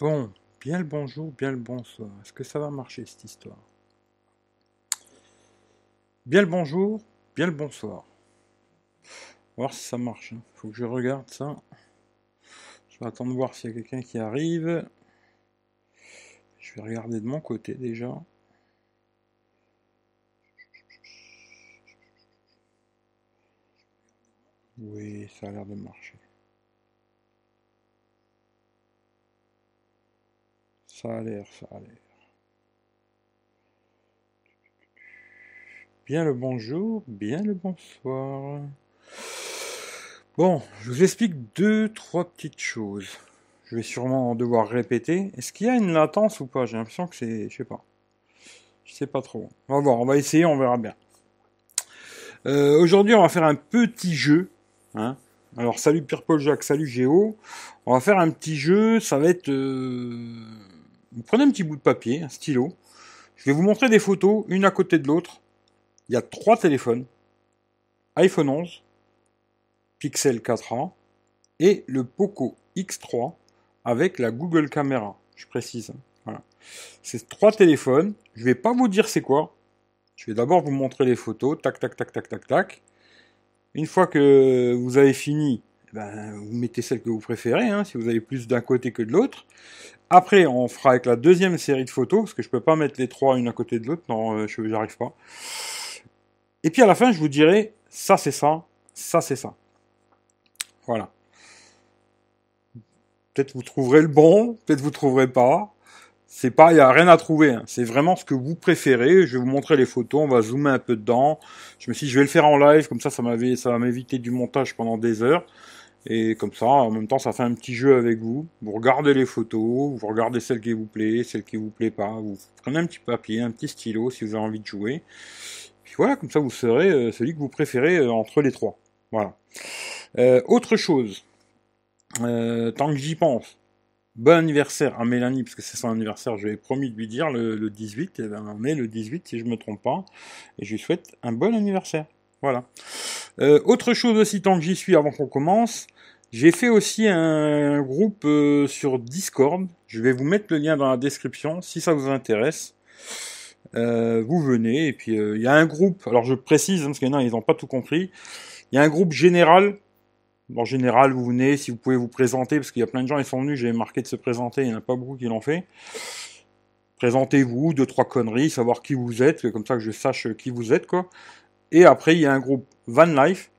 Bon, bien le bonjour, bien le bonsoir. Est-ce que ça va marcher cette histoire? Bien le bonjour, bien le bonsoir. Voir si ça marche. Il faut que je regarde ça. Je vais attendre de voir s'il y a quelqu'un qui arrive. Je vais regarder de mon côté déjà. Oui, ça a l'air de marcher. Ça a l'air, ça a l'air. Bien le bonjour, bien le bonsoir. Bon, je vous explique deux, trois petites choses. Je vais sûrement devoir répéter. Est-ce qu'il y a une latence ou pas? J'ai l'impression que c'est... Je sais pas. Je sais pas trop. On va voir, on va essayer, on verra bien. Euh, aujourd'hui, on va faire un petit jeu. Hein. Alors, salut Pierre-Paul Jacques, salut Géo. On va faire un petit jeu, ça va être... Euh, vous prenez un petit bout de papier, un stylo. Je vais vous montrer des photos, une à côté de l'autre. Il y a trois téléphones. iPhone 11, Pixel 4a et le Poco X3 avec la Google Caméra. Je précise. Voilà. C'est trois téléphones. Je vais pas vous dire c'est quoi. Je vais d'abord vous montrer les photos. Tac, tac, tac, tac, tac, tac. Une fois que vous avez fini, ben, vous mettez celle que vous préférez, hein, si vous avez plus d'un côté que de l'autre. Après, on fera avec la deuxième série de photos, parce que je peux pas mettre les trois une à côté de l'autre, non, euh, je j'arrive pas. Et puis à la fin, je vous dirai, ça c'est ça, ça c'est ça. Voilà. Peut-être vous trouverez le bon, peut-être vous trouverez pas. C'est pas, il y a rien à trouver. Hein. C'est vraiment ce que vous préférez. Je vais vous montrer les photos. On va zoomer un peu dedans. Je me suis dit, je vais le faire en live, comme ça, ça m'avait, ça va m'éviter du montage pendant des heures. Et comme ça, en même temps, ça fait un petit jeu avec vous. Vous regardez les photos, vous regardez celles qui vous plaît, celles qui vous plaît pas. Vous prenez un petit papier, un petit stylo si vous avez envie de jouer. Puis voilà, comme ça, vous serez euh, celui que vous préférez euh, entre les trois. Voilà. Euh, autre chose, tant que j'y pense, bon anniversaire à Mélanie, parce que c'est son anniversaire, je lui ai promis de lui dire le, 18, et ben on est le 18 si je me trompe pas, et je lui souhaite un bon anniversaire. Voilà. Euh, autre chose aussi, tant que j'y suis, avant qu'on commence, j'ai fait aussi un groupe euh, sur Discord. Je vais vous mettre le lien dans la description si ça vous intéresse. Euh, vous venez et puis il y a un groupe. Alors je précise hein, parce qu'il y ils n'ont pas tout compris. Il y a un groupe général. En général, vous venez si vous pouvez vous présenter parce qu'il y a plein de gens ils sont venus. J'ai marqué de se présenter. Il n'y en a pas beaucoup qui l'ont fait. Présentez-vous, deux trois conneries, savoir qui vous êtes, comme ça que je sache qui vous êtes quoi. Et après, il y a un groupe Van Life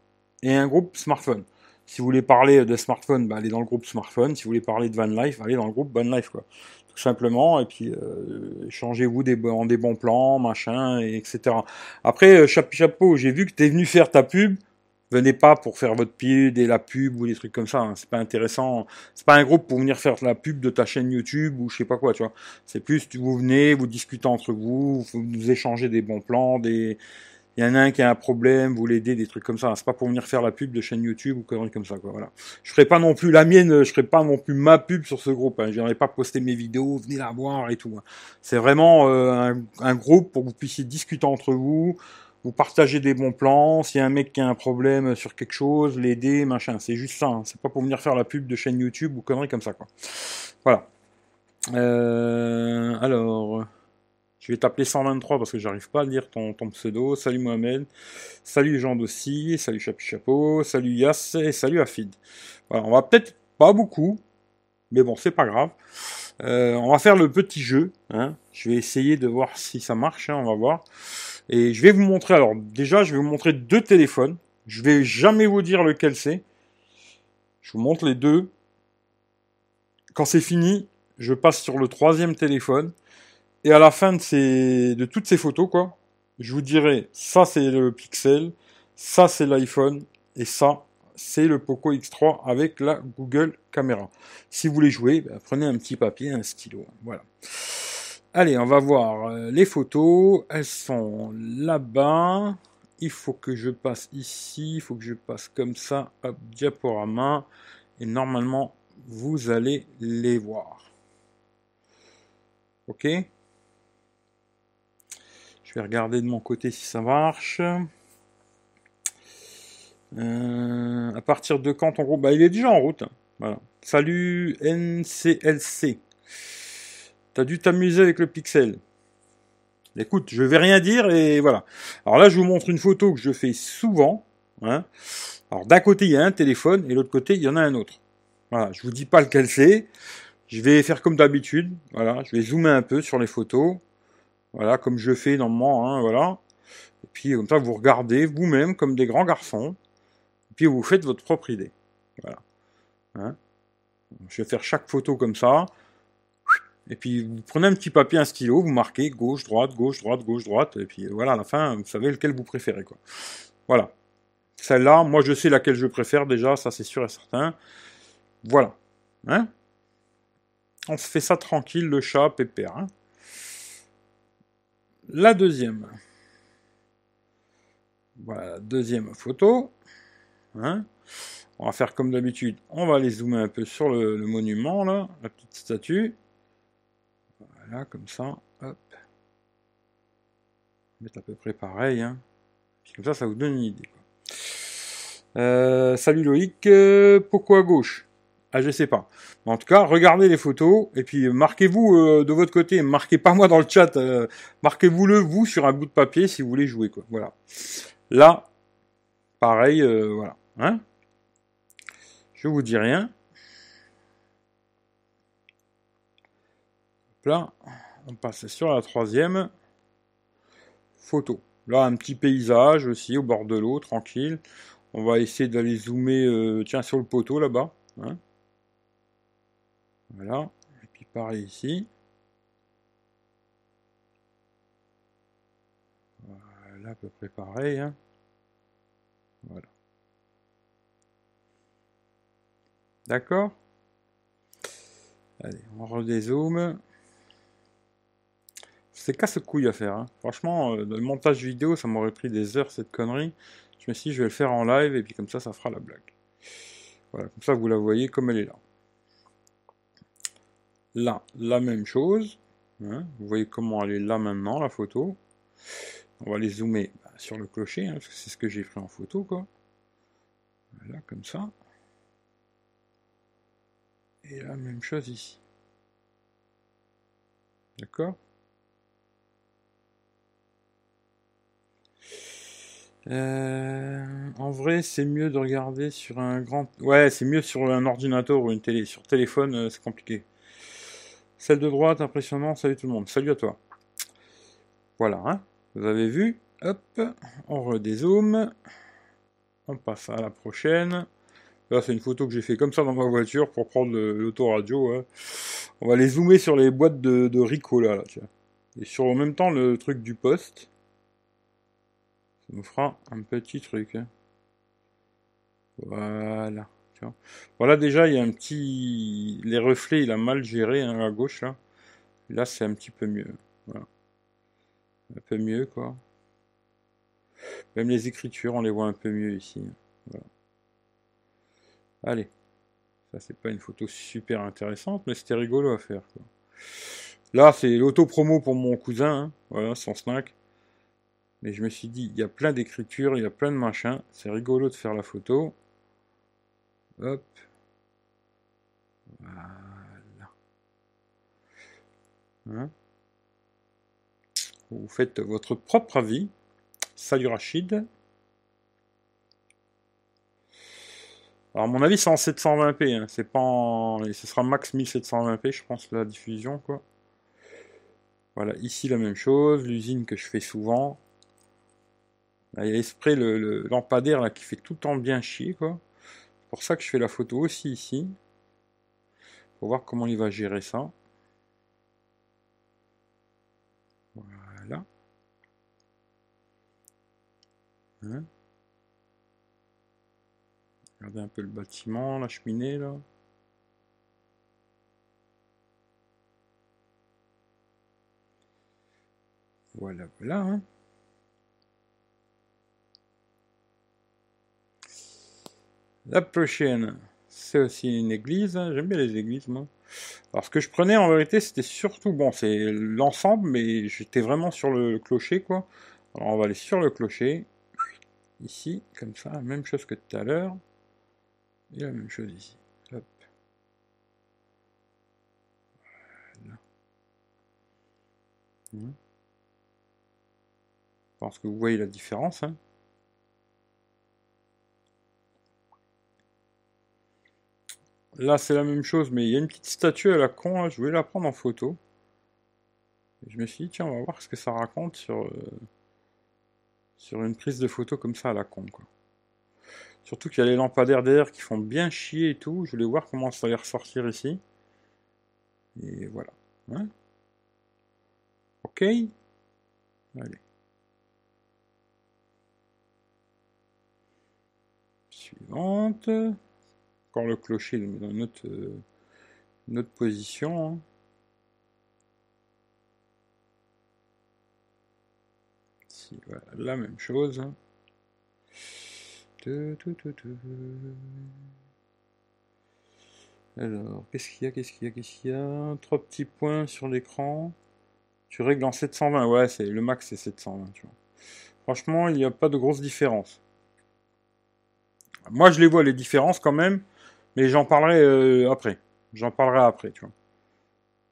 et un groupe smartphone. Si vous voulez parler de smartphone, bah, allez dans le groupe smartphone. Si vous voulez parler de Van Life, allez dans le groupe Van Life, quoi. Tout simplement. Et puis, euh, changez-vous des, en des bons plans, machin, et etc. Après, euh, chapeau, j'ai vu que tu es venu faire ta pub. Venez pas pour faire votre pub et la pub ou des trucs comme ça. Hein. C'est pas intéressant. C'est pas un groupe pour venir faire la pub de ta chaîne YouTube ou je sais pas quoi, tu vois. C'est plus, vous venez, vous discutez entre vous, vous échangez des bons plans, des, il y en a un qui a un problème, vous l'aidez, des trucs comme ça. C'est pas pour venir faire la pub de chaîne YouTube ou conneries comme ça, quoi. Voilà. Je ferai pas non plus la mienne, je ferai pas non plus ma pub sur ce groupe. Hein. Je viendrai pas poster mes vidéos, venez la voir et tout. Hein. C'est vraiment euh, un, groupe pour que vous puissiez discuter entre vous, vous partager des bons plans. S'il y a un mec qui a un problème sur quelque chose, l'aider, machin. C'est juste ça. Hein. C'est pas pour venir faire la pub de chaîne YouTube ou conneries comme ça, quoi. Voilà. Euh, alors. Je vais t'appeler 123 parce que j'arrive pas à lire ton, pseudo. Salut Mohamed. Salut Jean Dossi. Salut Chapi Chapeau. Salut Yass et salut Afid. Voilà, on va peut-être pas beaucoup, mais bon, c'est pas grave. Euh, on va faire le petit jeu. Hein. Je vais essayer de voir si ça marche. Hein, on va voir. Et je vais vous montrer. Alors déjà, je vais vous montrer deux téléphones. Je vais jamais vous dire lequel c'est. Je vous montre les deux. Quand c'est fini, je passe sur le troisième téléphone et à la fin de, ces, de toutes ces photos, quoi, je vous dirai, ça c'est le Pixel, ça c'est l'iPhone, et ça c'est le Poco X3 avec la Google Caméra. Si vous voulez jouer, ben, prenez un petit papier, un stylo. Voilà. Allez, on va voir euh, les photos. Elles sont là-bas. Il faut que je passe ici. Il faut que je passe comme ça. Hop, diaporama. Et normalement, vous allez les voir. Ok? Je vais regarder de mon côté si ça marche. Euh, à partir de quand ton groupe bah, Il est déjà en route. Voilà. Salut NCLC. T'as dû t'amuser avec le pixel. Écoute, je vais rien dire et voilà. Alors là, je vous montre une photo que je fais souvent. Hein. Alors d'un côté, il y a un téléphone et l'autre côté, il y en a un autre. Voilà, je vous dis pas lequel c'est. Je vais faire comme d'habitude. Voilà, je vais zoomer un peu sur les photos. Voilà, comme je fais normalement. Hein, voilà. Et puis comme ça, vous regardez vous-même comme des grands garçons. Et puis vous faites votre propre idée. Voilà. Hein. je vais faire chaque photo comme ça. Et puis vous prenez un petit papier, un stylo, vous marquez gauche, droite, gauche, droite, gauche, droite, et puis voilà, à la fin, vous savez lequel vous préférez, quoi. Voilà. Celle-là, moi je sais laquelle je préfère déjà, ça c'est sûr et certain. Voilà. Hein On se fait ça tranquille, le chat, pépère. Hein la deuxième. Voilà, deuxième photo. Hein on va faire comme d'habitude, on va aller zoomer un peu sur le, monument, là, la petite statue. Voilà, comme ça, hop. Mettre à peu près pareil, hein. Comme ça, ça vous donne une idée. Euh, salut Loïc, euh, pourquoi à gauche? Ah, je sais pas. En tout cas, regardez les photos et puis marquez-vous euh, de votre côté. Marquez pas moi dans le chat. Marquez-vous-le vous sur un bout de papier si vous voulez jouer quoi. Voilà. Là, pareil, voilà. Hein Je vous dis rien. Là, on passe sur la troisième photo. Là, un petit paysage aussi au bord de l'eau, tranquille. On va essayer d'aller zoomer, euh, tiens, sur le poteau là-bas. Hein. Voilà. Et puis pareil ici. Voilà, à peu près pareil. Hein. Voilà. D'accord? Allez, on redézoome. C'est casse-couille à faire. Hein. Franchement, euh, le montage vidéo, ça m'aurait pris des heures cette connerie. Je me suis dit, je vais le faire en live et puis comme ça, ça fera la blague. Voilà, comme ça, vous la voyez comme elle est là. Là, la même chose. Hein. Vous voyez comment elle est là maintenant, la photo. On va les zoomer bah, sur le clocher, hein, parce que c'est ce que j'ai pris en photo, quoi. Voilà, comme ça. Et la même chose ici. D'accord? Euh, en vrai, c'est mieux de regarder sur un grand. Ouais, c'est mieux sur un ordinateur ou une télé. Sur téléphone, euh, c'est compliqué. Celle de droite, impressionnant. Salut tout le monde. Salut à toi. Voilà, hein. Vous avez vu? Hop, on redézoome. On passe à la prochaine. Là, c'est une photo que j'ai fait comme ça dans ma voiture pour prendre l'autoradio. Hein. On va les zoomer sur les boîtes de, de Rico là, Et sur en même temps le truc du poste nous fera un petit truc. Hein. Voilà. Voilà déjà il y a un petit... Les reflets il a mal géré hein, à gauche là. Là c'est un petit peu mieux. Un peu mieux quoi. Même les écritures on les voit un peu mieux ici. Voilà. Allez. Ça c'est pas une photo super intéressante mais c'était rigolo à faire. Là c'est l'auto-promo pour mon cousin. Hein. Voilà son snack. Mais je me suis dit, il y a plein d'écritures, il y a plein de machins. C'est rigolo de faire la photo. Hop. Voilà. Hein? Vous faites votre propre avis. Salut Rachid. Alors, mon avis, c'est en 720p. Hein. C'est pas en... Ce sera max 1720p, je pense, la diffusion, quoi. Voilà, ici, la même chose. L'usine que je fais souvent. il y a l'esprit, le, lampadaire là, qui fait tout le temps bien chier, quoi. Pour ça que je fais la photo aussi ici. Pour voir comment il va gérer ça. Voilà. Hein Regardez un peu le bâtiment, la cheminée là. Voilà, voilà. Hein. La prochaine, c'est aussi une église. Hein. J'aime bien les églises, moi. Alors, ce que je prenais en vérité, c'était surtout, bon, c'est l'ensemble, mais j'étais vraiment sur le clocher, quoi. Alors, on va aller sur le clocher. Ici, comme ça, même chose que tout à l'heure. Et la même chose ici. Je pense que vous voyez la différence. Hein. Là, c'est la même chose, mais il y a une petite statue à la con, je voulais la prendre en photo. je me suis dit, tiens, on va voir ce que ça raconte sur, euh, sur une prise de photo comme ça à la con. Surtout qu'il y a les lampadaires derrière qui font bien chier et tout. Je voulais voir comment ça allait ressortir ici. Et voilà. Hein? Ok Allez. Suivante. Encore le clocher dans autre, une autre position. Hein. Ici, voilà, la même chose. Alors, qu'est-ce qu'il y a, qu'est-ce qu'il y a, qu'est-ce qu'il y a? Trois petits points sur l'écran. Tu règles en 720. Ouais, c'est le max, c'est 720, tu vois. Franchement, il n'y a pas de grosse différence. Moi, je les vois, les différences, quand même. Mais j'en parlerai euh, après. J'en parlerai après, tu vois.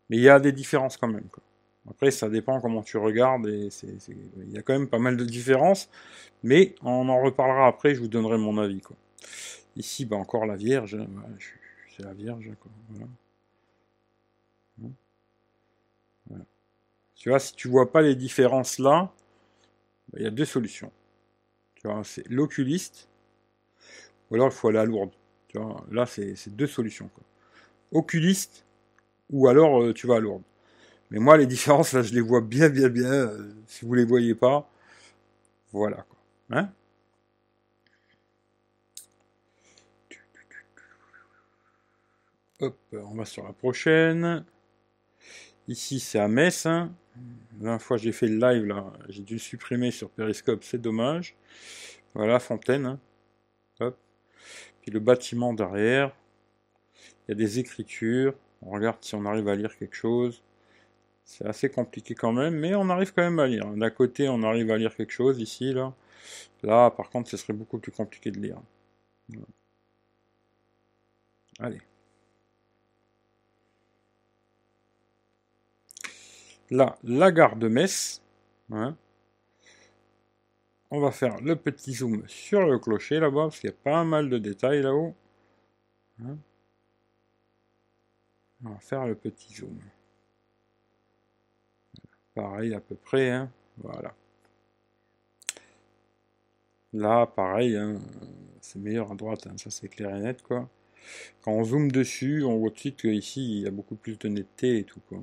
Mais il y a des différences quand même. Après, ça dépend comment tu regardes et il y a quand même pas mal de différences. Mais on en reparlera après, je vous donnerai mon avis. Quoi. Ici, bah, encore la Vierge. Hein, c'est la Vierge. Quoi. Hein? Tu vois, si tu vois pas les différences là, bah, il y a deux solutions. Tu vois, c'est l'oculiste, ou alors il faut aller à. Là, c'est deux solutions. Quoi. Oculiste, ou alors euh, tu vas à Lourdes. Mais moi, les différences, là, je les vois bien, bien, bien. Euh, si vous les voyez pas, voilà. Quoi. Hein? Hop, on va sur la prochaine. Ici, c'est à Metz. Hein. La fois, j'ai fait le live, là, j'ai dû le supprimer sur Periscope, c'est dommage. Voilà, fontaine. Hein. Hop. Puis le bâtiment derrière. Il y a des écritures. On regarde si on arrive à lire quelque chose. C'est assez compliqué quand même, mais on arrive quand même à lire. D'un côté, on arrive à lire quelque chose ici, là. Là, par contre, ce serait beaucoup plus compliqué de lire. Allez. Là, la gare de Metz. Hein. On va faire le petit zoom sur le clocher là-bas, parce qu'il y a pas mal de détails là-haut. Hein. On va faire le petit zoom pareil à peu près, hein. voilà. Là, pareil, hein, c'est meilleur à droite, ça c'est clair et net, quoi. Quand on zoome dessus, on voit tout de suite qu'ici, il y a beaucoup plus de netteté et tout, quoi.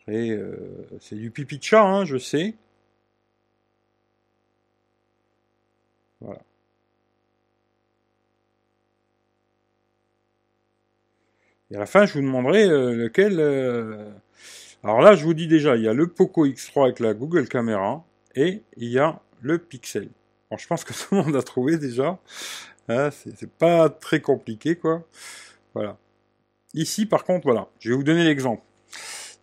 Après, euh, c'est du pipi de chat, je sais. Voilà. Et à la fin, je vous demanderai euh, lequel... Euh, alors là, je vous dis déjà, il y a le Poco X3 avec la Google Caméra et il y a le Pixel. Alors je pense que tout le monde a trouvé déjà. Hein, c'est pas très compliqué, quoi. Voilà. Ici, par contre, voilà, je vais vous donner l'exemple.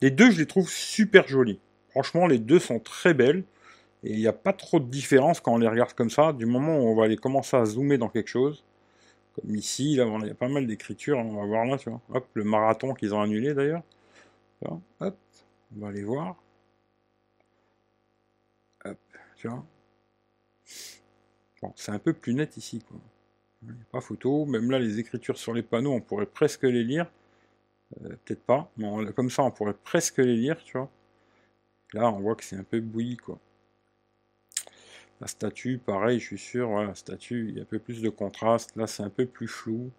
Les deux, je les trouve super jolis. Franchement, les deux sont très belles. Et il n'y a pas trop de différence quand on les regarde comme ça. Du moment où on va aller commencer à zoomer dans quelque chose. Comme ici, là, il y a pas mal d'écriture. On va voir là, tu vois. Hop, le marathon qu'ils ont annulé d'ailleurs. Hop. On va aller voir. Hop, tu vois. Bon, c'est un peu plus net ici, quoi. Il n'y a pas photo. Même là, les écritures sur les panneaux, on pourrait presque les lire. Euh, peut-être pas, mais comme ça, on pourrait presque les lire, tu vois. Là, on voit que c'est un peu bouilli, quoi. La statue, pareil, je suis sûr, voilà, la statue, il y a un peu plus de contraste. Là, c'est un peu plus flou,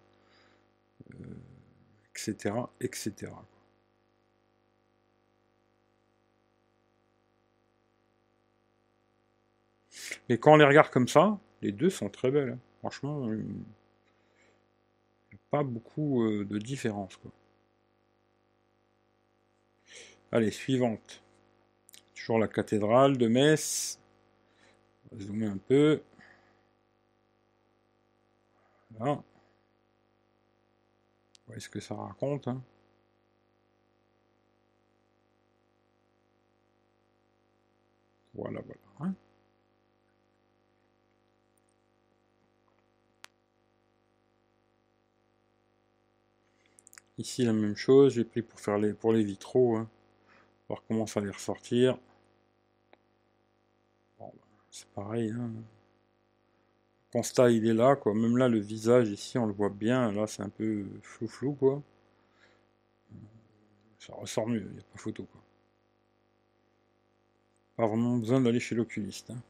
etc., euh, etc. Et quand on les regarde comme ça, les deux sont très belles. Hein. Franchement, a pas beaucoup euh, de différence. Quoi. Allez, suivante. Toujours la cathédrale de Metz. Zoomer un peu. Voilà. Où est-ce que ça raconte hein? Voilà, voilà. Hein Ici la même chose, j'ai pris pour faire les pour les vitraux. Hein. Voir comment ça va ressortir. C'est pareil. Hein. Le constat, il est là, quoi. Même là, le visage, ici, on le voit bien. Là, c'est un peu flou-flou, quoi. Ça ressort mieux, il n'y a pas photo, quoi. Pas vraiment besoin d'aller chez l'oculiste. Hein.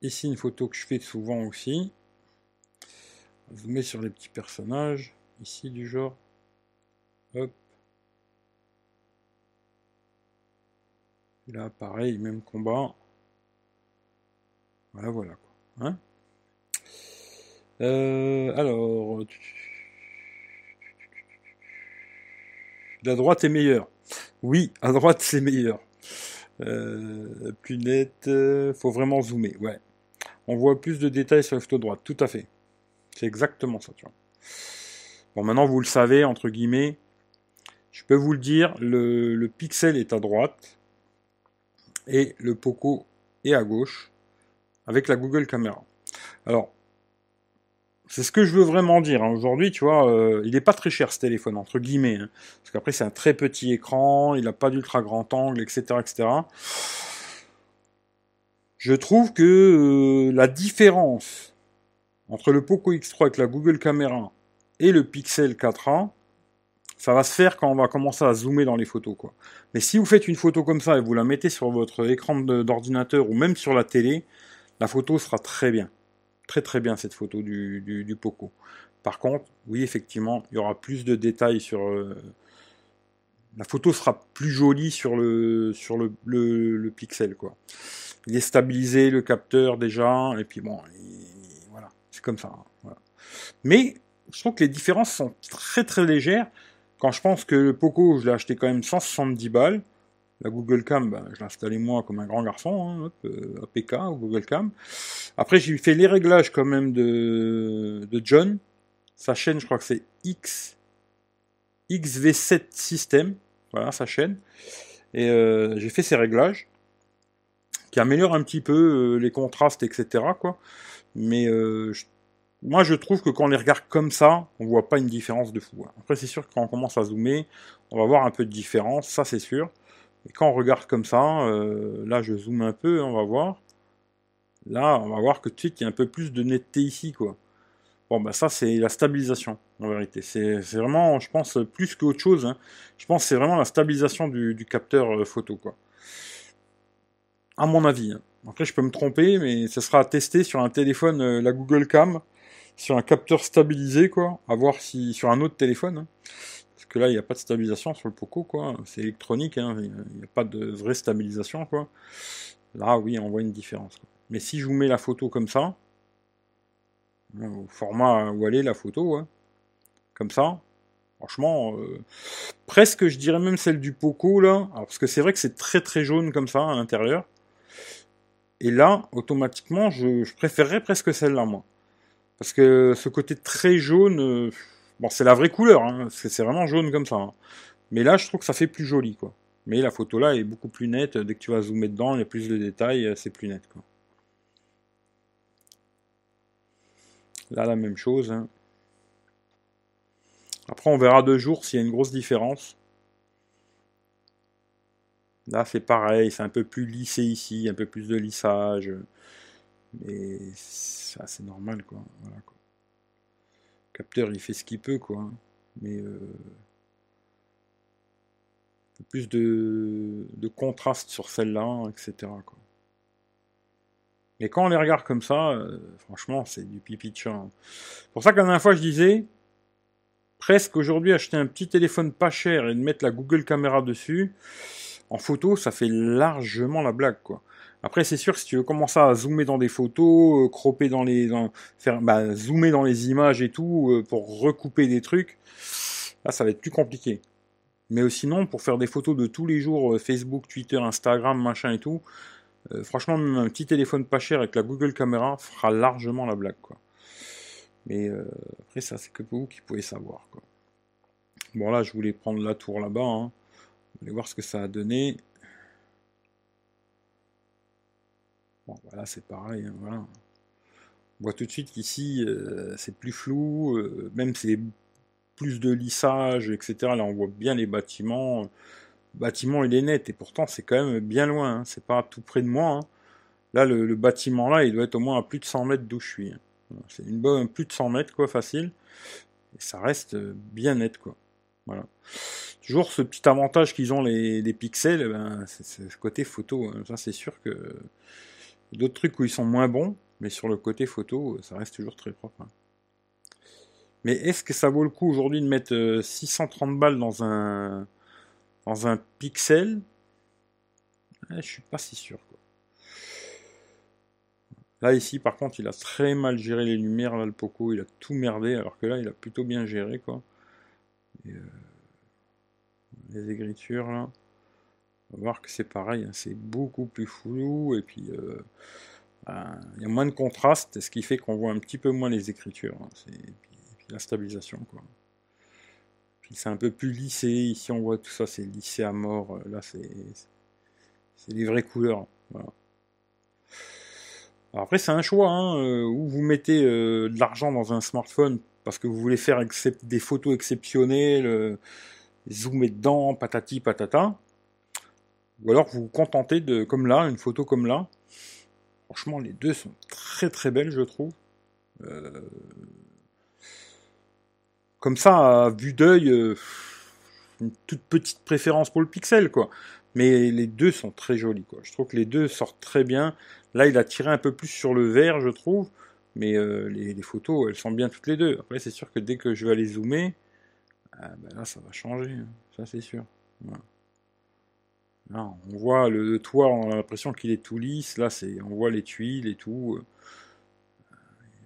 Ici, une photo que je fais souvent aussi. Zoomer sur les petits personnages. Ici, du genre. Hop. Là, pareil, même combat. Voilà, voilà. Quoi. Hein? Euh, alors. La droite est meilleure. Oui, à droite c'est meilleur. Euh, plus net, euh, faut vraiment zoomer, ouais. On voit plus de détails sur la photo droite, tout à fait. C'est exactement ça, tu vois. Bon, maintenant vous le savez, entre guillemets, je peux vous le dire, le, pixel est à droite et le Poco est à gauche avec la Google Caméra. Alors, c'est ce que je veux vraiment dire. Hein. Aujourd'hui, tu vois, euh, il n'est pas très cher ce téléphone, entre guillemets. Hein. parce qu'après, c'est un très petit écran, il n'a pas d'ultra grand angle, etc., etc. Je trouve que euh, la différence entre le Poco X3 avec la Google Caméra et le Pixel 4a, ça va se faire quand on va commencer à zoomer dans les photos. Quoi. Mais si vous faites une photo comme ça et vous la mettez sur votre écran d'ordinateur ou même sur la télé, la photo sera très bien. Très très bien cette photo du, du, Poco. Par contre, oui, effectivement, il y aura plus de détails sur... Euh, la photo sera plus jolie sur le, sur le, le, pixel. quoi. Il est stabilisé, le capteur déjà, et puis bon, voilà, c'est comme ça. Hein, Mais je trouve que les différences sont très très légères. Quand je pense que le Poco, je l'ai acheté quand même 170 balles, la Google Cam, ben, je l'ai installé moi comme un grand garçon, hein, euh, APK ou Google Cam. Après, j'ai fait les réglages quand même de, de John. Sa chaîne, je crois que c'est X, XV7 System. Voilà, sa chaîne. Et euh, j'ai fait ces réglages qui améliorent un petit peu euh, les contrastes, etc. Quoi. Mais moi, je trouve que quand on les regarde comme ça, on voit pas une différence de fou. Hein. Après, c'est sûr que quand on commence à zoomer, on va voir un peu de différence, ça c'est sûr. Et quand on regarde comme ça, euh, là je zoome un peu, on va voir. Là, on va voir que tout de suite, il y a un peu plus de netteté ici, quoi. Bon, bah ça, c'est la stabilisation, en vérité. C'est vraiment, je pense, plus qu'autre chose. Hein. Je pense que c'est vraiment la stabilisation du, capteur euh, photo, quoi. À mon avis. Hein. Après, je peux me tromper, mais ce sera à tester sur un téléphone, euh, la Google Cam, sur un capteur stabilisé, quoi. À voir si sur un autre téléphone. Hein que là, il n'y a pas de stabilisation sur le Poco, quoi. C'est électronique, hein. il n'y a pas de vraie stabilisation, quoi. Là, oui, on voit une différence. Mais si je vous mets la photo comme ça, hein, au format où elle est la photo, hein, comme ça, franchement, euh, presque, je dirais même celle du Poco, là, parce que c'est vrai que c'est très très jaune comme ça à l'intérieur. Et là, automatiquement, je, je préférerais presque celle-là, moi. Parce que ce côté très jaune, euh, Bon, c'est la vraie couleur, hein. c'est vraiment jaune comme ça. Hein. Mais là, je trouve que ça fait plus joli, quoi. Mais la photo là est beaucoup plus nette. Dès que tu vas zoomer dedans, il y a plus de détails, c'est plus net, quoi. Là, la même chose. Hein. Après, on verra deux jours s'il y a une grosse différence. Là, c'est pareil, c'est un peu plus lissé ici, un peu plus de lissage. Mais c'est normal, quoi. Voilà, quoi capteur il fait ce qu'il peut quoi. Mais euh, plus de, de, contraste sur celle-là, etc. Quoi. Mais quand on les regarde comme ça, euh, franchement, c'est du pipi de chat. C'est pour ça qu'à la dernière fois, je disais, presque aujourd'hui, acheter un petit téléphone pas cher et de mettre la Google Caméra dessus, en photo, ça fait largement la blague, quoi. Après, c'est sûr, si tu veux commencer à zoomer dans des photos, euh, cropper dans les, faire, bah, zoomer dans les images et tout, euh, pour recouper des trucs, là, ça va être plus compliqué. Mais sinon, pour faire des photos de tous les jours, euh, Facebook, Twitter, Instagram, machin et tout, franchement, un petit téléphone pas cher avec la Google Caméra fera largement la blague. Mais après, ça, c'est que vous qui pouvez savoir, quoi. Bon, là, je voulais prendre la tour là-bas, hein. Vous allez voir ce que ça a donné. Bon, voilà, c'est pareil. Hein, voilà. On voit tout de suite qu'ici, euh, c'est plus flou. Euh, même c'est plus de lissage, etc. Là, on voit bien les bâtiments. Le bâtiment, il est net, et pourtant, c'est quand même bien loin. Hein. C'est pas tout près de moi. Hein. Là, le, bâtiment là, il doit être au moins à plus de 100 mètres d'où je suis. C'est une bonne, plus de 100 mètres, quoi, facile. Et ça reste euh, bien net, quoi. Voilà. Toujours ce petit avantage qu'ils ont les, pixels, eh ben, c'est ce côté photo. Ça, c'est sûr que d'autres trucs où ils sont moins bons, mais sur le côté photo, ça reste toujours très propre. Mais est-ce que ça vaut le coup aujourd'hui de mettre 630 euh, balles dans un dans un pixel? Je suis pas si sûr. Là ici par contre il a très mal géré les lumières là le Poco, il a tout merdé alors que là il a plutôt bien géré quoi. Euh, les écritures là, on va voir que c'est pareil, hein, c'est beaucoup plus flou et puis euh, ben, il y a moins de contraste, ce qui fait qu'on voit un petit peu moins les écritures. Hein, la stabilisation quoi. Puis c'est un peu plus lissé, ici on voit tout ça, c'est lissé à mort, là c'est les vraies couleurs. après c'est un choix, hein, euh, où vous mettez euh, de l'argent dans un smartphone parce que vous voulez faire des photos exceptionnelles, euh, zoomer dedans, patati patata, ou alors vous vous contentez de, comme là, une photo comme là. Franchement, les deux sont très très belles, je trouve. Euh, comme ça, à vue d'œil, euh, une toute petite préférence pour le pixel, quoi. Mais les deux sont très jolis, quoi. Je trouve que les deux sortent très bien. Là, il a tiré un peu plus sur le vert, je trouve. Mais euh, les, photos, elles sont bien toutes les deux. Après, c'est sûr que dès que je vais aller zoomer, ah, ben là, ça va changer. Hein. Ça, c'est sûr. Là, on voit le, toit, on a l'impression qu'il est tout lisse. Là, c'est, on voit les tuiles et tout. Euh,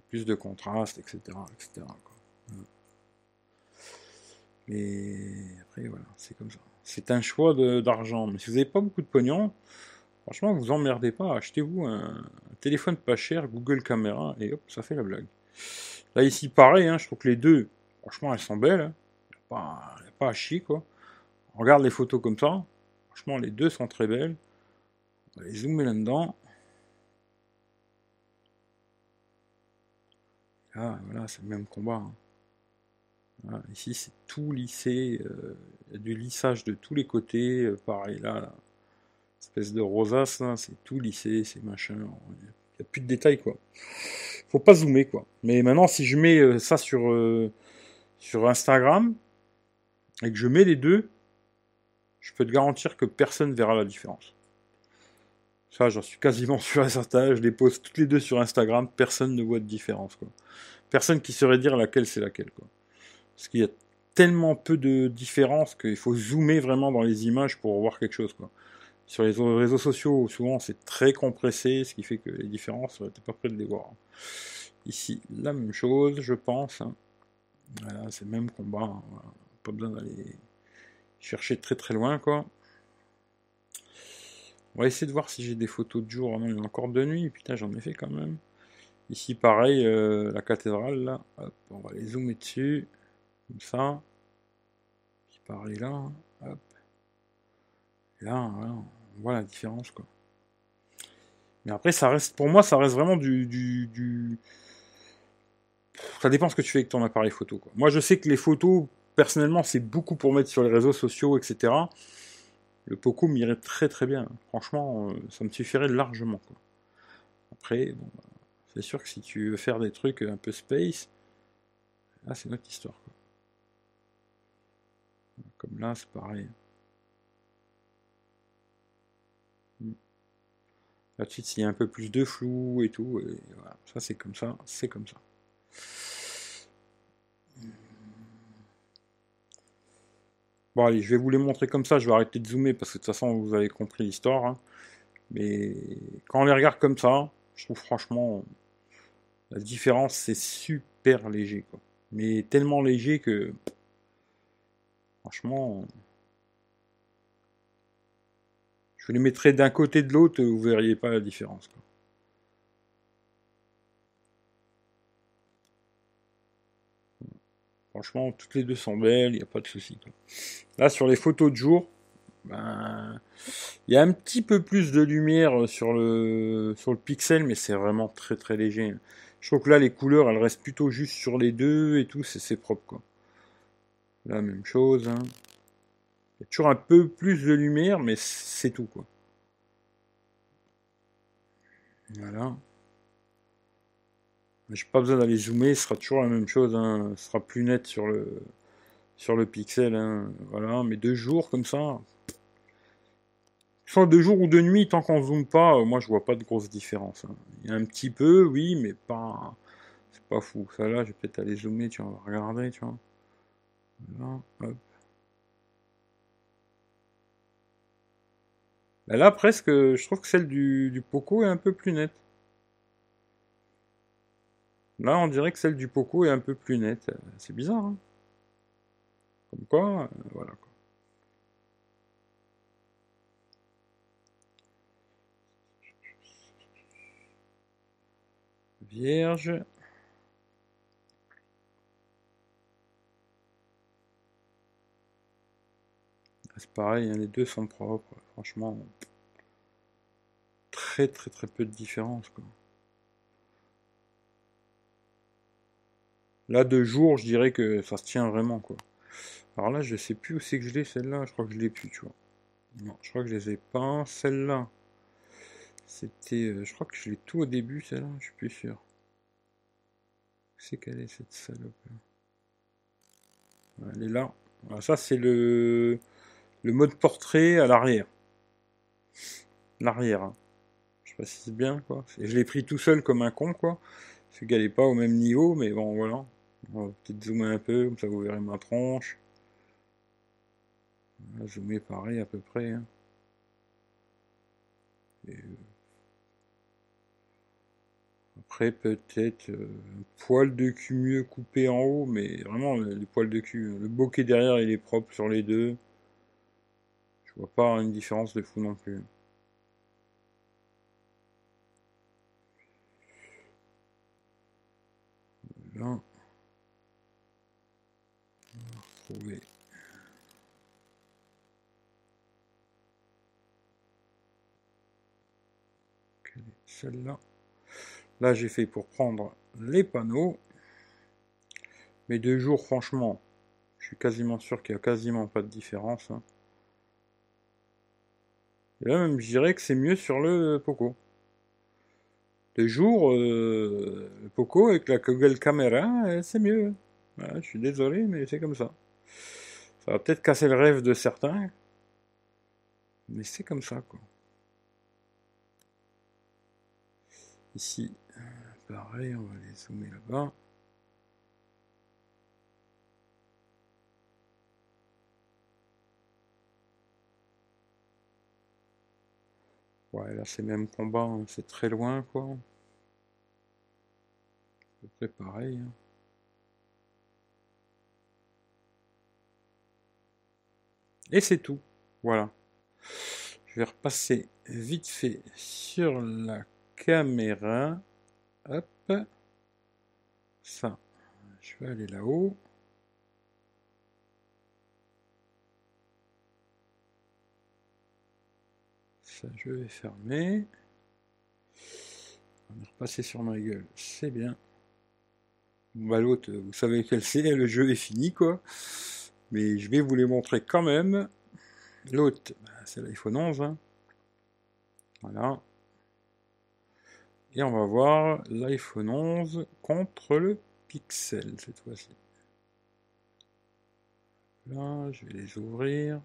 plus de contraste, etc. etc. Mais après, voilà, c'est comme ça. C'est un choix d'argent. Mais si vous n'avez pas beaucoup de pognon, franchement, vous emmerdez pas. Achetez-vous un, téléphone pas cher, Google Caméra, et hop, ça fait la blague. Là, ici, pareil, hein, je trouve que les deux, franchement, elles sont belles. Hein. Il pas à chier, quoi. On regarde les photos comme ça. Franchement, les deux sont très belles. On va les zoomer là-dedans. Là, voilà, c'est le même combat. Hein ici, c'est tout lissé. Euh, y a du lissage de tous les côtés. Euh, pareil, là, espèce de rosace, c'est tout lissé, c'est machin. Il n'y a plus de détails, quoi. Faut pas zoomer, quoi. Mais maintenant, si je mets euh, ça sur, sur Instagram et que je mets les deux, je peux te garantir que personne verra la différence. Ça, j'en suis quasiment sûr et certain. Je les pose toutes les deux sur Instagram, personne ne voit de différence. Personne qui saurait dire laquelle c'est laquelle. Parce qu'il y a tellement peu de différences qu'il faut zoomer vraiment dans les images pour voir quelque chose. Sur les réseaux sociaux, souvent c'est très compressé, ce qui fait que les différences, tu n'es pas prêt de les voir. Ici, la même chose, je pense. Hein. Voilà, c'est le même combat. Hein. Pas besoin d'aller chercher très très loin, quoi. On va essayer de voir si j'ai des photos de jour. non, il y a encore de nuit. Putain, j'en ai fait quand même. Ici, pareil, euh, la cathédrale, là. on va les zoomer dessus comme ça. Qui pareil là, hop. Là, on voit la différence, quoi. Mais après, ça reste, pour moi, ça reste vraiment du, du, Ça dépend ce que tu fais avec ton appareil photo, quoi. Moi, je sais que les photos, personnellement, c'est beaucoup pour mettre sur les réseaux sociaux, etc. Le Poco m'irait très très bien. Franchement, euh, ça me suffirait largement. Après, c'est sûr que si tu veux faire des trucs un peu space, là, c'est notre histoire. Comme là, c'est pareil. Hmm. Là, de suite, s'il y a un peu plus de flou et tout, ça c'est comme ça, c'est comme ça. Bon allez, je vais vous les montrer comme ça, je vais arrêter de zoomer parce que de toute façon vous avez compris l'histoire. Hein. Mais quand on les regarde comme ça, je trouve franchement la différence c'est super léger quoi. Mais tellement léger que Franchement, je les mettrais d'un côté de l'autre, vous verriez pas la différence. Franchement, toutes les deux sont belles, il n'y a pas de souci. Là, sur les photos de jour, ben, il y a un petit peu plus de lumière sur le, sur pixel, mais c'est vraiment très très léger. Je trouve que là, les couleurs, elles restent plutôt juste sur les deux et tout, c'est propre. Quoi. La même chose. Hein. Il y a toujours un peu plus de lumière, mais c'est tout, quoi. Voilà. J'ai pas besoin d'aller zoomer, ce sera toujours la même chose. Hein. Ce sera plus net sur le, sur le pixel. Hein. Voilà, mais deux jours comme ça. Soit de jour ou de nuit, tant qu'on zoome pas, euh, moi je vois pas de grosse différence. Hein. Il y a un petit peu, oui, mais pas. C'est pas fou. Ça là, je vais peut-être aller zoomer, tu vois, regarder, tu vois. Ben là, presque, je trouve que celle du Poco est un peu plus nette. Là, on dirait que celle du Poco est un peu plus nette. C'est bizarre, hein Comme quoi, euh, voilà. Vierge. C'est pareil, hein, les deux sont propres. Franchement, très très très peu de différence. Quoi. Là, de jour, je dirais que ça se tient vraiment. quoi. Alors là, je sais plus où c'est que je l'ai, celle-là. Je crois que je l'ai plus, tu vois. Non, je crois que je les ai pas. Celle-là. C'était, euh, je crois que je l'ai tout au début, celle-là, je suis plus sûr. C'est quelle est cette salope là Elle est là. ça, c'est le, le mode portrait à l'arrière. L'arrière. Hein. Je c'est bien, quoi. Je l'ai pris tout seul comme un con, quoi. C'est qu'elle n'est pas au même niveau, mais bon, voilà. On va peut-être zoomer un peu, comme ça vous verrez ma tronche. Zoomer pareil à peu près. Hein. Euh, après, peut-être euh, un poil de cul mieux coupé en haut, mais vraiment, les poils de cul. Le bokeh derrière, il est propre sur les deux. Je vois pas une différence de fou non plus. Là. On va Celle-là. Là, j'ai fait pour prendre les panneaux. Mais deux jours, franchement, je suis quasiment sûr qu'il n'y a quasiment pas de différence. Hein. Et là, même, je dirais que c'est mieux sur le Poco. De jour, euh, le Poco avec la Google Camera, euh, c'est mieux. je suis désolé, mais c'est comme ça. Ça va peut-être casser le rêve de certains. Mais c'est comme ça, quoi. Ici, pareil, on va les zoomer là-bas. Ouais, là c'est même combat, hein. c'est très loin quoi. Près pareil. Hein. Et c'est tout. Voilà. Je vais repasser vite fait sur la caméra. Hop. Ça. Je vais aller là-haut. Ça, je vais fermer. On est repassé sur ma gueule. C'est bien. Bah, l'autre, vous savez quel c'est, le jeu est fini, quoi. Mais je vais vous les montrer quand même. L'autre, bah, c'est l'iPhone 11. Hein. Voilà. Et on va voir l'iPhone 11 contre le Pixel cette fois-ci. Là, je vais les ouvrir.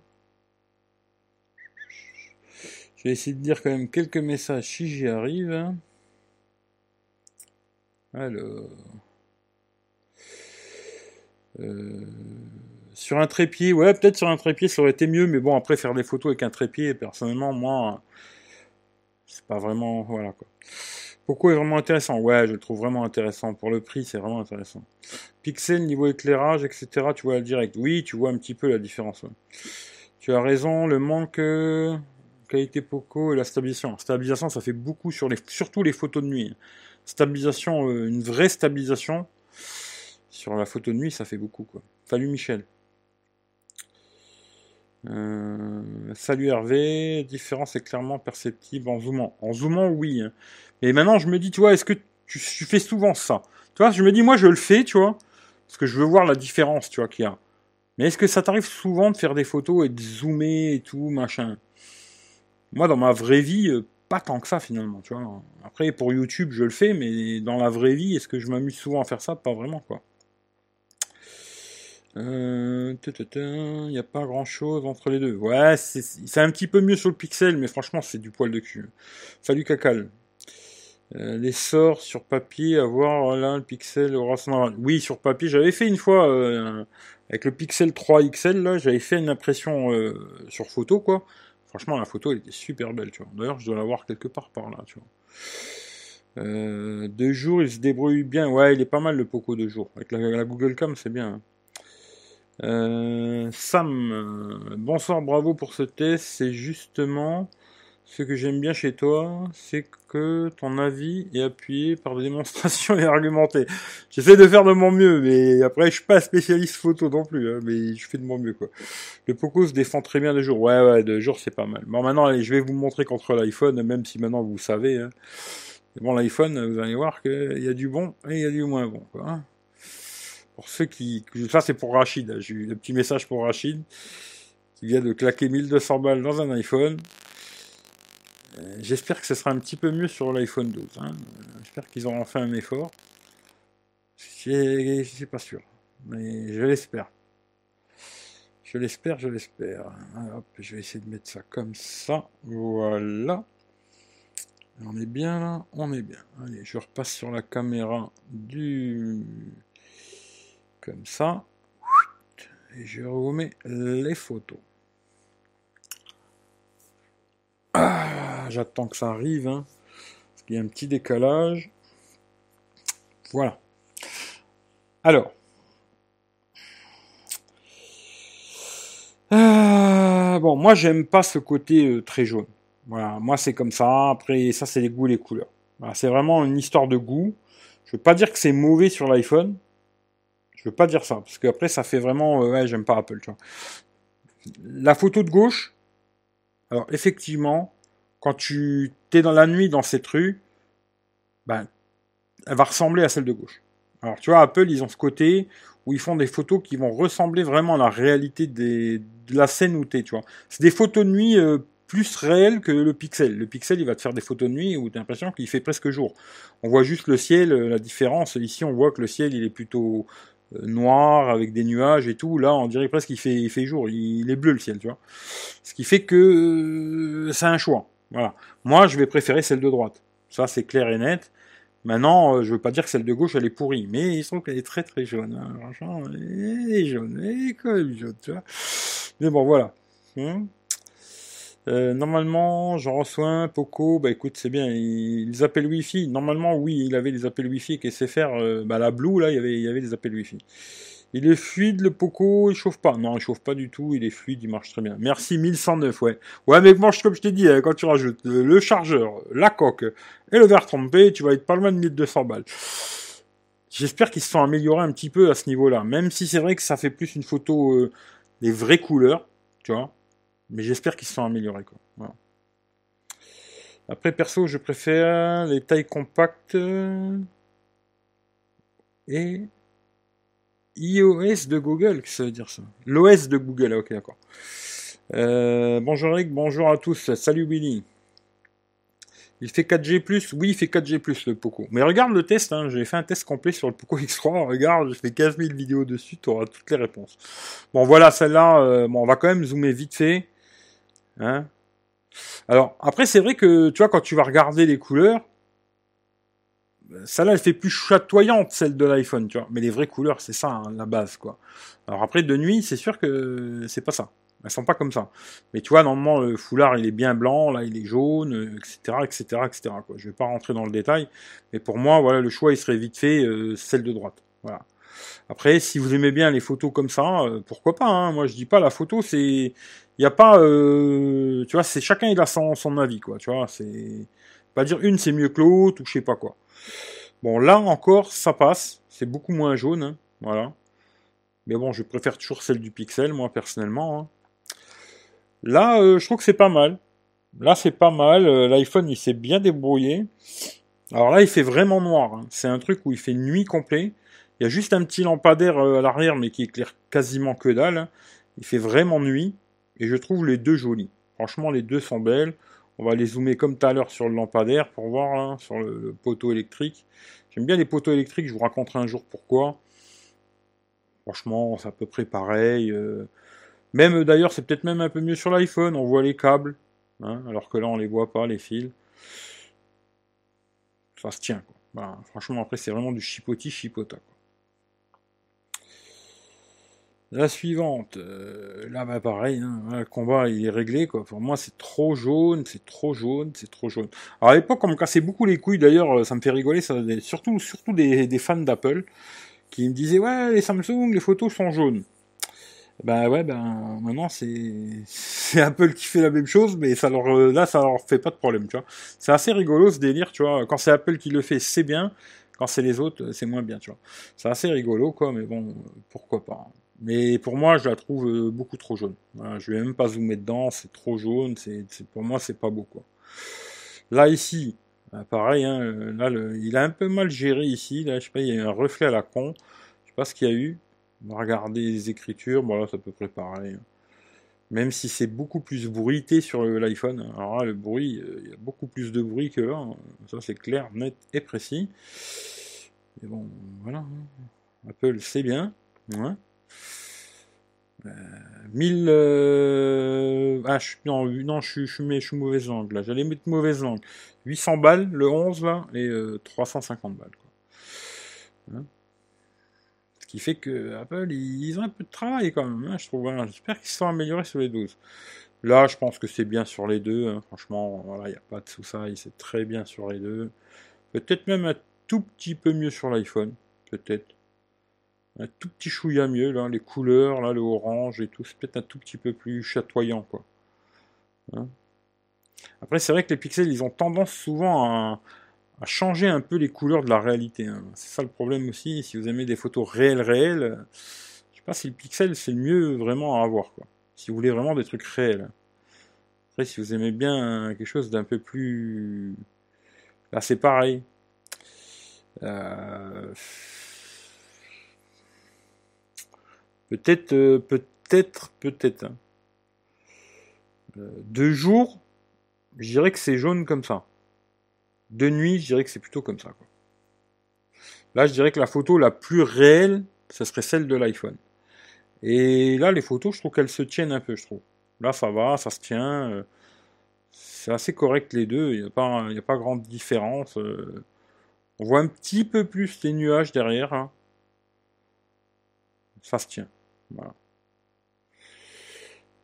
Je vais essayer de dire quand même quelques messages si j'y arrive. Alors. Euh, sur un trépied, ouais, peut-être sur un trépied ça aurait été mieux, mais bon, après faire des photos avec un trépied, personnellement, moi, c'est pas vraiment. Voilà quoi. Pourquoi est vraiment intéressant? Ouais, je le trouve vraiment intéressant. Pour le prix, c'est vraiment intéressant. Pixel, niveau éclairage, etc., tu vois le direct. Oui, tu vois un petit peu la différence. Tu as raison, le manque euh, qualité Poco et la stabilisation. stabilisation, ça fait beaucoup sur les, surtout les photos de nuit. Stabilisation, euh, une vraie stabilisation sur la photo de nuit, ça fait beaucoup. Quoi. Salut Michel. Euh, salut Hervé, différence est clairement perceptible en zoomant. En zoomant, oui. Et maintenant, je me dis, tu vois, est-ce que tu, fais souvent ça? Tu vois, je me dis, moi, je le fais, tu vois, parce que je veux voir la différence, tu vois, qu'il y a. Mais est-ce que ça t'arrive souvent de faire des photos et de zoomer et tout, machin? Moi, dans ma vraie vie, euh, pas tant que ça finalement, tu vois. Après, pour YouTube, je le fais, mais dans la vraie vie, est-ce que je m'amuse souvent à faire ça? Pas vraiment, quoi. Euh, il n'y a pas grand chose entre les deux. Ouais, c'est un petit peu mieux sur le pixel, mais franchement, c'est du poil de cul. Salut Cacal. Euh, les sorts sur papier, avoir là le pixel au Oui, sur papier, j'avais fait une fois euh, avec le pixel 3 XL, là, j'avais fait une impression sur photo, quoi. Franchement, la photo, elle était super belle, tu vois. D'ailleurs, je dois l'avoir quelque part par là, tu vois. deux jours, il se débrouille bien. Ouais, il est pas mal le Poco de jour. Avec la, Google Cam, c'est bien. Hein. Euh, Sam, bonsoir, bravo pour ce test. C'est justement ce que j'aime bien chez toi, c'est que ton avis est appuyé par des démonstrations et argumenté. J'essaie de faire de mon mieux, mais après je suis pas spécialiste photo non plus, hein, mais je fais de mon mieux quoi. Le Poco se défend très bien de jour. Ouais ouais, de jour c'est pas mal. Bon maintenant allez, je vais vous montrer contre l'iPhone, même si maintenant vous savez. Hein. Bon l'iPhone, vous allez voir qu'il y a du bon et il y a du moins bon quoi. Hein. Pour ceux qui, ça c'est pour Rachid, j'ai eu un petit message pour Rachid, qui vient de claquer 1200 balles dans un iPhone. Euh, j'espère que ce sera un petit peu mieux sur l'iPhone 12. Hein. J'espère qu'ils auront fait un effort. Je suis pas sûr, mais je l'espère. Je l'espère, je l'espère. Hop, je vais essayer de mettre ça comme ça. Voilà. On est bien là, on est bien. Allez, je repasse sur la caméra du comme ça. Et je remets les photos. Ah, j'attends que ça arrive, hein, parce y a un petit décalage. Voilà. Alors. Euh, bon, moi j'aime pas ce côté euh, très jaune. Voilà, moi c'est comme ça. Après, ça c'est les goûts et les couleurs. c'est vraiment une histoire de goût. Je veux pas dire que c'est mauvais sur l'iPhone. Je veux pas dire ça, parce qu'après ça fait vraiment, euh, ouais, j'aime pas Apple, tu vois. La photo de gauche, alors effectivement, quand tu es dans la nuit dans cette rue, ben, elle va ressembler à celle de gauche. Alors tu vois, Apple, ils ont ce côté où ils font des photos qui vont ressembler vraiment à la réalité des, de la scène où tu es, tu vois. C'est des photos de nuit euh, plus réelles que le pixel. Le pixel, il va te faire des photos de nuit où tu as l'impression qu'il fait presque jour. On voit juste le ciel, euh, la différence. Ici, on voit que le ciel, il est plutôt noir avec des nuages et tout. Là, on dirait presque qu'il fait, il fait jour. Il, est bleu le ciel, tu vois. Ce qui fait que euh, c'est un choix. Voilà. Moi, je vais préférer celle de droite. Ça, c'est clair et net. Maintenant, euh, je veux pas dire que celle de gauche, elle est pourrie, mais il semble qu'elle est très très jaune. Hein. Franchement, elle est jaune, elle est quand même jaune, tu vois. Mais bon, voilà. Hum. Euh, normalement, j'en reçois un, Poco, bah écoute, c'est bien, les appels Wi-Fi, normalement, oui, il avait des appels Wi-Fi sait faire, euh, bah la Blue, là, il y avait, il y avait des appels Wi-Fi. Il est fluide, le Poco, il chauffe pas. Non, il chauffe pas du tout, il est fluide, il marche très bien. Merci, 1109, ouais. Ouais, mais moi, comme je t'ai dit, hein, quand tu rajoutes le chargeur, la coque et le verre trompé, tu vas être pas loin de 1200 balles. J'espère qu'ils se sont améliorés un petit peu à ce niveau-là, même si c'est vrai que ça fait plus une photo euh, des vraies couleurs, tu vois. Mais j'espère qu'ils se sont améliorés. Quoi. Après, perso, je préfère les tailles compactes et iOS de Google. Qu'est-ce que ça veut dire ça L'OS de Google, ok, d'accord. Euh, bonjour Eric, bonjour à tous. Salut Willy. Il fait 4G+, oui, il fait 4G+, le Poco. Mais regarde le test, hein, j'ai fait un test complet sur le Poco X3, regarde, j'ai fait 15 000 vidéos dessus, tu auras toutes les réponses. Bon, voilà, celle-là, euh, bon, on va quand même zoomer vite fait. Hein Alors, après, c'est vrai que, tu vois, quand tu vas regarder les couleurs, celle-là, elle fait plus chatoyante, celle de l'iPhone, tu vois. Mais les vraies couleurs, c'est ça, hein, la base, quoi. Alors après, de nuit, c'est sûr que c'est pas ça. Elles sont pas comme ça. Mais tu vois, normalement, le foulard, il est bien blanc, là, il est jaune, etc., etc., etc., quoi. Je vais pas rentrer dans le détail. Mais pour moi, voilà, le choix, il serait vite fait, euh, celle de droite. Voilà. Après, si vous aimez bien les photos comme ça, euh, pourquoi pas, hein. Moi, je dis pas, la photo, c'est, il n'y a pas, euh, tu vois, c'est chacun il a son, avis, quoi, tu vois, c'est pas dire une c'est mieux que l'autre ou je sais pas quoi. Bon, là encore, ça passe, c'est beaucoup moins jaune, hein, voilà. Mais bon, je préfère toujours celle du Pixel, moi personnellement. Hein. Là, euh, je trouve que c'est pas mal. Là, c'est pas mal. L'iPhone, il s'est bien débrouillé. Alors là, il fait vraiment noir. C'est un truc où il fait nuit complet. Il y a juste un petit lampadaire euh, à l'arrière, mais qui éclaire quasiment que dalle. Il fait vraiment nuit, et je trouve les deux jolis. Franchement, les deux sont belles. On va les zoomer comme tout à l'heure sur le lampadaire pour voir hein, sur le, poteau électrique. J'aime bien les poteaux électriques, je vous raconterai un jour pourquoi. Franchement, c'est à peu près pareil. Euh. Même d'ailleurs, c'est peut-être même un peu mieux sur l'iPhone. On voit les câbles, hein, alors que là, on les voit pas, les fils. Ça se tient. Quoi. franchement, après, c'est vraiment du chipoti chipota. La suivante, euh, là bah pareil, hein, le combat il est réglé quoi. Pour moi c'est trop jaune, c'est trop jaune, c'est trop jaune. Alors à l'époque on me cassait beaucoup les couilles d'ailleurs, ça me fait rigoler, ça, surtout des, fans d'Apple qui me disaient ouais les Samsung les photos sont jaunes. Ben ouais ben maintenant c'est c'est Apple qui fait la même chose mais ça leur là ça leur fait pas de problème tu vois. C'est assez rigolo ce délire tu vois. Quand c'est Apple qui le fait c'est bien, quand c'est les autres c'est moins bien tu vois. C'est assez rigolo quoi mais bon pourquoi pas. Mais pour moi, je la trouve euh, beaucoup trop jaune. Voilà, je vais même pas zoomer dedans, c'est trop jaune, c'est, pour moi, c'est pas beau, quoi. Là, ici, bah, pareil, hein, euh, là, il a un peu mal géré ici, là, je sais pas, il y a un reflet à la con, je sais pas ce qu'il y a eu. On va regarder les écritures, bon là, c'est à peu près pareil. Hein. Même si c'est beaucoup plus bruité sur l'iPhone. Alors là, le bruit, euh, il y a beaucoup plus de bruit que là. Hein. Ça, c'est clair, net et précis. Mais bon, voilà. Apple, c'est bien. 1000. Euh, ah, je, non, non je, je, je, suis mauvaise langue là. J'allais mettre mauvaise langue. 800 balles, le 11 là, et 350 euh, balles. Quoi. Hein? Ce qui fait que Apple, ils ont un peu de travail quand même, hein, je trouve. Hein. J'espère qu'ils sont améliorés sur les 12. Là, je pense que c'est bien sur les deux. Hein. Franchement, voilà, il n'y a pas de sous ça. C'est très bien sur les deux. Peut-être même un tout petit peu mieux sur l'iPhone. Peut-être un tout petit chouïa mieux, là, les couleurs, là, le orange et tout, c'est peut-être un tout petit peu plus chatoyant, quoi. Hein. Après, c'est vrai que les pixels, ils ont tendance souvent à, changer un peu les couleurs de la réalité. Hein. C'est ça le problème aussi. Si vous aimez des photos réelles, réelles, je sais pas si le pixel, c'est le mieux vraiment à avoir, quoi. Si vous voulez vraiment des trucs réels. Après, si vous aimez bien quelque chose d'un peu plus... Là, c'est pareil. Euh Peut-être, euh, peut-être, peut-être. Hein. Euh, de jour, je dirais que c'est jaune comme ça. De nuit, je dirais que c'est plutôt comme ça. Là, je dirais que la photo la plus réelle, ce serait celle de l'iPhone. Et là, les photos, je trouve qu'elles se tiennent un peu, je trouve. Là, ça va, ça se tient. Euh, c'est assez correct les deux. Il n'y a, pas, a pas grande différence. on voit un petit peu plus les nuages derrière. Hein. Ça se tient. Voilà.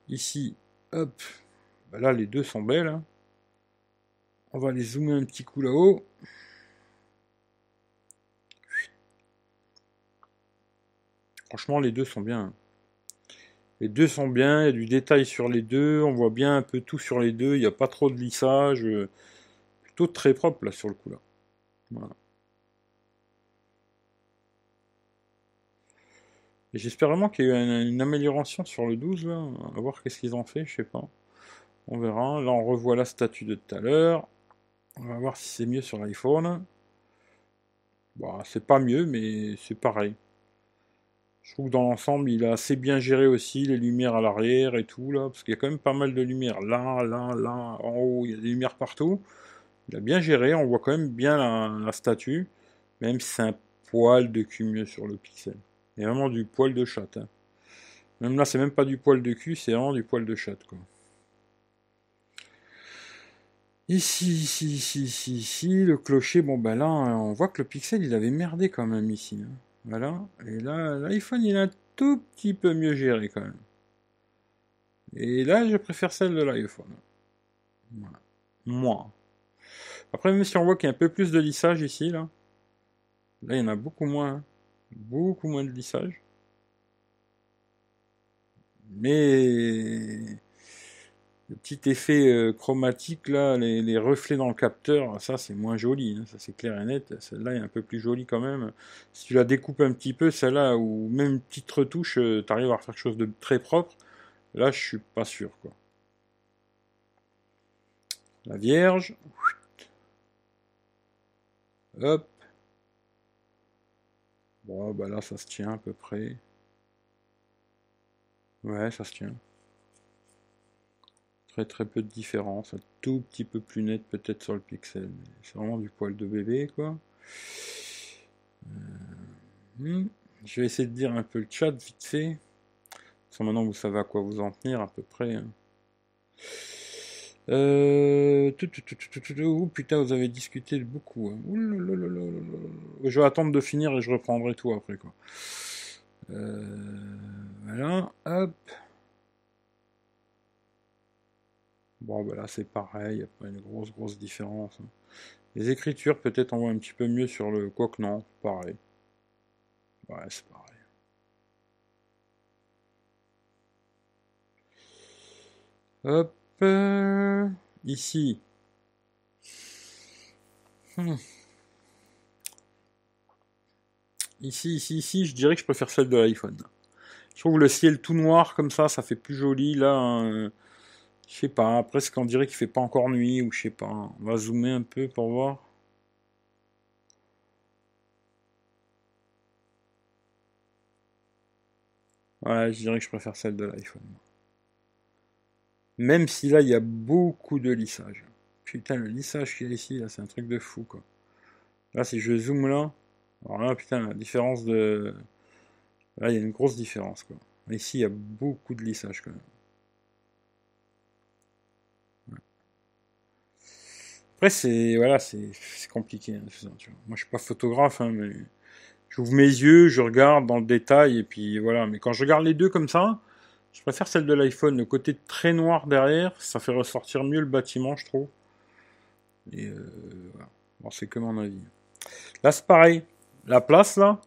Ici, hop, bah là les deux sont belles. Hein. On va les zoomer un petit coup là-haut. Franchement, les deux sont bien. Les deux sont bien, il y a du détail sur les deux, on voit bien un peu tout sur les deux, il n'y a pas trop de lissage. Plutôt très propre là sur le coup là. Voilà. J'espère vraiment qu'il y a eu une, amélioration sur le 12, là. Va voir qu'est-ce qu'ils ont fait, je sais pas. On verra. Là, on revoit la statue de tout à l'heure. On va voir si c'est mieux sur l'iPhone. Bah, c'est pas mieux, mais c'est pareil. Je trouve que dans l'ensemble, il a assez bien géré aussi les lumières à l'arrière et tout, là. Parce qu'il y a quand même pas mal de lumières. Là, là, là, en haut, il y a des lumières partout. Il a bien géré. On voit quand même bien la, statue. Même si c'est un poil de mieux sur le pixel. A vraiment du poil de chatte. Hein. Même là, c'est même pas du poil de cul, c'est vraiment du poil de chatte. Ici, ici, ici, ici, ici, le clocher, bon ben là, on voit que le pixel, il avait merdé quand même ici. Hein. Voilà. Et là, l'iPhone, il est un tout petit peu mieux géré quand même. Et là, je préfère celle de l'iPhone. Voilà. Moi. Après, même si on voit qu'il y a un peu plus de lissage ici, là. Là, il y en a beaucoup moins. Hein beaucoup moins de lissage. Mais le petit effet euh, chromatique là, les, reflets dans le capteur, ça c'est moins joli, hein, ça c'est clair et net. Celle-là est un peu plus jolie quand même. Si tu la découpes un petit peu, celle-là, ou même une petite retouche, euh, tu arrives à faire quelque chose de très propre. Là, je suis pas sûr quoi. La Vierge. Hop. Bon, bah là, ça se tient à peu près. Ouais, ça se tient. Très très peu de différence. Un tout petit peu plus net peut-être sur le pixel. C'est vraiment du poil de bébé, quoi. Euh, hmm. Je vais essayer de dire un peu le chat vite fait. Sans maintenant vous savez à quoi vous en tenir à peu près. Hein. Euh... Putain, vous avez discuté beaucoup. Hein. Je vais attendre de finir et je reprendrai tout après quoi. Euh... Voilà, hop. Bon, bah là c'est pareil, il n'y a pas une grosse grosse différence. Hein. Les écritures peut-être on voit un petit peu mieux sur le... Quoique non, pareil. Ouais, c'est pareil. Hop, euh, ici. Hmm. Ici, ici, ici, je dirais que je préfère celle de l'iPhone. Je trouve le ciel tout noir comme ça, ça fait plus joli. Là, hein. je sais pas, presque on dirait qu'il fait pas encore nuit ou je sais pas. On va zoomer un peu pour voir. Ouais, je dirais que je préfère celle de l'iPhone. Même si là, il y a beaucoup de lissage. Putain, le lissage qu'il y a ici, là, c'est un truc de fou, quoi. Là, si je zoome là, alors là, putain, la différence de... Là, il y a une grosse différence, quoi. Ici, il y a beaucoup de lissage, quand même. Après, c'est voilà, compliqué. Hein, Moi, je suis pas photographe, hein, mais j'ouvre mes yeux, je regarde dans le détail, et puis voilà. Mais quand je regarde les deux comme ça, je préfère celle de l'iPhone. Le côté très noir derrière, ça fait ressortir mieux le bâtiment, je trouve. Et euh, voilà. Bon, c'est que mon avis. Là, c'est pareil. La place, là,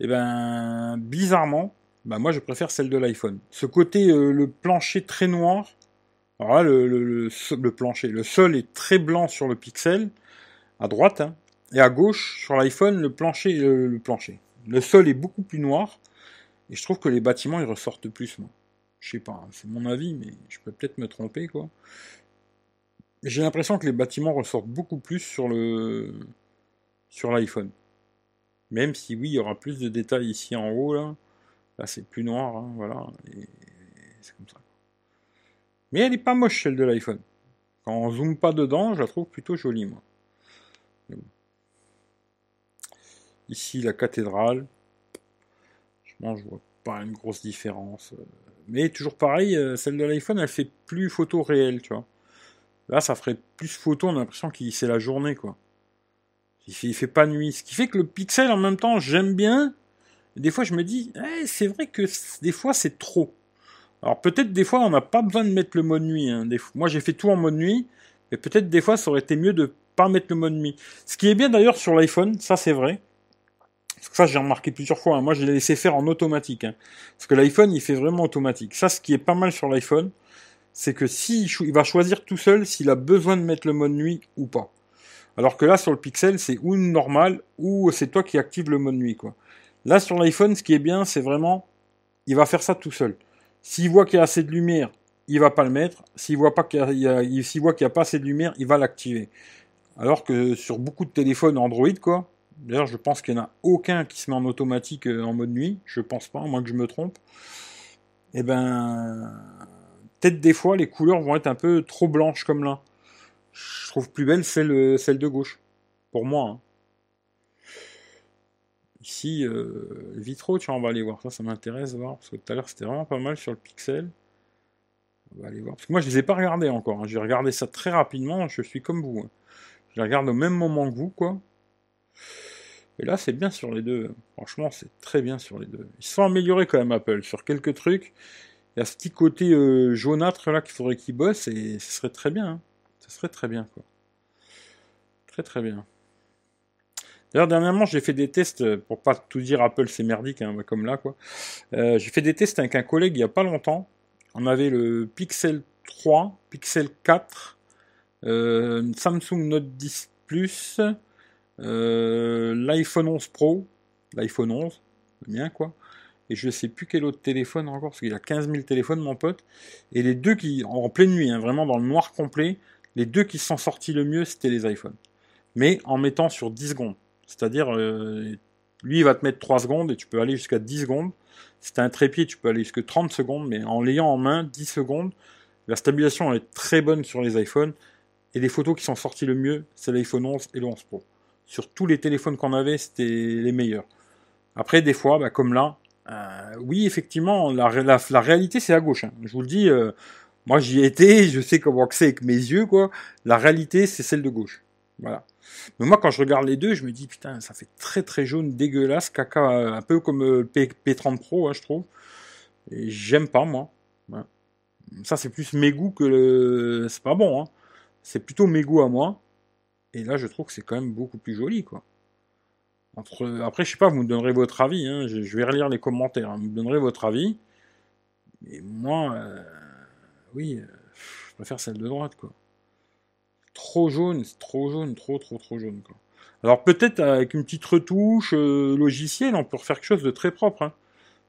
et eh ben, bizarrement, bah, moi, je préfère celle de l'iPhone. Ce côté, euh, le plancher très noir. Alors là, le, le, plancher, le sol est très blanc sur le pixel, à droite, hein, et à gauche, sur l'iPhone, le plancher, le plancher. Le sol est beaucoup plus noir, et je trouve que les bâtiments, ils ressortent plus, moi. Je sais pas, hein, c'est mon avis, mais je peux peut-être me tromper, quoi. J'ai l'impression que les bâtiments ressortent beaucoup plus sur le sur l'iPhone. Même si oui, il y aura plus de détails ici en haut, là. Là, c'est plus noir, hein, voilà. C'est comme ça. Mais elle n'est pas moche, celle de l'iPhone. Quand on zoome pas dedans, je la trouve plutôt jolie, moi. Ici, la cathédrale. Je mange, vois pas une grosse différence. Mais toujours pareil, euh, celle de l'iPhone, elle fait plus photo réelle, tu vois. Là, ça ferait plus photo, on a l'impression que c'est la journée, quoi. Il fait, fait pas nuit. Ce qui fait que le pixel, en même temps, j'aime bien. des fois, je me dis, eh, c'est vrai que des fois, c'est trop. Alors peut-être des fois, on n'a pas besoin de mettre le mode nuit. Hein. moi, j'ai fait tout en mode nuit. Mais peut-être des fois, ça aurait été mieux de pas mettre le mode nuit. Ce qui est bien d'ailleurs sur l'iPhone, ça c'est vrai. Parce que ça, j'ai remarqué plusieurs fois. Hein. Moi, je l'ai laissé faire en automatique. Hein. Parce que l'iPhone, il fait vraiment automatique. Ça, ce qui est pas mal sur l'iPhone, c'est que si il va choisir tout seul s'il a besoin de mettre le mode nuit ou pas. Alors que là, sur le Pixel, c'est ou une normale, ou c'est toi qui active le mode nuit, quoi. Là, sur l'iPhone, ce qui est bien, c'est vraiment, il va faire ça tout seul. S'il voit qu'il y a assez de lumière, il va pas le mettre. S'il voit pas qu'il y a, s'il voit qu'il y a pas assez de lumière, il va l'activer. Alors que sur beaucoup de téléphones Android, quoi, D'ailleurs, je pense qu'il n'y en a aucun qui se met en automatique euh, en mode nuit. Je pense pas, à moins que je me trompe. Eh ben, peut-être des fois, les couleurs vont être un peu trop blanches comme là. Je trouve plus belle celle, euh, celle de gauche. Pour moi. Hein. Ici, euh, tu vois, on va aller voir. Ça, ça m'intéresse voir. Parce que tout à l'heure, c'était vraiment pas mal sur le pixel. On va aller voir. Parce que moi, je les ai pas regardés encore. Hein. J'ai regardé ça très rapidement. Je suis comme vous. Hein. Je les regarde au même moment que vous, quoi. Et là, c'est bien sur les deux. Franchement, c'est très bien sur les deux. Ils se sont améliorés quand même, Apple, sur quelques trucs. Il y a ce petit côté euh, jaunâtre là qu'il faudrait qu'ils bossent et ce serait très bien. Hein. Ce serait très bien, quoi. Très très bien. D'ailleurs, dernièrement, j'ai fait des tests, pour pas tout dire Apple, c'est merdique, hein, comme là, quoi. Euh, j'ai fait des tests avec un collègue il y a pas longtemps. On avait le Pixel 3, Pixel 4, euh, Samsung Note 10 Plus, euh, L'iPhone 11 Pro, l'iPhone 11, le mien quoi. Et je sais plus quel autre téléphone encore, parce qu'il a 15 000 téléphones, mon pote. Et les deux qui, en pleine nuit, hein, vraiment dans le noir complet, les deux qui sont sortis le mieux, c'était les iPhones. Mais en mettant sur 10 secondes. C'est-à-dire, euh, Lui, il va te mettre 3 secondes et tu peux aller jusqu'à 10 secondes. Si un trépied, tu peux aller jusqu'à 30 secondes, mais en l'ayant en main, 10 secondes, la stabilisation est très bonne sur les iPhones. Et les photos qui sont sorties le mieux, c'est l'iPhone 11 et le 11 Pro. Sur tous les téléphones qu'on avait, c'était les meilleurs. Après, des fois, bah, comme là, euh, oui, effectivement, la, la, réalité, c'est à gauche. Hein. Je vous le dis, euh, moi j'y ai été, je sais comment c'est avec mes yeux, quoi. La réalité, c'est celle de gauche. Voilà. Mais moi, quand je regarde les deux, je me dis, putain, ça fait très très jaune, dégueulasse, caca, un peu comme le P, 30 Pro, hein, je trouve. Et j'aime pas, moi. Ça, c'est plus mes goûts que le... C'est pas bon, hein. C'est plutôt mes goûts à moi. Et là, je trouve que c'est quand même beaucoup plus joli, quoi. Entre... Après, je sais pas, vous me donnerez votre avis, hein. je, vais relire les commentaires, hein. vous me donnerez votre avis. Mais moi, euh, oui, euh, je préfère celle de droite, quoi. Trop jaune, c'est trop jaune, trop, trop, trop jaune, quoi. Alors peut-être avec une petite retouche euh, logicielle, on peut refaire quelque chose de très propre. Hein.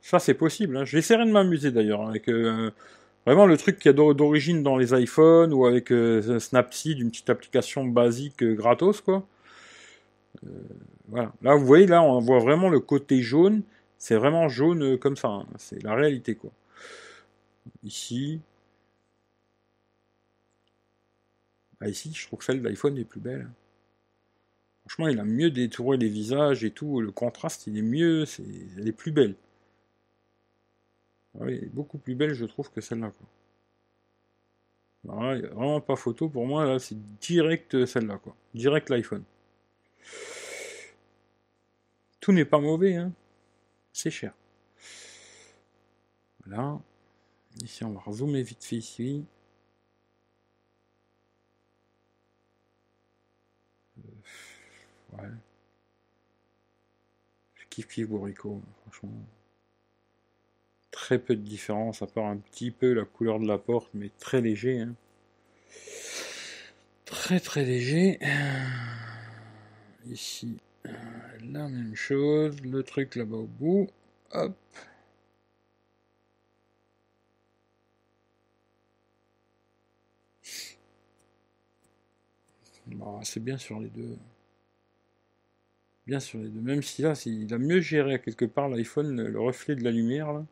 Ça, c'est possible. J'essaierai de m'amuser d'ailleurs avec vraiment le truc qui a d'origine dans les iPhones ou avec Snapseed, une petite application basique gratos, quoi. Voilà. Là, vous voyez, là, on voit vraiment le côté jaune. C'est vraiment jaune euh, comme ça. Hein. C'est la réalité, quoi. Ici. Bah, ici, je trouve que celle de l'iPhone est plus belle. Franchement, il a mieux détouré les visages et tout. Le contraste, il est mieux. Elle est plus belle. Ah oui, beaucoup plus belle, je trouve, que celle-là. il n'y a vraiment pas photo. Pour moi, là, c'est direct celle-là. quoi. Direct l'iPhone. Tout n'est pas mauvais, hein. C'est cher. Voilà. Ici, on va zoomer vite fait ici. Euh, ouais. Je kiffe kiffe franchement. Très peu de différence, à part un petit peu la couleur de la porte, mais très léger. Hein. Très très léger. Ici, la même chose, le truc là-bas au bout, hop. c'est bien sur les deux. Bien sur les deux. Même si là, il a mieux géré quelque part l'iPhone, le reflet de la lumière là.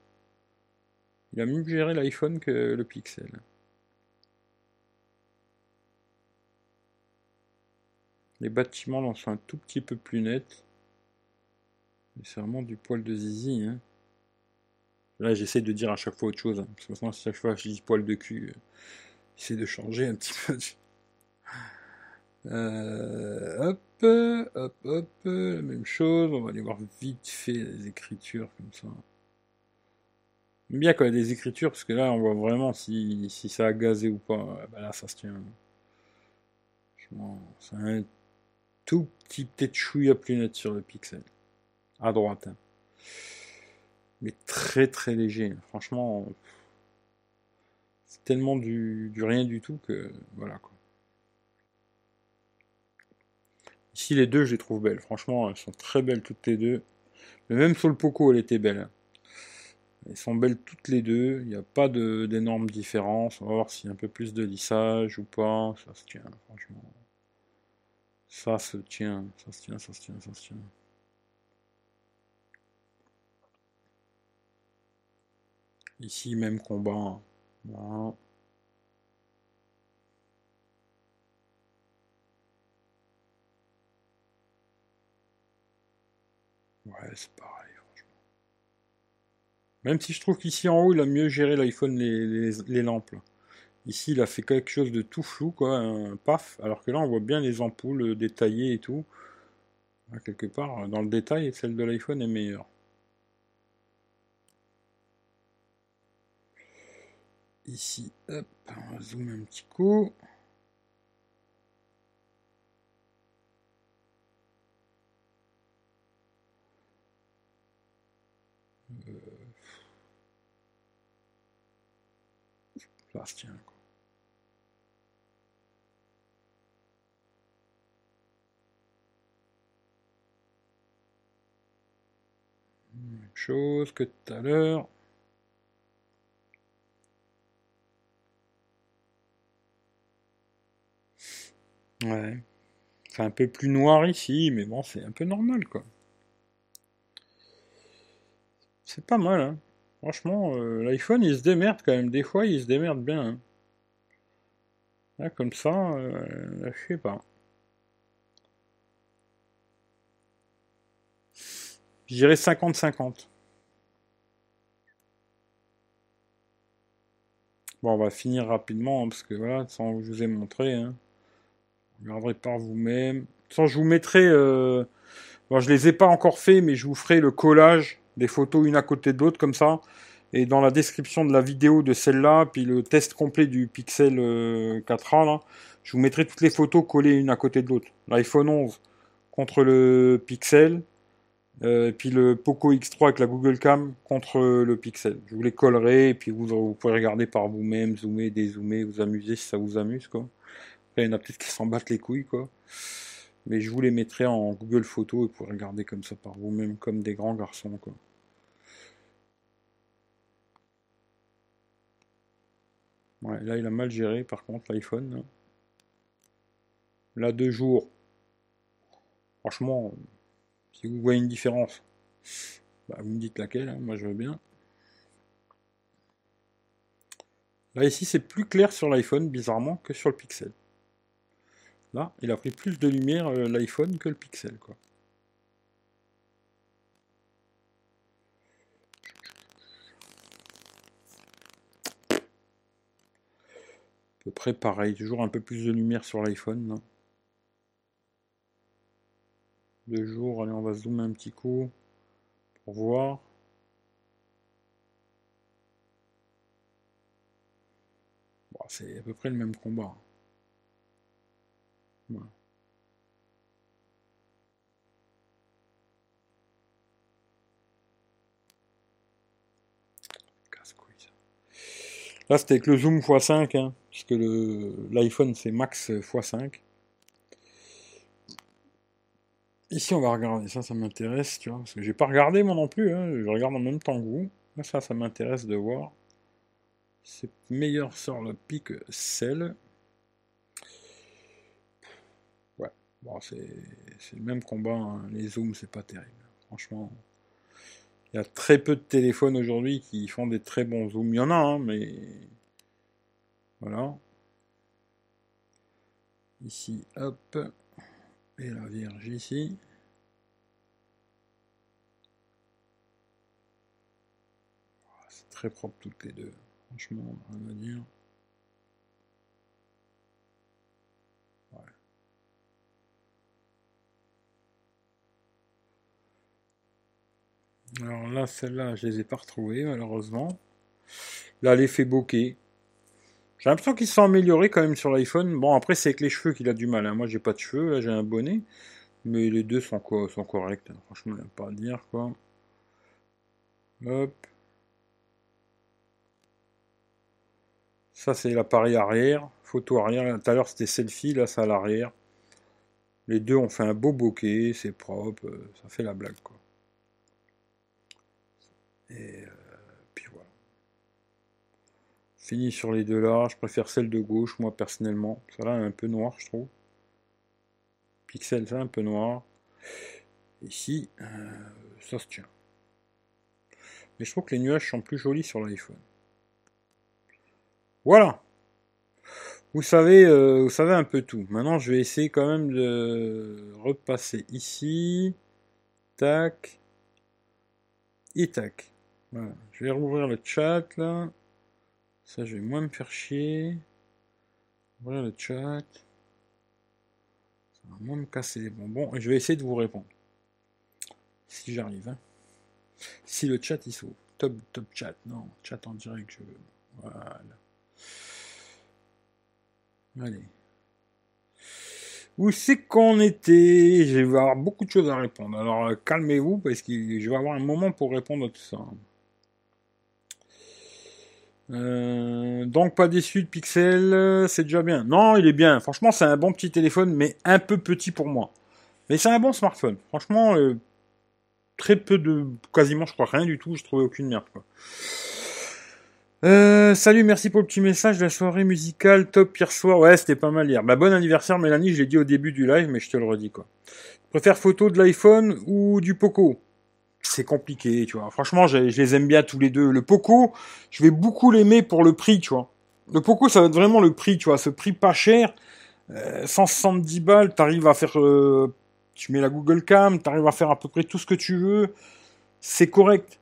Il a mieux géré l'iPhone que le Pixel. Les bâtiments sont un tout petit peu plus. Mais c'est vraiment du poil de zizi. Hein. Là, j'essaie de dire à chaque fois autre chose. Hein, parce que sinon, chaque fois je dis poil de cul, euh, j'essaie de changer un petit peu. Euh, hop, hop, hop, la même chose. On va aller voir vite fait les écritures comme ça. Bien quand il y a des écritures, parce que là, on voit vraiment si, si ça a gazé ou pas. Bah là, ça se tient. C'est un tout petit peut-être chouïa plus net sur le pixel. À droite. Hein. Mais très très léger. Franchement, c'est tellement du, rien du tout que voilà quoi. Ici les deux je les trouve belles. Franchement, elles sont très belles toutes les deux. Mais même sur le Poco, elle était belle. Hein. Elles sont belles toutes les deux. Il n'y a pas d'énormes différences. On va voir s'il y a un peu plus de lissage ou pas. Ça se tient, franchement. Ça se tient, ça se tient, ça se tient, ça se tient. Ici, même combat. Voilà. Ouais, c'est pareil. Même si je trouve qu'ici en haut, il a mieux géré l'iPhone, les, les, lampes. Ici, il a fait quelque chose de tout flou, quoi, un paf, alors que là, on voit bien les ampoules détaillées et tout. quelque part, dans le détail, celle de l'iPhone est meilleure. Ici, hop, on va zoomer un petit coup. Euh... Là, tiens. chose que tout à l'heure. Ouais. C'est un peu plus noir ici, mais bon, c'est un peu normal, quoi. C'est pas mal, hein. Franchement, euh, l'iPhone, il se démerde quand même. Des fois, il se démerde bien. hein. Là, comme ça, euh, je sais pas. Je dirais 50-50. Bon, on va finir rapidement, hein, parce que voilà, sans je vous ai montré, hein. Vous regarderez par vous-même. Sans je vous mettrai... euh, Bon, je les ai pas encore fait, mais je vous ferai le collage des photos une à côté de l'autre, comme ça. Et dans la description de la vidéo de celle-là, puis le test complet du Pixel euh, 4a, là, je vous mettrai toutes les photos collées une à côté de l'autre. L'iPhone 11 contre le Pixel, euh, puis le Poco X3 avec la Google Cam contre le Pixel. Je vous les collerai, et puis vous, vous pourrez regarder par vous-même, zoomer, dézoomer, vous amuser si ça vous amuse, quoi. Il y en a peut-être qui s'en battent les couilles, quoi. Mais je vous les mettrai en Google Photos et vous pourrez regarder comme ça par vous-même, comme des grands garçons, quoi. Là, il a mal géré, par contre, l'iPhone. Là. Là, deux jours. Franchement, si vous voyez une différence, bah, vous me dites laquelle, hein, moi je veux bien. Là, ici, c'est plus clair sur l'iPhone, bizarrement, que sur le Pixel. Là, il a pris plus de lumière, euh, l'iPhone, que le Pixel, quoi. À peu près pareil, toujours un peu plus de lumière sur l'iPhone. Deux jours, allez, on va zoomer un petit coup pour voir. C'est à peu près le même combat. Là, c'était avec le zoom x5, hein, puisque l'iPhone c'est max x5. Ici, on va regarder, ça, ça m'intéresse, tu vois, parce que j'ai pas regardé moi non plus, hein, je regarde en même temps que vous. Là, ça, ça m'intéresse de voir. C'est meilleur sur le Pixel. Ouais, bon, c'est le même combat, hein. les zooms, c'est pas terrible. Franchement, il y a très peu de téléphones aujourd'hui qui font des très bons zooms. Il y en a, hein, mais voilà. Ici, hop. Et la Vierge ici. Ah, C'est très propre toutes les deux. Franchement, rien à dire. Alors là, celle-là, je les ai pas retrouvées, malheureusement. Là, l'effet bokeh. J'ai l'impression qu'ils se sont améliorés quand même sur l'iPhone. Bon, après, c'est avec les cheveux qu'il a du mal. hein. Moi, j'ai pas de cheveux, là, j'ai un bonnet. Mais les deux sont, co- sont corrects. hein. Franchement, il a pas à dire, quoi. Hop. Ça, c'est l'appareil arrière. Photo arrière. Tout à l'heure, c'était selfie. Là, c'est à l'arrière. Les deux ont fait un beau bokeh. C'est propre. euh, Ça fait la blague, quoi. Et euh, puis voilà. Fini sur les deux là. Je préfère celle de gauche, moi, personnellement. Celle-là est un peu noire, je trouve. Pixel, c'est un peu noir. Ici, euh, ça se tient. Mais je trouve que les nuages sont plus jolis sur l'iPhone. Voilà. Vous savez, euh, vous savez un peu tout. Maintenant, je vais essayer quand même de repasser ici. Tac. Et tac. Je vais rouvrir le chat là. Ça, je vais moins me faire chier. Ouvrir le chat. Ça va moins me casser les bonbons. Et je vais essayer de vous répondre. Si j'arrive. hein. Si le chat il s'ouvre. Top, top chat. Non, chat en direct, je veux. Voilà. Allez. Où c'est qu'on était? Je vais avoir beaucoup de choses à répondre. Alors euh, calmez-vous parce que je vais avoir un moment pour répondre à tout ça. Euh, donc pas déçu de Pixel, euh, c'est déjà bien. Non, il est bien. Franchement, c'est un bon petit téléphone, mais un peu petit pour moi. Mais c'est un bon smartphone. Franchement, euh, très peu de, quasiment, je crois rien du tout. Je trouvais aucune merde. Salut, merci pour le petit message. La soirée musicale top hier soir. Ouais, c'était pas mal hier. Bah, bon anniversaire, Mélanie. Je l'ai dit au début du live, mais je te le redis quoi. Tu préfères photo de l'iPhone ou du Poco? C'est compliqué, tu vois. Franchement, je, les aime bien tous les deux. Le Poco, je vais beaucoup l'aimer pour le prix, tu vois. Le Poco, ça va être vraiment le prix, tu vois. Ce prix pas cher, 170 euh, balles, t'arrives à faire... Euh, tu mets la Google Cam, t'arrives à faire à peu près tout ce que tu veux. C'est correct.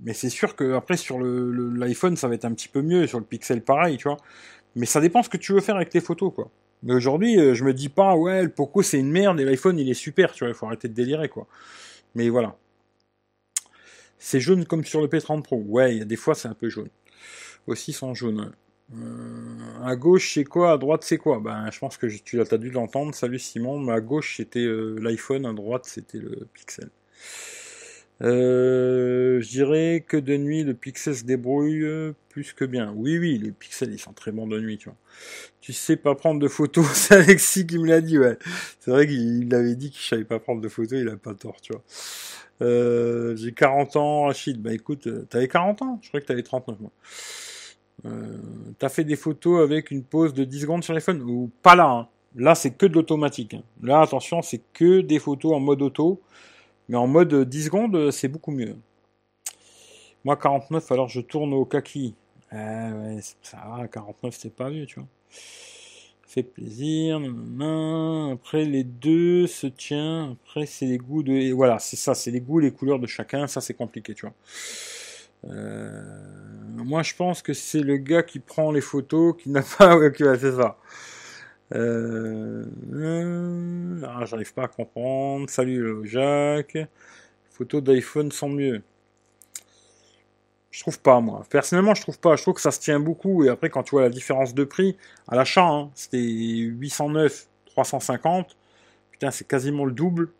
Mais c'est sûr que après sur l'iPhone, ça va être un petit peu mieux. Sur le Pixel, pareil, tu vois. Mais ça dépend ce que tu veux faire avec tes photos, quoi. Mais aujourd'hui, euh, je me dis pas, ouais, le Poco c'est une merde et l'iPhone il est super, tu vois, il faut arrêter de délirer, quoi. Mais voilà. C'est jaune comme sur le P30 Pro. Ouais, des fois c'est un peu jaune. Aussi sans jaune. Euh, à gauche c'est quoi, à droite c'est quoi? Ben je pense que tu as dû l'entendre. Salut Simon. Mais à gauche c'était euh, l'iPhone, à droite c'était le Pixel. Euh, je dirais que de nuit, le Pixel se débrouille euh, plus que bien. Oui, oui, les pixels, ils sont très bons de nuit, tu vois. Tu sais pas prendre de photos, c'est Alexis qui me l'a dit. C'est vrai qu'il avait dit qu'il savait pas prendre de photos, il a pas tort, tu vois. Euh, j'ai 40 ans, Rachid. Bah écoute, t'avais 40 ans Je croyais que t'avais 39, moi. Euh, T'as fait des photos avec une pause de 10 secondes sur l'iPhone Ou pas là, hein. Là, c'est que de l'automatique. Hein. Là, attention, c'est que des photos en mode auto. Mais en mode 10 secondes, c'est beaucoup mieux. Moi, 49, alors je tourne au kaki. Eh ouais, ça va, 49, c'est pas mieux, tu vois. Fait plaisir. Après, les deux se tient. Après, c'est les goûts de. Voilà, c'est ça, c'est les goûts, les couleurs de chacun. Ça, c'est compliqué, tu vois. Euh, moi, je pense que c'est le gars qui prend les photos qui n'a pas. ouais, c'est ça. Euh, ah, j'arrive pas à comprendre. Salut Jacques. Photos d'iPhone sont mieux. Je trouve pas, moi. Personnellement, je trouve pas. Je trouve que ça se tient beaucoup. Et après, quand tu vois la différence de prix, à l'achat, hein, c'était 809, 350. Putain, c'est quasiment le double.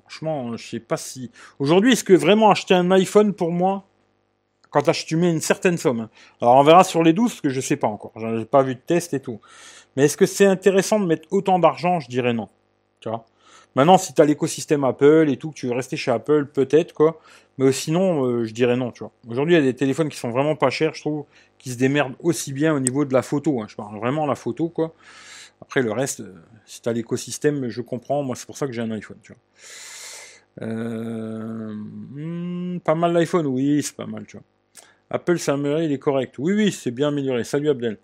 Franchement, je sais pas si. Aujourd'hui, est-ce que vraiment acheter un iPhone pour moi, quand tu mets une certaine somme. Hein. Alors on verra sur les 12 parce que je sais pas encore. J'ai pas vu de test et tout. Mais est-ce que c'est intéressant de mettre autant d'argent? Je dirais non. Tu vois? Maintenant, si tu as l'écosystème Apple et tout, que tu veux rester chez Apple, peut-être, quoi. Mais sinon, euh, je dirais non, tu vois. Aujourd'hui, il y a des téléphones qui sont vraiment pas chers, je trouve, qui se démerdent aussi bien au niveau de la photo. Hein. Je parle vraiment la photo, quoi. Après, le reste, euh, si tu as l'écosystème, je comprends. Moi, c'est pour ça que j'ai un iPhone, tu vois. Euh, hmm, pas mal l'iPhone, oui, c'est pas mal, tu vois. Apple amélioré, il est correct. Oui, oui, c'est bien amélioré. Salut Abdel.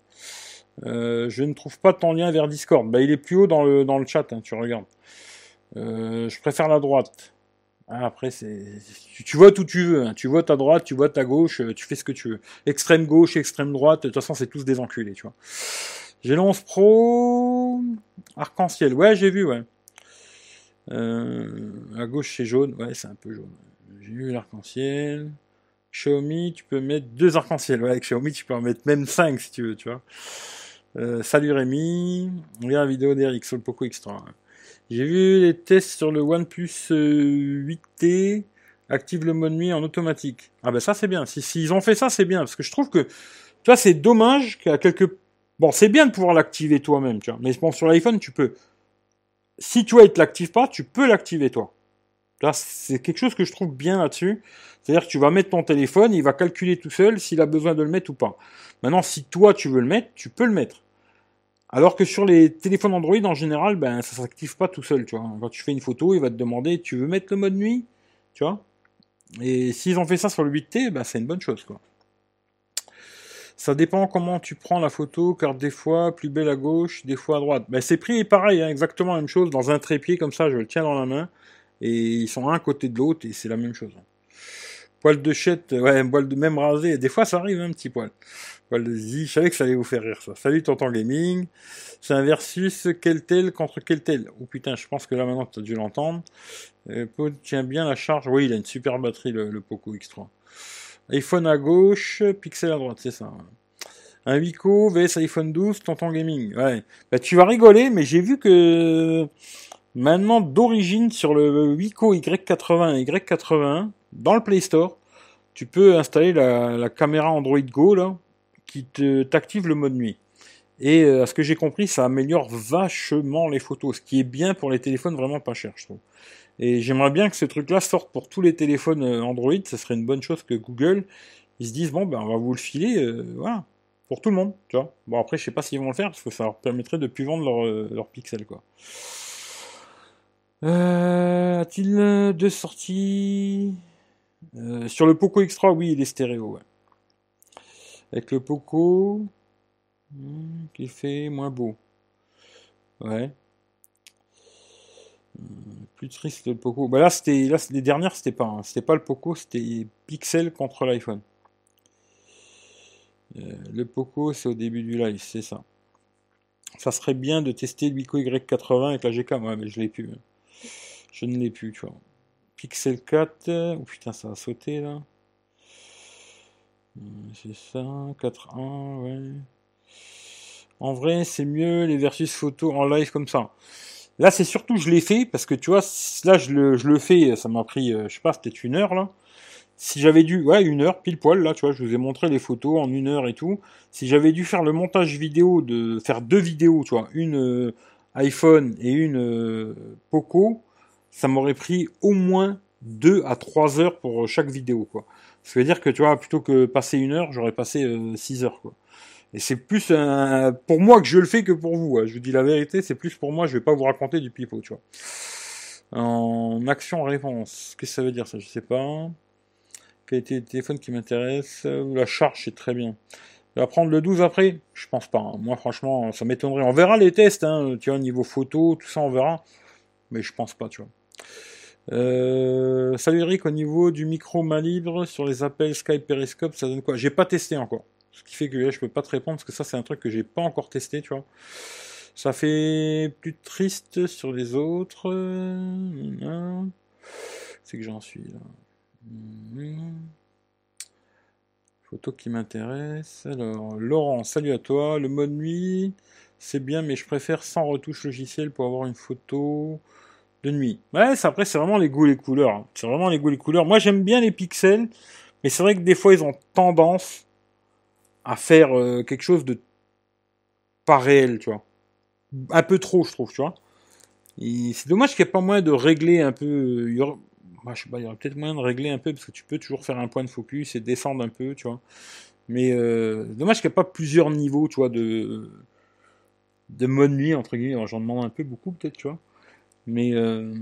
Euh, je ne trouve pas ton lien vers Discord. Bah, il est plus haut dans le, dans le chat, hein, tu regardes. Euh, je préfère la droite. Ah, après, c'est, tu, votes où tu veux. Hein. Tu votes à droite, tu votes à gauche, euh, tu fais ce que tu veux. Extrême gauche, extrême droite. De toute façon, c'est tous des enculés, tu vois. J'ai l'11 Pro arc-en-ciel. Ouais, j'ai vu, ouais. à gauche, c'est jaune. Ouais, c'est un peu jaune. J'ai vu l'arc-en-ciel. Xiaomi, tu peux mettre deux arc-en-ciel. Ouais, avec Xiaomi, tu peux en mettre même cinq si tu veux, tu vois. Euh, salut Rémi, regarde la vidéo d'Eric sur le Poco X3. J'ai vu les tests sur le OnePlus 8T, active le mode nuit en automatique. Ah ben ça c'est bien, s'ils si, ont fait ça c'est bien, parce que je trouve que, tu vois, c'est dommage qu'à quelques... Bon, c'est bien de pouvoir l'activer toi-même, tu vois, mais bon, sur l'iPhone, tu peux... Si tu vois, il te l'active pas, tu peux l'activer toi. C'est quelque chose que je trouve bien là-dessus. C'est-à-dire que tu vas mettre ton téléphone, il va calculer tout seul s'il a besoin de le mettre ou pas. Maintenant, si toi tu veux le mettre, tu peux le mettre. Alors que sur les téléphones Android en général, ben ça s'active pas tout seul, tu vois. Quand tu fais une photo, il va te demander tu veux mettre le mode nuit, tu vois. Et s'ils ont fait ça sur le 8T, ben c'est une bonne chose, quoi. Ça dépend comment tu prends la photo, car des fois plus belle à gauche, des fois à droite. Ben c'est pris pareil, hein, exactement la même chose, dans un trépied comme ça, je le tiens dans la main, et ils sont un à côté de l'autre, et c'est la même chose. Poil de chette, ouais, poil de même rasé. Des fois, ça arrive, un petit poil. Poil de zi, je savais que ça allait vous faire rire, ça. Salut, Tonton Gaming. C'est un versus quel tel contre quel tel. Oh putain, je pense que là, maintenant, tu as dû l'entendre. Euh, tient bien la charge. Oui, il a une super batterie, le, Poco X3. iPhone à gauche, Pixel à droite, c'est ça. Un Wico vs iPhone 12, Tonton Gaming. Ouais. Bah, tu vas rigoler, mais j'ai vu que maintenant, d'origine, sur le Wico Y80 et Y81, dans le Play Store, tu peux installer la, caméra Android Go là, qui t'active le mode nuit. Et euh, à ce que j'ai compris, ça améliore vachement les photos, ce qui est bien pour les téléphones vraiment pas chers, je trouve. Et j'aimerais bien que ce truc-là sorte pour tous les téléphones euh, Android. Ce serait une bonne chose que Google ils se disent bon ben on va vous le filer, euh, voilà, pour tout le monde, tu vois. Bon après je sais pas s'ils vont le faire parce que ça leur permettrait de plus vendre leur, leur pixel quoi. A-t-il deux sorties? Sur le Poco Extra, oui, il est stéréo. Avec le Poco, hmm, qui fait moins beau. Ouais. Plus triste le Poco. Bah là, c'était, là, les dernières, c'était pas, hein. c'était pas le Poco, c'était Pixel contre l'iPhone. Euh, le Poco, c'est au début du live, c'est ça. Ça serait bien de tester le Y80 avec la GK, ouais, mais je l'ai plus. Je ne l'ai plus, tu vois. Pixel 4, oh putain, ça a sauté là. Euh, c'est ça, 4.1, ouais. En vrai, c'est mieux les versus photos en live comme ça. Là, c'est surtout, je l'ai fait, parce que tu vois, là, je le, je le fais, ça m'a pris, euh, je sais pas, peut-être une heure, là. Si j'avais dû, ouais, une heure, pile poil, là, tu vois, je vous ai montré les photos en une heure et tout. Si j'avais dû faire le montage vidéo, de faire deux vidéos, tu vois, une euh, iPhone et une euh, Poco, ça m'aurait pris au moins deux à trois heures pour chaque vidéo, quoi. Ça veut dire que, tu vois, plutôt que passer une heure, j'aurais passé six heures, quoi. Et c'est plus un, pour moi que je le fais que pour vous. Hein. Je vous dis la vérité, c'est plus pour moi. Je vais pas vous raconter du pipeau, tu vois. En action-réponse, qu'est-ce que ça veut dire ça? Je sais pas. Qualité de téléphone qui m'intéresse? La charge, c'est très bien. va prendre le 12 après? Je pense pas. Hein. Moi, franchement, ça m'étonnerait. On verra les tests, hein, tu vois, niveau photo, tout ça, on verra. Mais je pense pas, tu vois. Euh, salut Eric, au niveau du micro main libre sur les appels Skype Periscope, ça donne quoi? J'ai pas testé encore. Ce qui fait que là, je peux pas te répondre parce que ça, c'est un truc que j'ai pas encore testé, tu vois. Ça fait plus triste sur les autres. C'est que j'en suis là. Photo qui m'intéresse. Alors, Laurent, salut à toi. Le mode nuit, c'est bien, mais je préfère sans retouche logicielle pour avoir une photo de nuit. Ouais, après, c'est vraiment les goûts et les couleurs. Hein. C'est vraiment les goûts les couleurs. Moi, j'aime bien les pixels, mais c'est vrai que des fois, ils ont tendance à faire euh, quelque chose de pas réel, tu vois. Un peu trop, je trouve, tu vois. C'est dommage qu'il n'y ait pas moyen de régler un peu. Il y bah, il y aurait peut-être moyen de régler un peu parce que tu peux toujours faire un point de focus et descendre un peu, tu vois. Mais euh, dommage qu'il n'y ait pas plusieurs niveaux, tu vois, de de mode nuit entre guillemets. J'en demande un peu beaucoup peut-être, tu vois. Mais euh,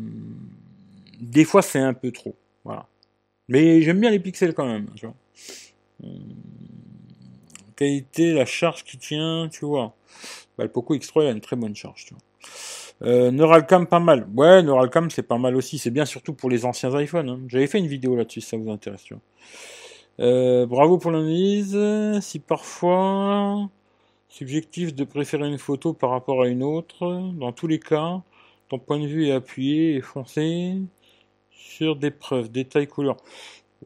des fois c'est un peu trop, voilà. Mais j'aime bien les pixels quand même, vois qualité, la charge qui tient, tu vois. Bah, le Poco X3 il a une très bonne charge. Euh, Neuralcam pas mal. Ouais, Neuralcam c'est pas mal aussi. C'est bien surtout pour les anciens iPhones. Hein. J'avais fait une vidéo là-dessus si ça vous intéresse. Euh, bravo pour l'analyse. Si parfois subjectif de préférer une photo par rapport à une autre, dans tous les cas, ton point de vue est appuyé et foncé sur des preuves, détails, couleurs.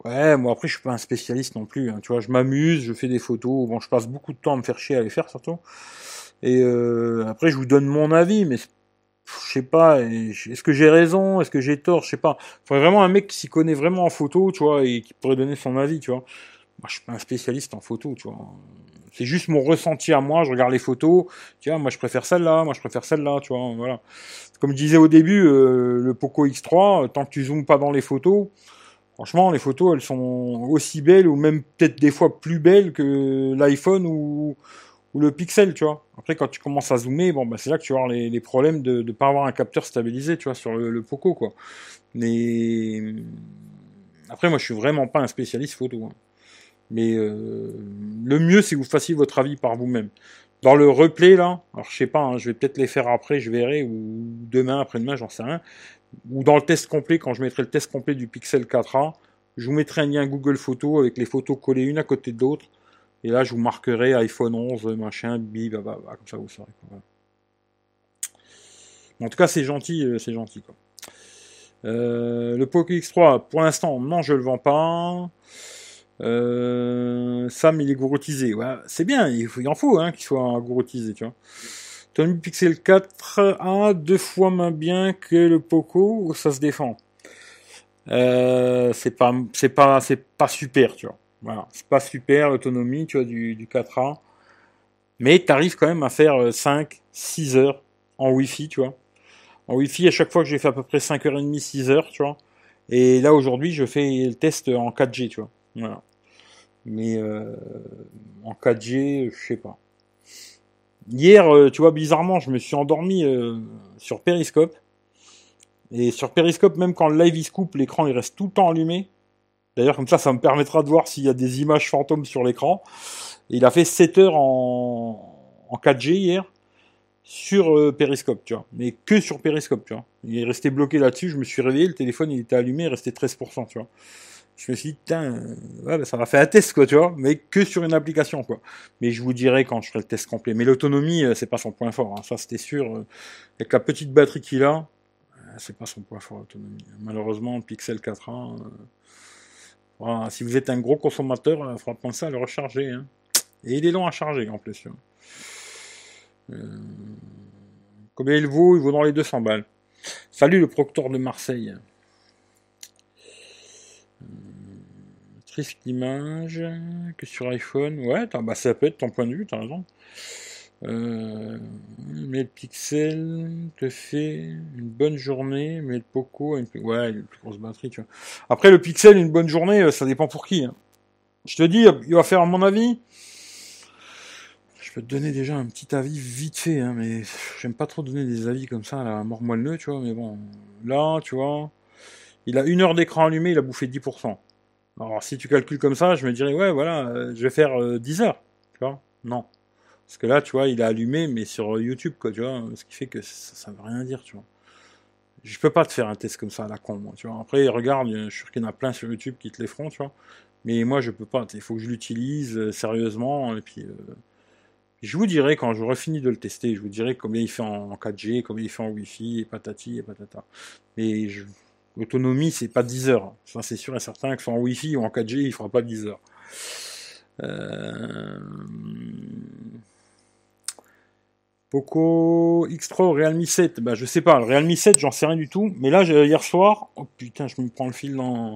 Ouais, moi après je suis pas un spécialiste non plus. Hein. Tu vois, je m'amuse, je fais des photos. Bon, je passe beaucoup de temps à me faire chier à les faire surtout. Et euh, après je vous donne mon avis, mais je sais pas. Est-ce que j'ai raison? Est-ce que j'ai tort? Je sais pas. Faudrait vraiment un mec qui s'y connaît vraiment en photo, tu vois, et qui pourrait donner son avis, tu vois. Moi, je suis pas un spécialiste en photo, tu vois. C'est juste mon ressenti à moi. Je regarde les photos. Vois, moi je préfère celle-là, moi je préfère celle-là, tu vois. Voilà. Comme je disais au début, euh, le Poco X3, tant que tu zoomes pas dans les photos Franchement, les photos, elles sont aussi belles ou même peut-être des fois plus belles que l'iPhone ou, le Pixel, tu vois. Après, quand tu commences à zoomer, bon, bah, c'est là que tu vas avoir les, problèmes de ne pas avoir un capteur stabilisé, tu vois, sur le, Poco, quoi. Mais après, moi, je suis vraiment pas un spécialiste photo. Hein. Mais euh, le mieux, c'est que vous fassiez votre avis par vous-même. Dans le replay, là, alors je sais pas, hein, je vais peut-être les faire après, je verrai, ou demain, après-demain, j'en sais rien ou dans le test complet, quand je mettrai le test complet du Pixel 4a, je vous mettrai un lien Google Photos avec les photos collées une à côté de l'autre. Et là, je vous marquerai iPhone 11, machin, bi, bah, bah, comme ça vous saurez. En tout cas, c'est gentil, euh, c'est gentil. Quoi. Euh, le Poco X3, pour l'instant, non, je le vends pas. Euh, Sam, il est gouroutisé. Ouais, c'est bien, il, en faut hein, qu'il soit gouroutisé, tu vois. Pixel 4 a deux fois moins bien que le Poco ça se défend. Euh, c'est pas, c'est pas, c'est pas super, tu vois. Voilà, c'est pas super l'autonomie, tu vois, du, du 4A. Mais tu arrives quand même à faire 5, euh, 6 heures en Wi-Fi, tu vois. En Wi-Fi, à chaque fois que j'ai fait à peu près 5h30, 6 heures, tu vois. Et là, aujourd'hui, je fais le test en 4G, tu vois. Voilà. Mais euh, en 4G, je sais pas. Hier, euh, tu vois, bizarrement, je me suis endormi euh, sur Periscope. Et sur Periscope, même quand le live il se coupe, l'écran il reste tout le temps allumé. D'ailleurs, comme ça, ça me permettra de voir s'il y a des images fantômes sur l'écran. Il a fait 7 heures en, en 4G hier sur euh, Periscope, tu vois. Mais que sur Periscope, tu vois. Il est resté bloqué là-dessus, je me suis réveillé, le téléphone il était allumé, il restait 13%, tu vois. Je me suis dit, euh, bah, ça m'a fait un test, quoi, tu vois, mais que sur une application, quoi. Mais je vous dirai quand je ferai le test complet. Mais l'autonomie, euh, c'est pas son point fort, hein. ça c'était sûr. avec la petite batterie qu'il a, c'est pas son point fort, l'autonomie. Malheureusement, Pixel 4a, voilà, si vous êtes un gros consommateur, il faudra penser à le recharger. Hein. Et il est long à charger en plus. Euh, combien il vaut? Il vaut dans les 200 balles. Salut le proctor de Marseille. Triste image que sur iPhone. Ouais, bah, ça peut être ton point de vue, t'as raison. Euh, mais le Pixel te fait une bonne journée, mais le Poco a une plus, ouais, une plus grosse batterie, tu vois. Après, le Pixel, une bonne journée, ça dépend pour qui. Hein. Je te dis, il va faire, mon avis, je peux te donner déjà un petit avis vite fait, hein, mais j'aime pas trop donner des avis comme ça à la mort moelleux, tu vois, mais bon, là, tu vois, il a une heure d'écran allumé, il a bouffé 10%. Alors, si tu calcules comme ça, je me dirais, ouais, voilà, euh, je vais faire 10 euh, heures, tu vois, non. Parce que là, tu vois, il a allumé, mais sur YouTube, quoi, tu vois, ce qui fait que ça, ça veut rien dire, tu vois. Je peux pas te faire un test comme ça à la con, moi, tu vois. Après, regarde, je suis sûr qu'il y en a plein sur YouTube qui te les feront, tu vois. Mais moi, je peux pas. Il faut que je l'utilise euh, sérieusement, et puis... Je vous dirai quand j'aurai fini de le tester, je vous dirai combien il fait en 4G, combien il fait en Wi-Fi, et patati et patata. Mais l'autonomie, c'est pas 10 heures. Ça, c'est sûr et certain que en Wi-Fi ou en 4G, il fera pas 10 heures. Euh... Poco X3 ou Realme 7, bah je sais pas, le Realme 7 j'en sais rien du tout, mais là hier soir, oh putain je me prends le fil dans...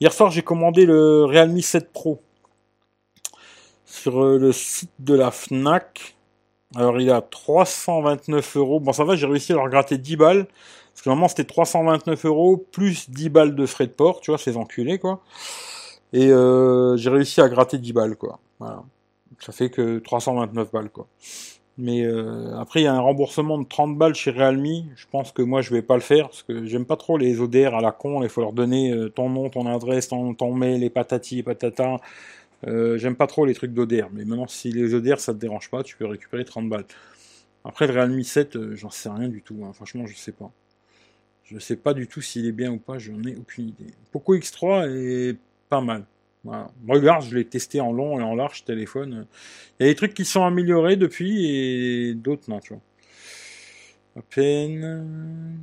Hier soir j'ai commandé le Realme 7 Pro sur euh, le site de la FNAC. Alors il à 329 euros. Bon ça va, j'ai réussi à leur gratter 10 balles. Parce que normalement c'était 329 euros plus 10 balles de frais de port, tu vois, ces enculés quoi. Et euh, j'ai réussi à gratter 10 balles quoi. Voilà. Ça fait que 329 balles quoi. Mais euh, après, il y a un remboursement de 30 balles chez Realme. Je pense que moi, je vais pas le faire parce que j'aime pas trop les ODR à la con. Il faut leur donner ton nom, ton adresse, ton, ton mail, les patati et patata. Euh, j'aime pas trop les trucs d'ODR, mais maintenant si les ODR ça te dérange pas, tu peux récupérer 30 balles. Après le Realme 7, euh, j'en sais rien du tout, hein. franchement je sais pas. Je sais pas du tout s'il est bien ou pas, j'en ai aucune idée. Poco X3 est pas mal. Regarde, je l'ai testé en long et en large téléphone. Il y a des trucs qui sont améliorés depuis et d'autres non, tu vois. À peine.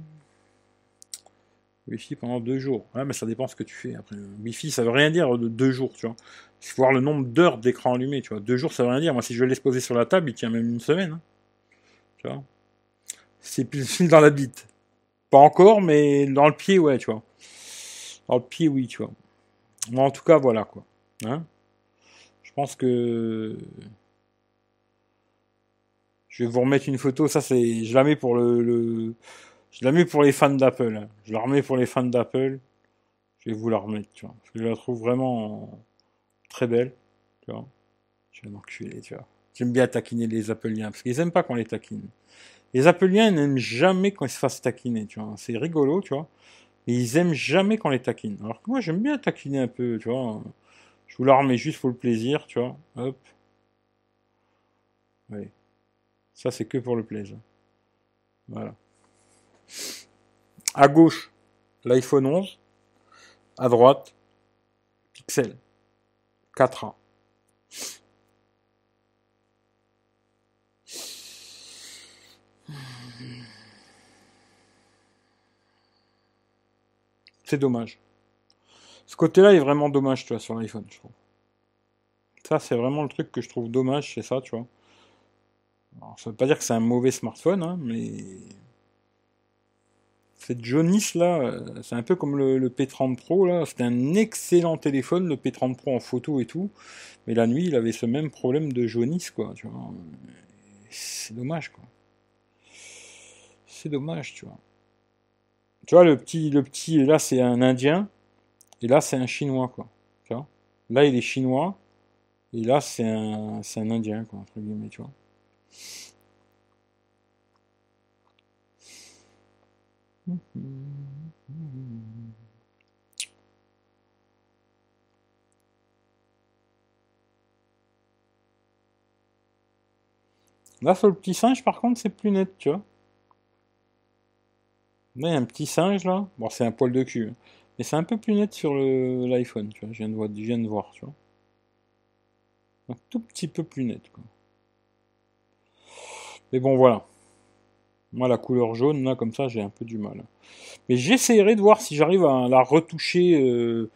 Wi-Fi pendant deux jours. Ouais, mais ça dépend ce que tu fais. Après, Wi-Fi, ça veut rien dire de deux jours, tu vois. Il faut voir le nombre d'heures d'écran allumé, tu vois. Deux jours, ça veut rien dire. Moi, si je vais l'exposer sur la table, il tient même une semaine. Hein. Tu vois. C'est plus dans la bite. Pas encore, mais dans le pied, ouais, tu vois. Dans le pied, oui, tu vois. Bon, en tout cas, voilà, quoi. Hein? Je pense que... Je vais vous remettre une photo. Ça, c'est... Je la mets pour le... Je la mets pour les fans d'Apple. Hein. Je la remets pour les fans d'Apple. Je vais vous la remettre, tu vois. je la trouve vraiment très belle, tu vois. Je vais m'enculer, tu vois. J'aime bien taquiner les Appleiens, parce qu'ils aiment pas qu'on les taquine. Les Appleiens n'aiment jamais qu'on se fasse taquiner, tu vois. C'est rigolo, tu vois. Mais ils aiment jamais qu'on les taquine. Alors que moi, j'aime bien taquiner un peu, tu vois. Je vous la remets juste pour le plaisir, tu vois. Hop. Oui. Ça, c'est que pour le plaisir. Voilà. À gauche, l'iPhone 11. À droite, Pixel 4A. C'est dommage. Ce côté-là est vraiment dommage, tu vois, sur l'iPhone. Ça, c'est vraiment le truc que je trouve dommage, c'est ça, tu vois. Ça veut pas dire que c'est un mauvais smartphone, hein, mais cette jaunisse là, euh, c'est un peu comme le, P30 Pro là. C'est un excellent téléphone, le P30 Pro en photo et tout. Mais la nuit, il avait ce même problème de jaunisse, quoi. C'est dommage, quoi. C'est dommage, tu vois. Tu vois, le petit, le petit, là, c'est un Indien. Et là, c'est un Chinois, quoi. Tu vois? Là, il est Chinois. Et là, c'est un, c'est un Indien, quoi, entre guillemets, tu vois. Là, sur le petit singe, par contre, c'est plus net, tu vois. Là, il un petit singe, là. Bon, c'est un poil de cul. Hein. Mais c'est un peu plus net sur l'iPhone, tu vois. Je viens, de voir, tu vois. Un tout petit peu plus net, quoi. Mais bon, voilà. Moi, la couleur jaune, là, comme ça, j'ai un peu du mal. Mais j'essaierai de voir si j'arrive à la retoucher euh,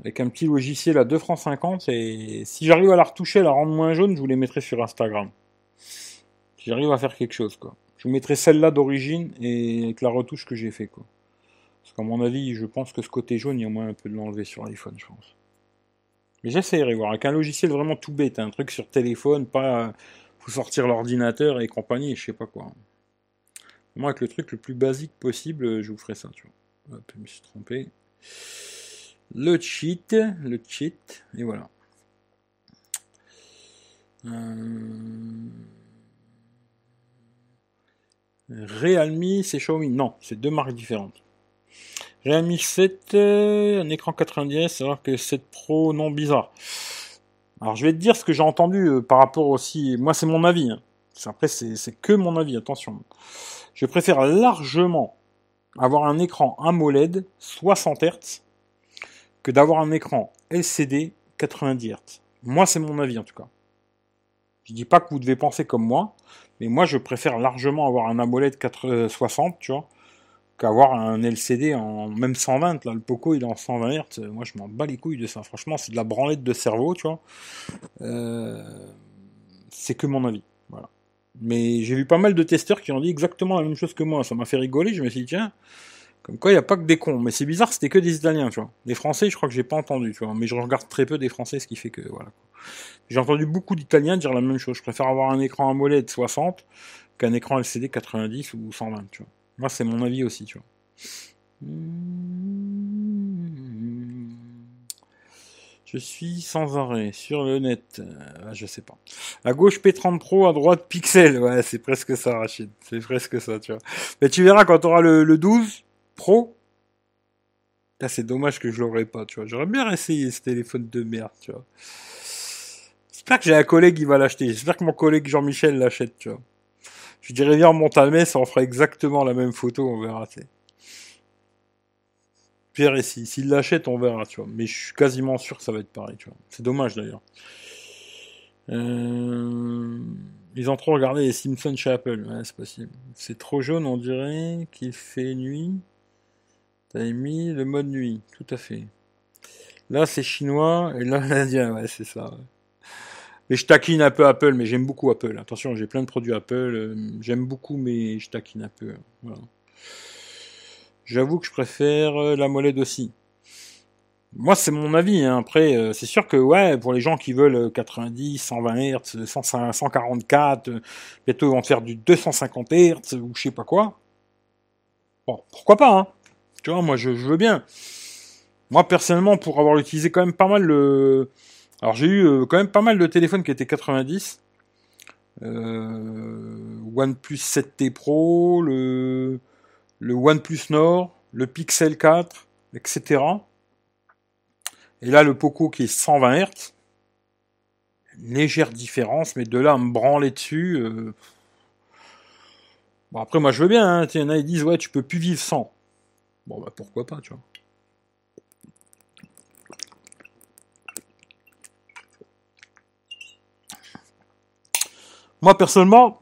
avec un petit logiciel à 2 francs 50. Et si j'arrive à la retoucher, à la rendre moins jaune, je vous les mettrai sur Instagram. Si j'arrive à faire quelque chose, quoi. Je mettrai celle-là d'origine et avec la retouche que j'ai fait, quoi. Parce qu'à mon avis, je pense que ce côté jaune, il y a moins un peu de l'enlever sur l'iPhone, je pense. Mais j'essaierai voir. Avec un logiciel vraiment tout bête, un truc sur téléphone, pas faut sortir l'ordinateur et compagnie, je sais pas quoi. Moi, avec le truc le plus basique possible, je vous ferai ça, tu vois. Je me suis trompé. Le cheat, le cheat, et voilà. Euh... Realme, c'est Xiaomi. Non, c'est deux marques différentes. Realme 7, euh, un écran 90, alors que 7 Pro, non, bizarre. Alors je vais te dire ce que j'ai entendu euh, par rapport aussi. Moi, c'est mon avis. Hein. Après, c'est que mon avis, attention. Je préfère largement avoir un écran AMOLED 60 Hz que d'avoir un écran LCD 90 Hz. Moi, c'est mon avis en tout cas. Je dis pas que vous devez penser comme moi, mais moi, je préfère largement avoir un AMOLED 60, tu vois, qu'avoir un LCD en même 120. Là, le Poco, il est en 120 Hz. Moi, je m'en bats les couilles de ça. Franchement, c'est de la branlette de cerveau, tu vois. Euh, c'est que mon avis. Voilà. Mais j'ai vu pas mal de testeurs qui ont dit exactement la même chose que moi. Ça m'a fait rigoler. Je me suis dit, tiens, comme quoi il n'y a pas que des cons. Mais c'est bizarre, c'était que des Italiens, tu vois. Les Français, je crois que j'ai pas entendu, tu vois. Mais je regarde très peu des Français, ce qui fait que, voilà. J'ai entendu beaucoup d'Italiens dire la même chose. Je préfère avoir un écran AMOLED 60 qu'un écran LCD 90 ou 120, tu vois. Moi, c'est mon avis aussi, tu vois. Je suis sans arrêt sur le net. Euh, je sais pas. À gauche P30 Pro, à droite Pixel. Ouais, c'est presque ça, Rachid. C'est presque ça, tu vois. Mais tu verras quand tu auras le, le 12 Pro. C'est dommage que je l'aurais pas, tu vois. J'aurais bien essayé ce téléphone de merde, tu vois. J'espère que j'ai un collègue qui va l'acheter. J'espère que mon collègue Jean-Michel l'achète, tu vois. Je dirais viens, on monte à Metz, on fera exactement la même photo, on verra. Pierre ici, s'il l'achète, on verra, tu vois. Mais je suis quasiment sûr que ça va être pareil, tu vois. C'est dommage d'ailleurs. Euh, ils ont trop regardé les Simpsons chez Apple. Ouais, c'est possible. C'est trop jaune, on dirait qu'il fait nuit. T'as mis le mode nuit, tout à fait. Là, c'est chinois, et là, l'indien, ouais, c'est ça. Je taquine un peu Apple, mais j'aime beaucoup Apple. Attention, j'ai plein de produits Apple. Euh, j'aime beaucoup, mais je taquine un peu. J'avoue que je préfère euh, la molette aussi. Moi, c'est mon avis. Hein. Après, euh, c'est sûr que ouais, pour les gens qui veulent 90, 120 Hz, 144, bientôt ils vont faire du 250 Hz ou je sais pas quoi. Bon, pourquoi pas hein. Tu vois, moi, je, je, veux bien. Moi, personnellement, pour avoir utilisé quand même pas mal le, alors j'ai eu euh, quand même pas mal de téléphones qui étaient 90. Euh, OnePlus 7T Pro, le, le OnePlus Nord, le Pixel 4, etc. Et là le Poco qui est 120 Hz. légère différence, mais de là à me branler dessus. Euh, bon après moi je veux bien, hein. il y en a qui disent ouais tu peux plus vivre sans. Bon bah pourquoi pas, tu vois. Moi, personnellement,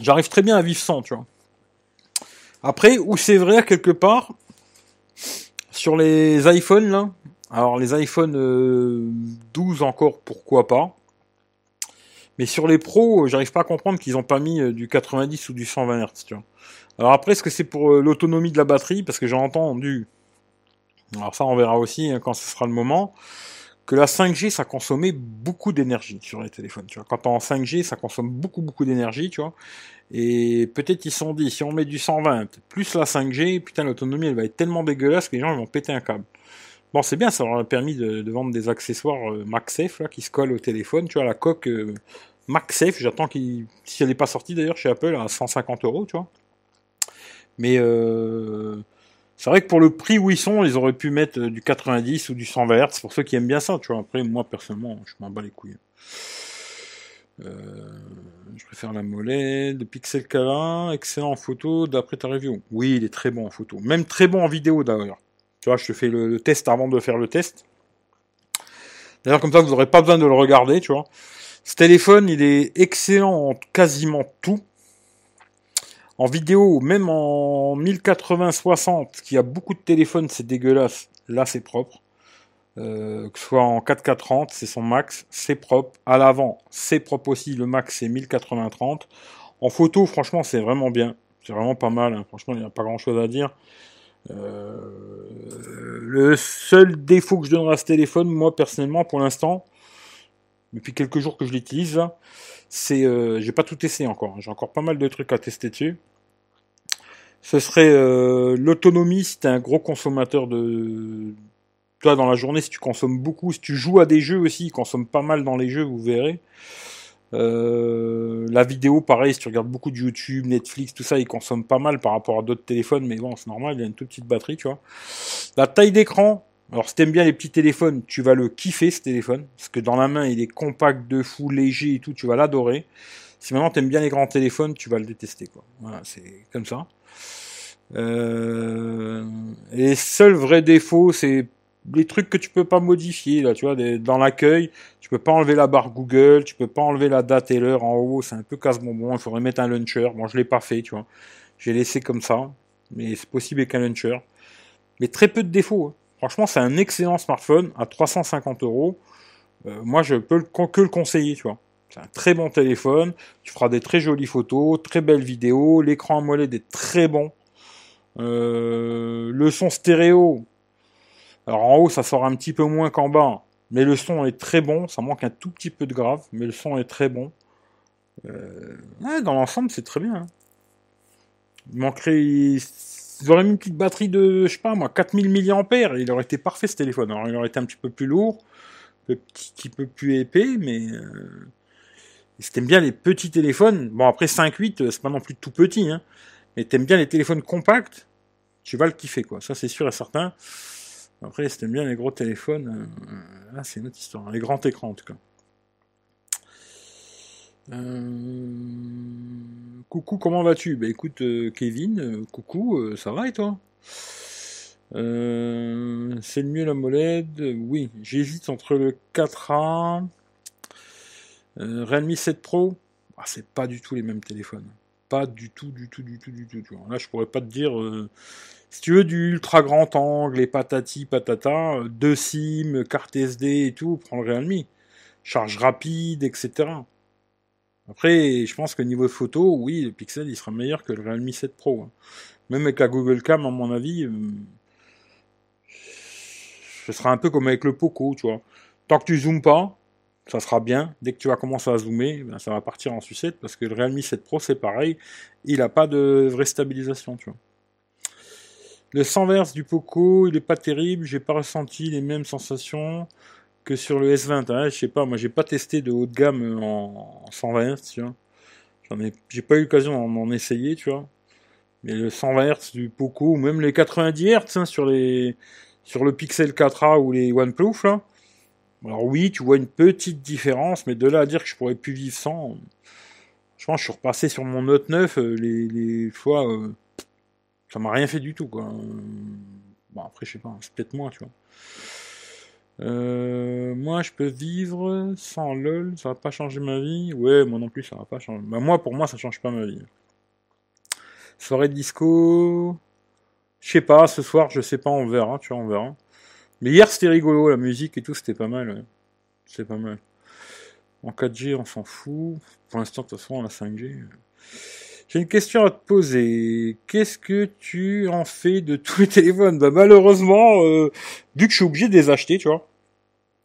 j'arrive très bien à vivre sans, tu vois. Après, où c'est vrai, quelque part, sur les iPhones, là, alors les iPhone 12 euh, encore, pourquoi pas. Mais sur les pros, j'arrive pas à comprendre qu'ils ont pas mis euh, du 90 ou du 120 Hz. Alors après, est-ce que c'est pour euh, l'autonomie de la batterie? Parce que j'ai entendu, alors ça on verra aussi hein, quand ce sera le moment, que la 5G, ça consommait beaucoup d'énergie sur les téléphones, tu vois. Quand en 5G, ça consomme beaucoup, beaucoup d'énergie, tu vois. Et peut-être ils se sont dit, si on met du 120 plus la 5G, putain, l'autonomie, elle va être tellement dégueulasse que les gens, vont péter un câble. Bon, c'est bien, ça leur a permis de, vendre des accessoires euh, là, qui se collent au téléphone, tu vois, la coque euh, j'attends qu'il, si elle n'est pas sortie d'ailleurs chez Apple, à 150 euros, tu vois. Mais euh, c'est vrai que pour le prix où ils sont, ils auraient pu mettre du 90 ou du 120 Hz pour ceux qui aiment bien ça, tu vois. Après, moi, personnellement, je m'en bats les couilles. Euh, je préfère la molette, de Pixel Cala, excellent en photo d'après ta review. Oui, il est très bon en photo, même très bon en vidéo d'ailleurs. Tu vois, je te fais le, test avant de faire le test. D'ailleurs, comme ça, vous n'aurez pas besoin de le regarder, tu vois. Ce téléphone, il est excellent en quasiment tout. En vidéo, même en 1080-60, qui a beaucoup de téléphones, c'est dégueulasse. Là, c'est propre. Euh, que ce soit en 4K30, c'est son max, c'est propre. À l'avant, c'est propre aussi, le max c'est 1080-30. En photo, franchement, c'est vraiment bien. C'est vraiment pas mal, hein. franchement, il n'y a pas grand chose à dire. Euh, le seul défaut que je donnerai à ce téléphone, moi personnellement, pour l'instant, depuis quelques jours que je l'utilise, c'est, euh, j'ai pas tout testé encore. J'ai encore pas mal de trucs à tester dessus. Ce serait l'autonomie si t'es un gros consommateur de, toi, dans la journée, si tu consommes beaucoup, si tu joues à des jeux aussi, consomme pas mal dans les jeux, vous verrez. Euh, la vidéo, pareil, si tu regardes beaucoup de YouTube, Netflix, tout ça, il consomme pas mal par rapport à d'autres téléphones, mais bon, c'est normal, il a une toute petite batterie, tu vois. La taille d'écran, alors si t'aimes bien les petits téléphones, tu vas le kiffer ce téléphone, parce que dans la main, il est compact de fou, léger et tout, tu vas l'adorer. Si maintenant t'aimes bien les grands téléphones, tu vas le détester. Voilà, c'est comme ça. Euh, les seuls vrais défauts, c'est les trucs que tu peux pas modifier là, tu vois, dans l'accueil, tu peux pas enlever la barre Google, tu peux pas enlever la date et l'heure en haut, c'est un peu casse-bonbon, il faudrait mettre un launcher. Bon, je l'ai pas fait, tu vois. J'ai laissé comme ça, mais c'est possible avec un launcher. Mais très peu de défauts. Hein. Franchement, c'est un excellent smartphone à 350 euros. Euh, moi, je peux que le conseiller, tu vois. C'est un très bon téléphone. Tu feras des très jolies photos, très belles vidéos. L'écran AMOLED est très bon. Euh, le son stéréo, alors en haut, ça sort un petit peu moins qu'en bas, mais le son est très bon. Ça manque un tout petit peu de grave, mais le son est très bon. Euh, dans l'ensemble, c'est très bien. Hein. Il manquerait. Ils auraient mis une petite batterie de, je sais pas moi, 4000 mAh. Il aurait été parfait ce téléphone. Alors il aurait été un petit peu plus lourd, un petit peu plus épais, mais. Euh... Si t'aimes bien les petits téléphones, bon après 5.8, euh, c'est pas non plus tout petit, hein, mais t'aimes bien les téléphones compacts, tu vas le kiffer quoi. Ça c'est sûr et certain. Après, si bien les gros téléphones, euh, c'est une autre histoire. Les grands écrans en tout cas. Euh, coucou, comment vas-tu? Bah écoute, euh, Kevin, coucou, ça va et toi? C'est le mieux la molette Oui, j'hésite entre le 4A, Realme 7 Pro. Ah, c'est pas du tout les mêmes téléphones. Pas du tout, du tout, du tout, du tout. Là, je pourrais pas te dire si tu veux du ultra grand angle et patati patata, deux SIM, carte SD et tout, prends le Realme. Charge rapide, etc. Après, je pense que niveau photo, oui, le Pixel il sera meilleur que le Realme 7 Pro. Hein. Même avec la Google Cam, à mon avis, euh, ce sera un peu comme avec le Poco, tu vois. Tant que tu zoomes pas, ça sera bien. Dès que tu vas commencer à zoomer, ben, ça va partir en sucette parce que le Realme 7 Pro c'est pareil, il n'a pas de vraie stabilisation, tu vois. Le 100 Hz du Poco, il est pas terrible, j'ai pas ressenti les mêmes sensations que sur le S20. Hein. Je sais pas, moi j'ai pas testé de haut de gamme en, 120 Hz, tu vois. J'en ai, j'ai pas eu l'occasion d'en essayer, tu vois. Mais le 120 Hz du Poco, ou même les 90 Hz hein, sur les, sur le Pixel 4a ou les OnePlus, là. Alors oui, tu vois une petite différence, mais de là à dire que je pourrais plus vivre sans, je pense que je suis repassé sur mon Note 9 euh, les, fois, euh, ça m'a rien fait du tout, quoi. Bon, après, je sais pas, c'est peut-être moi, tu vois. Euh, moi, je peux vivre sans LOL, ça va pas changer ma vie. Ouais, moi non plus, ça va pas changer. Bah, moi, pour moi, ça change pas ma vie. Soirée de disco. Je sais pas, ce soir, je sais pas, on verra, tu vois, on verra. Mais hier, c'était rigolo, la musique et tout, c'était pas mal. C'est pas mal. En 4G, on s'en fout. Pour l'instant, de toute façon, on a 5G. J'ai une question à te poser. Qu'est-ce que tu en fais de tous les téléphones? Bah malheureusement, euh, vu que je suis obligé de les acheter, tu vois.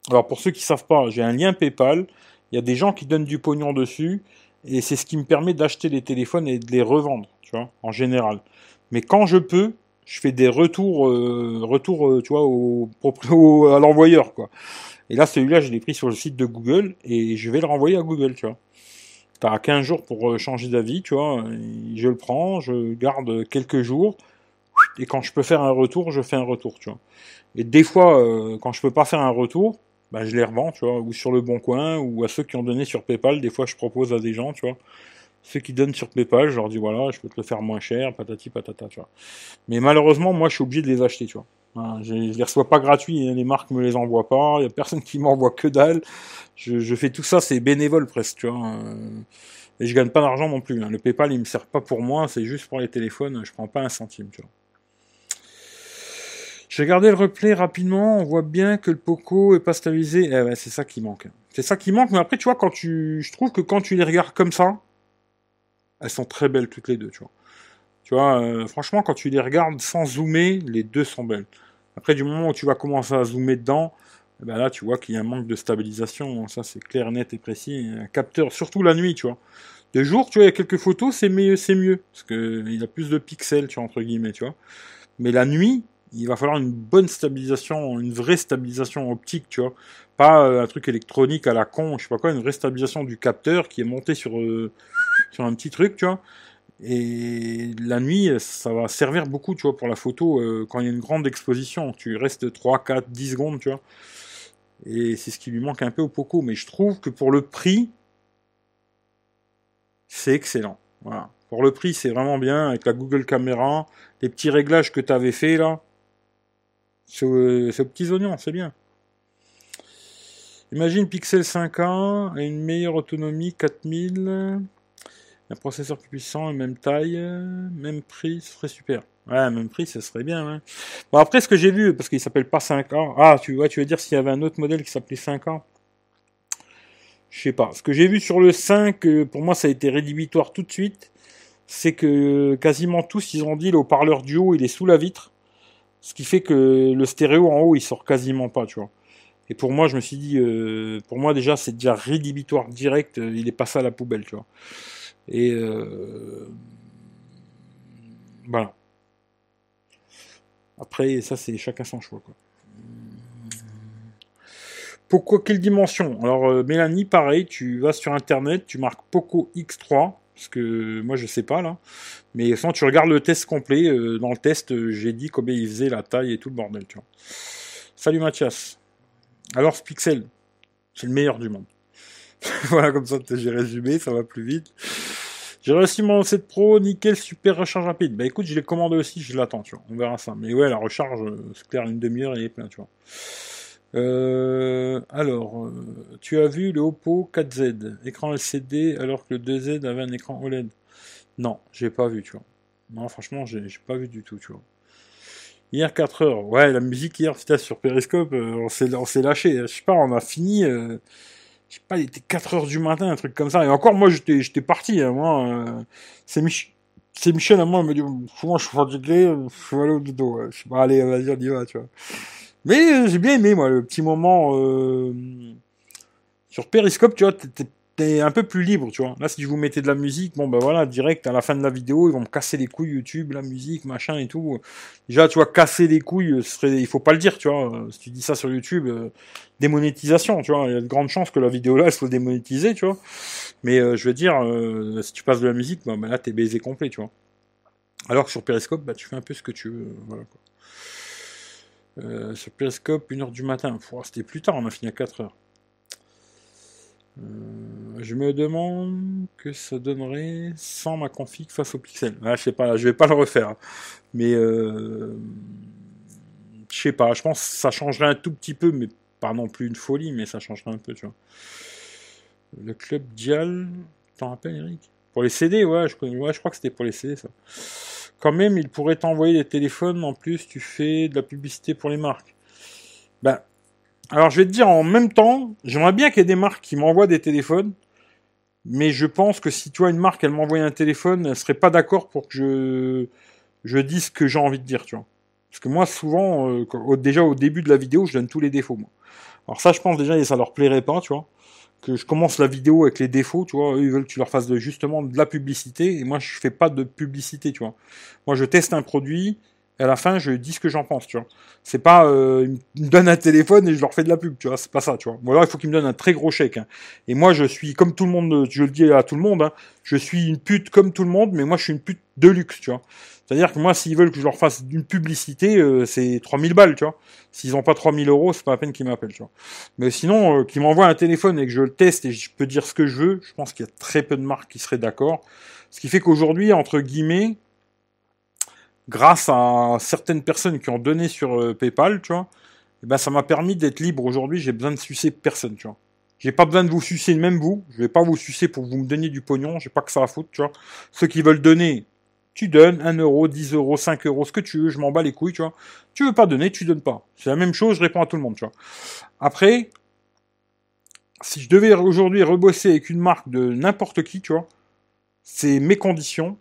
Alors pour ceux qui savent pas, j'ai un lien PayPal. Il y a des gens qui donnent du pognon dessus, et c'est ce qui me permet d'acheter les téléphones et de les revendre, tu vois, en général. Mais quand je peux, je fais des retours, euh, retours, euh, tu vois, au, au, à l'envoyeur, quoi. Et là, celui-là, je l'ai pris sur le site de Google et je vais le renvoyer à Google, tu vois. T'as 15 jours pour euh, changer d'avis, tu vois. Je le prends, je garde quelques jours, et quand je peux faire un retour, je fais un retour, tu vois. Et des fois, euh, quand je peux pas faire un retour, bah, je les revends, tu vois, ou sur le bon coin, ou à ceux qui ont donné sur PayPal. Des fois, je propose à des gens, tu vois. Ceux qui donnent sur PayPal, je leur dis voilà, je peux te le faire moins cher, patati patata, tu vois. Mais malheureusement, moi, je suis obligé de les acheter, tu vois. je, je les reçois pas gratuits, hein, les marques me les envoient pas, il y a personne qui m'envoie que dalle. Je, fais tout ça, c'est bénévole presque, tu vois. Et je gagne pas d'argent non plus. Hein. Le PayPal, il me sert pas pour moi, c'est juste pour les téléphones. Je prends pas un centime, tu vois. J'ai regardé le replay rapidement, on voit bien que le Poco est pas stabilisé. Eh ouais, c'est ça qui manque. C'est ça qui manque, mais après, tu vois, quand tu, je trouve que quand tu les regardes comme ça, elles sont très belles toutes les deux, tu vois. Tu vois, euh, franchement, quand tu les regardes sans zoomer, les deux sont belles. Après, du moment où tu vas commencer à zoomer dedans, eh ben là, tu vois qu'il y a un manque de stabilisation. Ça, c'est clair, net et précis. Un capteur, surtout la nuit, tu vois. De jour, tu vois, il y a quelques photos, c'est mieux, c'est mieux. Parce qu'il y a plus de pixels, tu vois, entre guillemets, tu vois. Mais la nuit, il va falloir une bonne stabilisation, une vraie stabilisation optique, tu vois. Pas euh, un truc électronique à la con, je sais pas quoi, une vraie stabilisation du capteur qui est monté sur, euh, sur un petit truc, tu vois. Et la nuit, ça va servir beaucoup, tu vois, pour la photo euh, quand il y a une grande exposition. Tu restes 3, 4, 10 secondes, tu vois. Et c'est ce qui lui manque un peu au Poco. Mais je trouve que pour le prix, c'est excellent. Voilà. Pour le prix, c'est vraiment bien avec la Google Caméra, les petits réglages que tu avais fait là. C'est aux, petits oignons, c'est bien. Imagine Pixel 5a et une meilleure autonomie 4000, un processeur plus puissant, même taille, même prix, ce serait super. Ouais, même prix, ce serait bien. Bon, après, ce que j'ai vu, parce qu'il s'appelle pas 5A. Ah, tu vois, tu veux dire s'il y avait un autre modèle qui s'appelait 5A Je sais pas. Ce que j'ai vu sur le 5, euh, pour moi, ça a été rédhibitoire tout de suite. C'est que quasiment tous, ils ont dit le haut-parleur du haut, il est sous la vitre. Ce qui fait que le stéréo en haut, il sort quasiment pas, tu vois. Et pour moi, je me suis dit, euh, pour moi déjà, c'est déjà rédhibitoire direct, euh, il est passé à la poubelle, tu vois. Et euh, voilà. Après, ça, c'est chacun son choix, quoi. Pourquoi quelle dimension? Alors, Mélanie, pareil, tu vas sur Internet, tu marques Poco X3, parce que moi je sais pas là. Mais sans tu regardes le test complet, euh, dans le test, euh, j'ai dit combien il faisait la taille et tout le bordel, tu vois. Salut Mathias. Alors ce Pixel, c'est le meilleur du monde. voilà, comme ça j'ai résumé, ça va plus vite. J'ai reçu mon 7 Pro, nickel, super recharge rapide. Bah écoute, je l'ai commandé aussi, je l'attends, tu vois. On verra ça. Mais ouais, la recharge, euh, c'est clair, une demi-heure, il est plein, tu vois. Euh, alors, euh, tu as vu le Oppo 4Z, écran LCD, alors que le 2Z avait un écran OLED. Non, j'ai pas vu, tu vois. Non, franchement, j'ai pas vu du tout, tu vois. Hier 4 heures, ouais, la musique hier, c'était sur Periscope, euh, on s'est lâché. Je sais pas, on a fini. je sais pas, il était 4 heures du matin, un truc comme ça. Et encore, moi, j'étais parti. Hein, moi, c'est Michel. C'est Michel à moi, il me dit, moi je suis fatigué, je suis allé au dodo. Je sais pas, allez, vas-y, on y va, tu vois. Mais euh, j'ai bien aimé, moi, le petit moment euh, sur Periscope, tu vois, t'es un peu plus libre, tu vois. Là, si je vous mettais de la musique, bon, ben voilà, direct, à la fin de la vidéo, ils vont me casser les couilles, YouTube, la musique, machin et tout. Déjà, tu vois, casser les couilles, ce serait, il faut pas le dire, tu vois. Si tu dis ça sur YouTube, euh, démonétisation, tu vois. Il y a de grandes chances que la vidéo là, elle soit démonétisée, tu vois. Mais je veux dire, si tu passes de la musique, ben, ben là, t'es baisé complet, tu vois. Alors que sur Periscope, bah, tu fais un peu ce que tu veux, voilà, quoi. Euh, sur Periscope, 1h du matin. C'était plus tard, on a fini à 4h. Euh, je me demande que ça donnerait sans ma config face au pixel. Ah, je sais pas, je vais pas le refaire. Mais euh, je sais pas, je pense que ça changerait un tout petit peu, mais pas non plus une folie, mais ça changerait un peu, tu vois. Le club Dial, t'en rappelles Eric? Pour les CD, ouais, je, ouais, je crois que c'était pour les CD ça quand même, il pourrait t'envoyer des téléphones. En plus, tu fais de la publicité pour les marques. Ben, alors je vais te dire en même temps, j'aimerais bien qu'il y ait des marques qui m'envoient des téléphones. Mais je pense que si tu vois une marque, elle m'envoie un téléphone, elle serait pas d'accord pour que je, dise ce que j'ai envie de dire, tu vois. Parce que moi, souvent, euh, déjà au début de la vidéo, je donne tous les défauts, moi. Alors ça, je pense déjà, ça leur plairait pas, tu vois que je commence la vidéo avec les défauts, tu vois, ils veulent que tu leur fasses de, justement de la publicité, et moi je fais pas de publicité, tu vois. Moi je teste un produit, Et à la fin, je dis ce que j'en pense, tu vois. C'est pas, euh, ils me donnent un téléphone et je leur fais de la pub, tu vois. C'est pas ça, tu vois. Ou alors, il faut qu'ils me donnent un très gros chèque. Hein. Et moi, je suis comme tout le monde, je le dis à tout le monde, hein, je suis une pute comme tout le monde, mais moi, je suis une pute de luxe, tu vois. C'est-à-dire que moi, s'ils veulent que je leur fasse une publicité, euh, c'est 3000 balles, tu vois. S'ils ont pas 3000 euros, c'est pas la peine qu'ils m'appellent, tu vois. Mais sinon, euh, qu'ils m'envoient un téléphone et que je le teste et je peux dire ce que je veux, je pense qu'il y a très peu de marques qui seraient d'accord. Ce qui fait qu'aujourd'hui, entre guillemets, grâce à certaines personnes qui ont donné sur euh, PayPal, tu vois, eh ben ça m'a permis d'être libre aujourd'hui. J'ai besoin de sucer personne, tu vois. J'ai pas besoin de vous sucer, même vous. Je vais pas vous sucer pour vous me donniez du pognon. J'ai pas que ça à foutre, tu vois. Ceux qui veulent donner, tu donnes 1 euro, 10 euros, 5 euros, ce que tu veux. Je m'en bats les couilles, tu vois. Tu veux pas donner, tu donnes pas. C'est la même chose. Je réponds à tout le monde, tu vois. Après, si je devais aujourd'hui rebosser avec une marque de n'importe qui, tu vois, c'est mes conditions.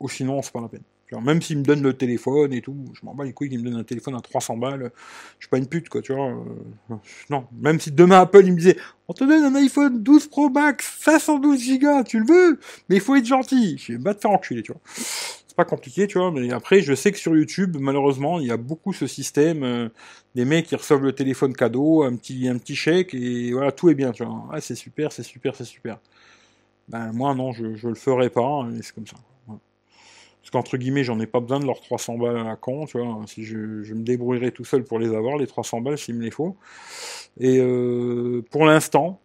Ou sinon, c'est pas la peine même s'il me donne le téléphone et tout, je m'en bats les couilles qu'il me donne un téléphone à 300 balles, je suis pas une pute, quoi, tu vois. Euh, non, même si demain Apple, il me disait, on te donne un iPhone 12 Pro Max, 512 Go, tu le veux, mais il faut être gentil. Je vais pas te faire enculer, tu vois. C'est pas compliqué, tu vois, mais après, je sais que sur YouTube, malheureusement, il y a beaucoup ce système, euh, des mecs qui reçoivent le téléphone cadeau, un petit, un petit chèque, et voilà, tout est bien, tu vois. Ah, c'est super, c'est super, c'est super. Ben, moi, non, je, je le ferai pas, et c'est comme ça. Parce qu'entre guillemets, j'en ai pas besoin de leurs 300 balles à la con, tu vois. Si je, me débrouillerai tout seul pour les avoir, les 300 balles, s'il me les faut. Et euh, pour l'instant,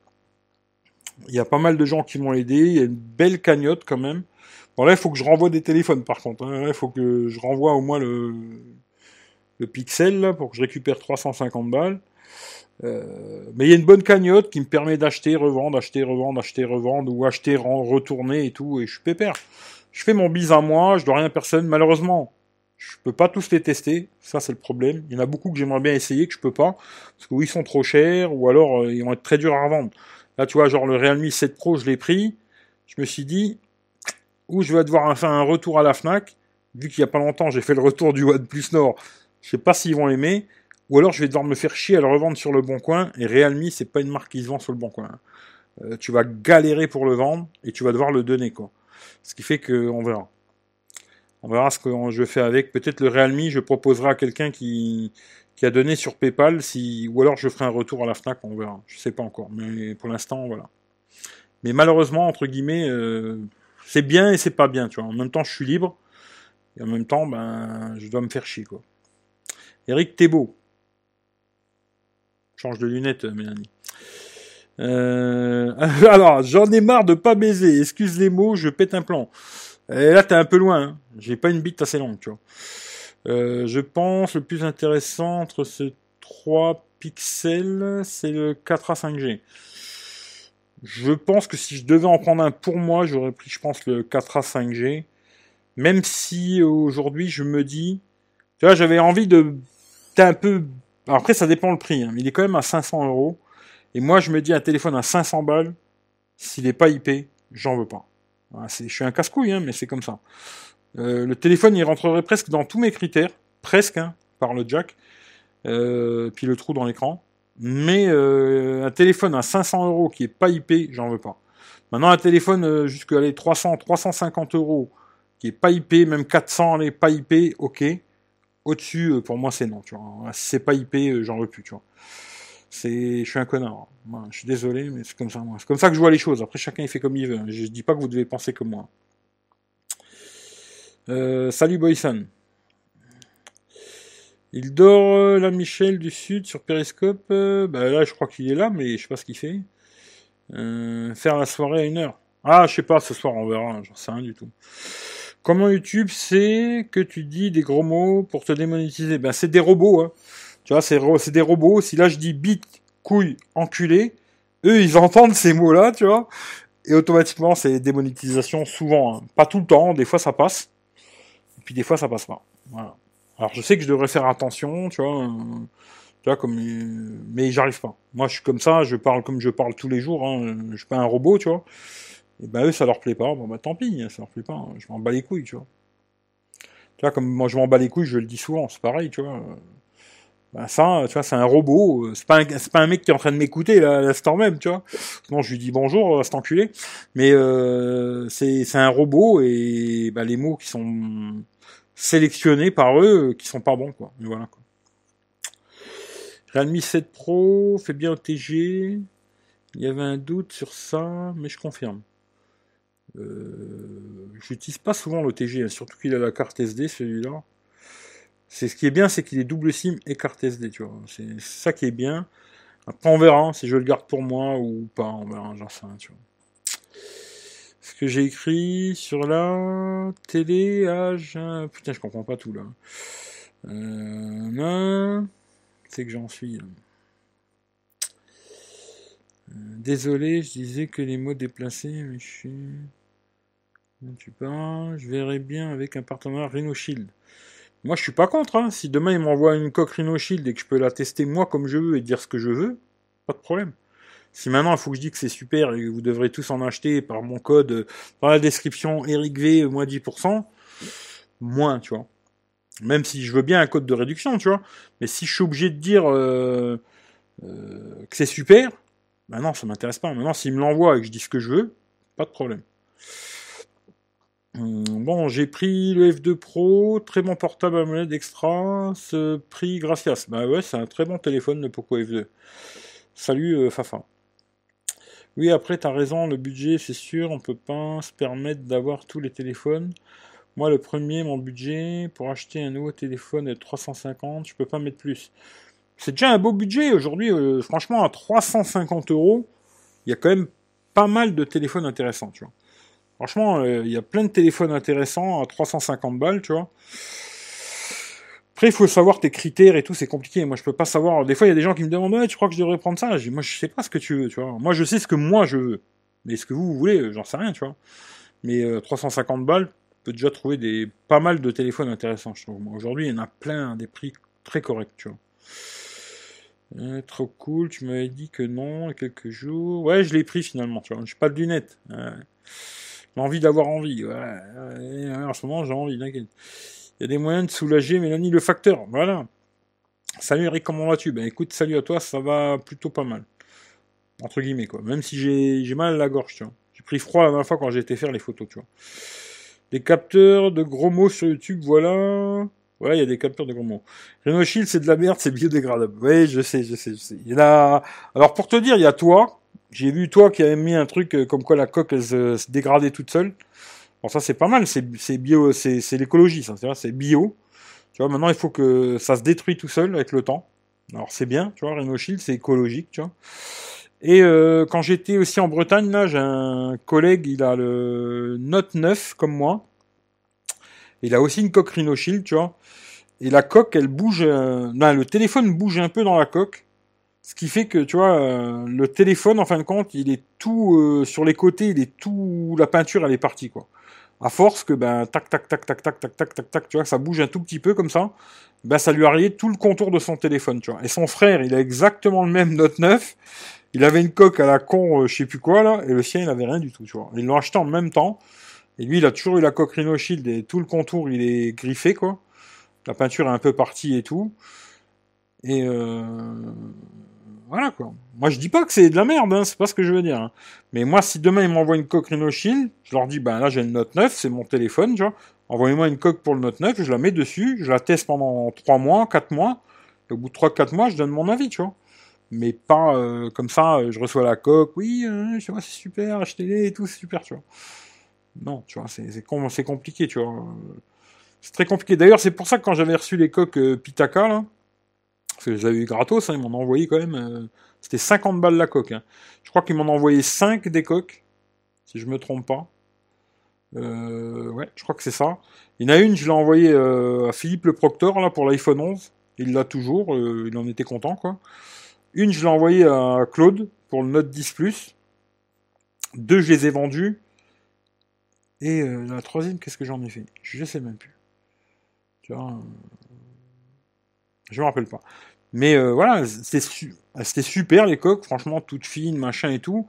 il y a pas mal de gens qui m'ont aidé. Il y a une belle cagnotte quand même. Bon là, il faut que je renvoie des téléphones par contre. Hein. il faut que je renvoie au moins le, pixel là, pour que je récupère 350 balles. Euh, mais il y a une bonne cagnotte qui me permet d'acheter, revendre, acheter, revendre, acheter, revendre, ou acheter, retourner et tout, et je suis pépère je fais mon bise à moi, je dois rien à personne. Malheureusement, je peux pas tous les tester, ça c'est le problème. Il y en a beaucoup que j'aimerais bien essayer que je peux pas, parce que oui ils sont trop chers, ou alors euh, ils vont être très durs à revendre. Là tu vois, genre le Realme 7 Pro, je l'ai pris, je me suis dit, ou je vais devoir faire un retour à la FNAC, vu qu'il y a pas longtemps j'ai fait le retour du OnePlus Nord, je sais pas s'ils vont aimer, ou alors je vais devoir me faire chier à le revendre sur le bon coin, et Realme c'est pas une marque qui se vend sur le bon coin. Euh, tu vas galérer pour le vendre, et tu vas devoir le donner quoi. Ce qui fait qu'on verra. On verra ce que je fais avec. Peut-être le Realme, je proposerai à quelqu'un qui, qui a donné sur PayPal, si, ou alors je ferai un retour à la FNAC, on verra. Je sais pas encore. Mais pour l'instant, voilà. Mais malheureusement, entre guillemets, euh, c'est bien et c'est pas bien, tu vois. En même temps, je suis libre. Et en même temps, ben, je dois me faire chier, quoi. Eric, t'es beau. Change de lunettes, Mélanie. Euh... Alors, j'en ai marre de pas baiser. Excuse les mots, je pète un plan. Et là, t'es un peu loin. Hein. J'ai pas une bite assez longue, tu vois. Euh, je pense le plus intéressant entre ces trois pixels, c'est le 4A 5G. Je pense que si je devais en prendre un pour moi, j'aurais pris, je pense, le 4A 5G. Même si aujourd'hui, je me dis, tu vois, j'avais envie de, t'es un peu, après, ça dépend le prix, hein, il est quand même à 500 euros. Et moi, je me dis, un téléphone à 500 balles, s'il n'est pas IP, j'en veux pas. je suis un casse-couille, hein, mais c'est comme ça. Euh, le téléphone, il rentrerait presque dans tous mes critères, presque, hein, par le jack, euh, puis le trou dans l'écran. Mais euh, un téléphone à 500 euros qui est pas IP, j'en veux pas. Maintenant, un téléphone jusqu'à les 300, 350 euros qui est pas IP, même 400, allez, pas IP, ok. Au-dessus, pour moi, c'est non, tu vois. Si c'est pas IP, j'en veux plus, tu vois c'est, je suis un connard. je suis désolé, mais c'est comme ça. C'est comme ça que je vois les choses. Après, chacun, fait comme il veut. Je dis pas que vous devez penser comme moi. Euh, salut Boyson. Il dort euh, la Michel du Sud sur Periscope. Euh, bah là, je crois qu'il est là, mais je sais pas ce qu'il fait. faire la soirée à une heure. Ah, je sais pas, ce soir on verra, j'en sais rien du tout. Comment YouTube sait que tu dis des gros mots pour te démonétiser? Ben c'est des robots, hein. Tu vois, c'est des robots. Si là je dis bite, couille, enculé, eux ils entendent ces mots-là, tu vois. Et automatiquement, c'est démonétisation souvent. Hein. Pas tout le temps, des fois ça passe. Et puis des fois ça passe pas. Voilà. Alors je sais que je devrais faire attention, tu vois. Euh, tu vois, comme, mais j'arrive pas. Moi, je suis comme ça, je parle comme je parle tous les jours. Hein. Je suis pas un robot, tu vois. Et ben eux, ça leur plaît pas. Bon bah tant pis, ça leur plaît pas. Je m'en bats les couilles, tu vois. Tu vois, comme moi je m'en bats les couilles, je le dis souvent, c'est pareil, tu vois. Bah ça, tu vois, c'est un robot. Euh, c'est pas un, c'est pas un mec qui est en train de m'écouter là, à l'instant même, tu vois. Non, je lui dis bonjour, euh, cet enculé. Mais euh, c'est c'est un robot et bah, les mots qui sont sélectionnés par eux qui sont pas bons, quoi. voilà, quoi. Realme 7 Pro fait bien au TG. Il y avait un doute sur ça, mais je confirme. Euh, J'utilise pas souvent l'OTG, hein, surtout qu'il a la carte SD celui-là. C'est ce qui est bien, c'est qu'il est double SIM et carte SD, tu vois. C'est ça qui est bien. Après, on verra hein, si je le garde pour moi ou pas. On verra, j'en sais rien, tu vois. Ce que j'ai écrit sur la télé, âge. Putain, je comprends pas tout là. Euh, c'est que j'en suis. Euh, désolé, je disais que les mots déplacés, mais je suis. Tu parles, je verrai bien avec un partenaire Rhino Shield. Moi, je suis pas contre. Hein. Si demain il m'envoie une coque Rhino Shield et que je peux la tester moi comme je veux et dire ce que je veux, pas de problème. Si maintenant il faut que je dise que c'est super et que vous devrez tous en acheter par mon code, euh, par la description Eric V, moins 10%, moins, tu vois. Même si je veux bien un code de réduction, tu vois. Mais si je suis obligé de dire euh, euh, que c'est super, ben non, ça m'intéresse pas. Maintenant, s'il me l'envoie et que je dis ce que je veux, pas de problème. Hum, bon, j'ai pris le F2 Pro, très bon portable AMOLED extra, ce prix gracias. Bah ouais, c'est un très bon téléphone le Poco F2. Salut euh, Fafa. Oui, après, t'as raison, le budget, c'est sûr, on peut pas se permettre d'avoir tous les téléphones. Moi, le premier, mon budget, pour acheter un nouveau téléphone est 350, je peux pas mettre plus. C'est déjà un beau budget aujourd'hui, euh, franchement, à 350 euros, il y a quand même pas mal de téléphones intéressants, tu vois. Franchement, euh, il y a plein de téléphones intéressants à 350 balles, tu vois. Après, il faut savoir tes critères et tout, c'est compliqué. Moi, je peux pas savoir. Des fois, il y a des gens qui me demandent, ouais, tu crois que je devrais prendre ça? Moi, je sais pas ce que tu veux, tu vois. Moi, je sais ce que moi je veux. Mais ce que vous, voulez, j'en sais rien, tu vois. Mais 350 euh, balles, peut déjà trouver des pas mal de téléphones intéressants, je. Aujourd'hui, il y en a plein, des prix très corrects, tu vois. Euh, trop cool, tu m'avais dit que non, quelques jours. Ouais, je l'ai pris finalement, tu vois. J'ai pas de lunettes. L'envie d'avoir envie. Ouais. En ce moment, j'ai envie, Il y a des moyens de soulager Mélanie le facteur. Voilà. Salut Eric, comment vas-tu? Ben écoute, salut à toi, ça va plutôt pas mal. Entre guillemets, quoi. Même si j'ai mal à la gorge, tu vois. J'ai pris froid la dernière fois quand j'ai été faire les photos, tu vois. Des capteurs de gros mots sur YouTube, voilà. Ouais, il y a des capteurs de gros mots. Renault Shield, c'est de la merde, c'est biodégradable. Oui, je sais, je sais, je sais. Il y en a... Alors, pour te dire, il y a toi. J'ai vu toi qui avais mis un truc euh, comme quoi la coque, elle se, dégradait toute seule. Bon, ça, c'est pas mal. C'est bio, c'est l'écologie, ça. C'est bio. Tu vois, maintenant, il faut que ça se détruit tout seul avec le temps. Alors, c'est bien, tu vois, Renault Shield, c'est écologique, tu vois. Et euh, quand j'étais aussi en Bretagne, là, j'ai un collègue, il a le Note 9 comme moi. Il a aussi une coque Rhino Shield, tu vois. Et la coque, elle bouge. Euh... Non, le téléphone bouge un peu dans la coque. Ce qui fait que, tu vois, euh, le téléphone, en fin de compte, il est tout euh, sur les côtés, il est tout. La peinture, elle est partie, quoi. À force que, ben, tac, tac, tac, tac, tac, tac, tac, tac, tac, tu vois, ça bouge un tout petit peu comme ça. Ben, ça lui a rayé tout le contour de son téléphone, tu vois. Et son frère, il a exactement le même Note 9. Il avait une coque à la con, euh, je sais plus quoi, là, et le sien, il avait rien du tout, tu vois. Ils l'ont acheté en même temps. Et lui, il a toujours eu la coque Rhino Shield et tout le contour, il est griffé, quoi. La peinture est un peu partie et tout. Et euh... voilà, quoi. Moi, je dis pas que c'est de la merde, hein, c'est pas ce que je veux dire. Hein. Mais moi, si demain, ils m'envoient une coque Rhino je leur dis, ben là, j'ai une Note 9, c'est mon téléphone, tu vois. Envoyez-moi une coque pour le Note 9, je la mets dessus, je la teste pendant 3 mois, 4 mois. Et au bout de 3-4 mois, je donne mon avis, tu vois mais pas euh, comme ça, euh, je reçois la coque, oui, euh, je vois, c'est super, achetez-les et tout, c'est super, tu vois. Non, tu vois, c'est compliqué, tu vois. C'est très compliqué. D'ailleurs, c'est pour ça que quand j'avais reçu les coques Pitaka, là, parce que je eu gratos, hein, ils m'en ont envoyé quand même, c'était 50 balles la coque. Hein. Je crois qu'ils m'en ont envoyé 5 des coques, si je me trompe pas. ouais, je crois que c'est ça. Il y en a une, je l'ai envoyé à Philippe le Proctor, là, pour l'iPhone 11. Il l'a toujours, il en était content, quoi. Une, je l'ai envoyé à Claude pour le Note 10 Plus. Deux, je les ai vendus. Et euh, la troisième, qu'est-ce que j'en ai fait? Je sais même plus. Tu vois, euh, je me rappelle pas. Mais euh, voilà, c'était super les coques, franchement, toutes fines, machin et tout.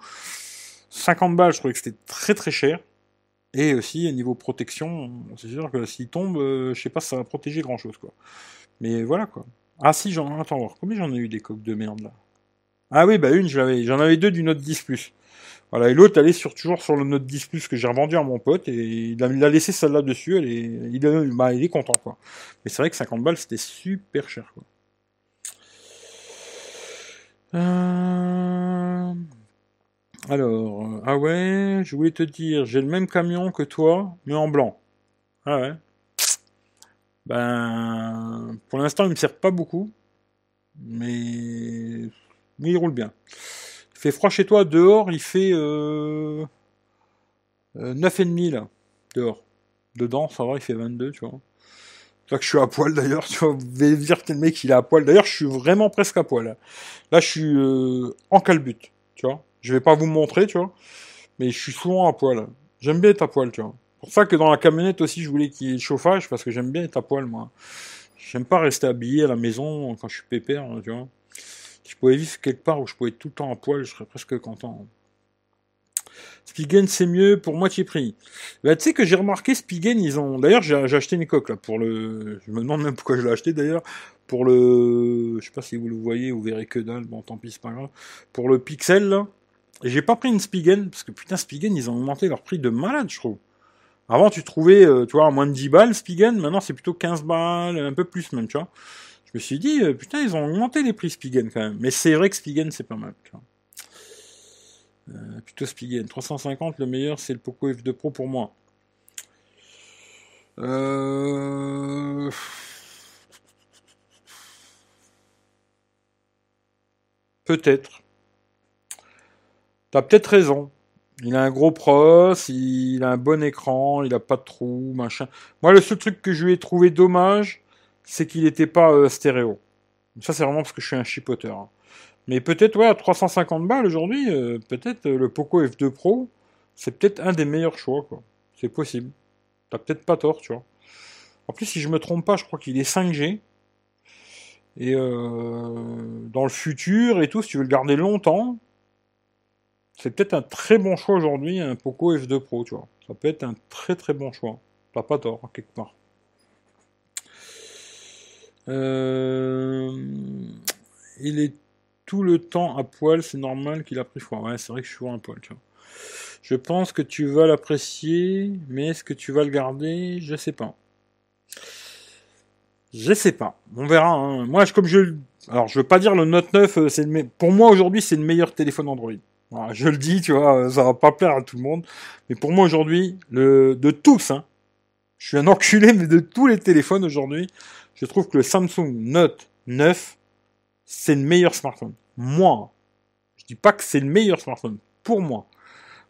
50 balles, je trouvais que c'était très très cher. Et aussi, au niveau protection, c'est sûr que s'il tombe, je sais pas si ça va protéger grand chose, quoi. Mais voilà, quoi. Ah si, j'en attends voir. Combien j'en ai eu des coques de merde là? Ah oui, bah une, j'en avais, avais deux du Note 10 Plus. Voilà, et l'autre, elle est sur, toujours sur le Note 10 Plus que j'ai revendu à mon pote, et il a, laissé celle-là dessus, est, il, est, bah, il est content, quoi. Mais c'est vrai que 50 balles, c'était super cher. Euh... Alors, euh, ah ouais, je voulais te dire, j'ai le même camion que toi, mais en blanc. Ah ouais. Ben, pour l'instant, il me sert pas beaucoup, mais, mais il roule bien. Fait froid chez toi, dehors, il fait euh... euh 9,5 là, dehors. Dedans, ça va, il fait 22, tu vois. C'est que je suis à poil d'ailleurs, tu vois, vous allez dire que le mec il est à poil. D'ailleurs, je suis vraiment presque à poil. Là, je suis euh, en calbut, tu vois. Je vais pas vous montrer, tu vois, mais je suis souvent à poil. J'aime bien être à poil, tu vois. Pour ça que dans la camionnette aussi, je voulais qu'il y ait le chauffage parce que j'aime bien être à poil, moi. J'aime pas rester habillé à la maison quand je suis pépère, tu vois. Si je pouvais vivre quelque part où je pouvais être tout le temps à poil, je serais presque content. Spigen, c'est mieux pour moitié prix. Bah, tu sais que j'ai remarqué Spigen, ils ont. D'ailleurs, j'ai acheté une coque là pour le. Je me demande même pourquoi je l'ai acheté d'ailleurs. Pour le. Je sais pas si vous le voyez, vous verrez que dalle. Bon, tant pis, c'est pas grave. Pour le Pixel là. J'ai pas pris une Spigen parce que putain, Spigen, ils ont augmenté leur prix de malade, je trouve. Avant, tu trouvais, euh, tu vois, à moins de 10 balles, Spigen. Maintenant, c'est plutôt 15 balles, un peu plus même, tu vois. Je me suis dit, euh, putain, ils ont augmenté les prix Spigen quand même. Mais c'est vrai que Spigen, c'est pas mal. Euh, plutôt Spigen. 350, le meilleur, c'est le Poco F2 Pro pour moi. Euh... Peut-être. T'as peut-être raison. Il a un gros pros, il a un bon écran, il a pas de trou, machin. Moi, le seul truc que je lui ai trouvé dommage, c'est qu'il n'était pas euh, stéréo. Ça, c'est vraiment parce que je suis un chipoteur. Hein. Mais peut-être, ouais, à 350 balles aujourd'hui, euh, peut-être euh, le Poco F2 Pro, c'est peut-être un des meilleurs choix, quoi. C'est possible. T'as peut-être pas tort, tu vois. En plus, si je me trompe pas, je crois qu'il est 5G. Et dans le futur et tout, si tu veux le garder longtemps, c'est peut-être un très bon choix aujourd'hui, un Poco F2 Pro, tu vois. Ça peut être un très très bon choix. T'as pas tort, quelque part. Euh, il est tout le temps à poil, c'est normal qu'il a pris froid. Ouais, c'est vrai que je suis souvent à poil, tu vois. Je pense que tu vas l'apprécier, mais est-ce que tu vas le garder? Je sais pas. Je sais pas. On verra. Hein. Moi, comme je... Alors, je veux pas dire le Note 9, euh, c'est le... pour moi aujourd'hui, c'est le meilleur téléphone Android je le dis, tu vois, ça va pas plaire à tout le monde. Mais pour moi aujourd'hui, le de tous, hein, je suis un enculé, mais de tous les téléphones aujourd'hui, je trouve que le Samsung Note 9, c'est le meilleur smartphone. Moi, je dis pas que c'est le meilleur smartphone, pour moi.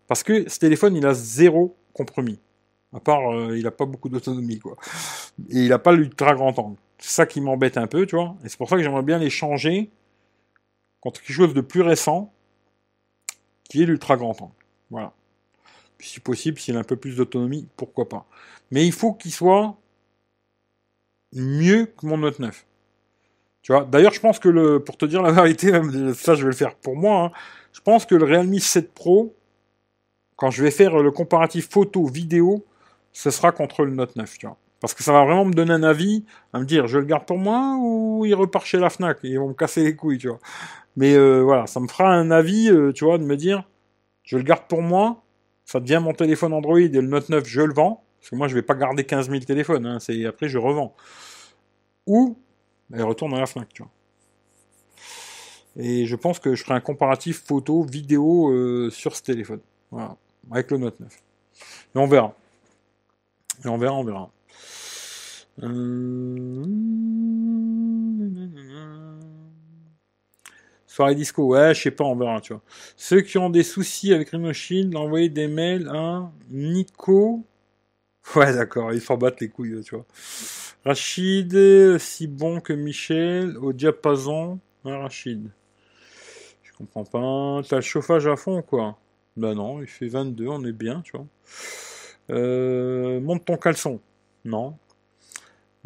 Parce que ce téléphone, il a zéro compromis. À part, euh, il a pas beaucoup d'autonomie, quoi. Et il a pas l'ultra grand angle. C'est ça qui m'embête un peu, tu vois. Et c'est pour ça que j'aimerais bien les changer contre quelque chose de plus récent qui est l'ultra grand angle. Voilà. Si possible, s'il a un peu plus d'autonomie, pourquoi pas. Mais il faut qu'il soit mieux que mon Note 9. Tu vois, d'ailleurs, je pense que le, pour te dire la vérité, ça, je vais le faire pour moi. Hein, je pense que le Realme 7 Pro, quand je vais faire le comparatif photo vidéo, ce sera contre le Note 9. Tu vois. Parce que ça va vraiment me donner un avis, à me dire, je le garde pour moi ou il repart chez la Fnac et ils vont me casser les couilles, tu vois. Mais euh, voilà, ça me fera un avis, euh, tu vois, de me dire, je le garde pour moi, ça devient mon téléphone Android et le Note 9, je le vends. Parce que moi, je vais pas garder 15 000 téléphones, hein, c'est après je revends. Ou, elle bah, retourne à la Fnac, tu vois. Et je pense que je ferai un comparatif photo, vidéo euh, sur ce téléphone. Voilà, avec le Note 9. Mais on verra. Et on verra, on verra. Euh... Soirée disco, ouais, je sais pas, on verra, tu vois. Ceux qui ont des soucis avec Shield, envoyez des mails à Nico. Ouais, d'accord, il faut battre les couilles, tu vois. Rachid, si bon que Michel, au diapason. Ouais, Rachid. Je comprends pas. T'as le chauffage à fond, quoi. Bah non, il fait 22, on est bien, tu vois. Euh, monte ton caleçon. Non.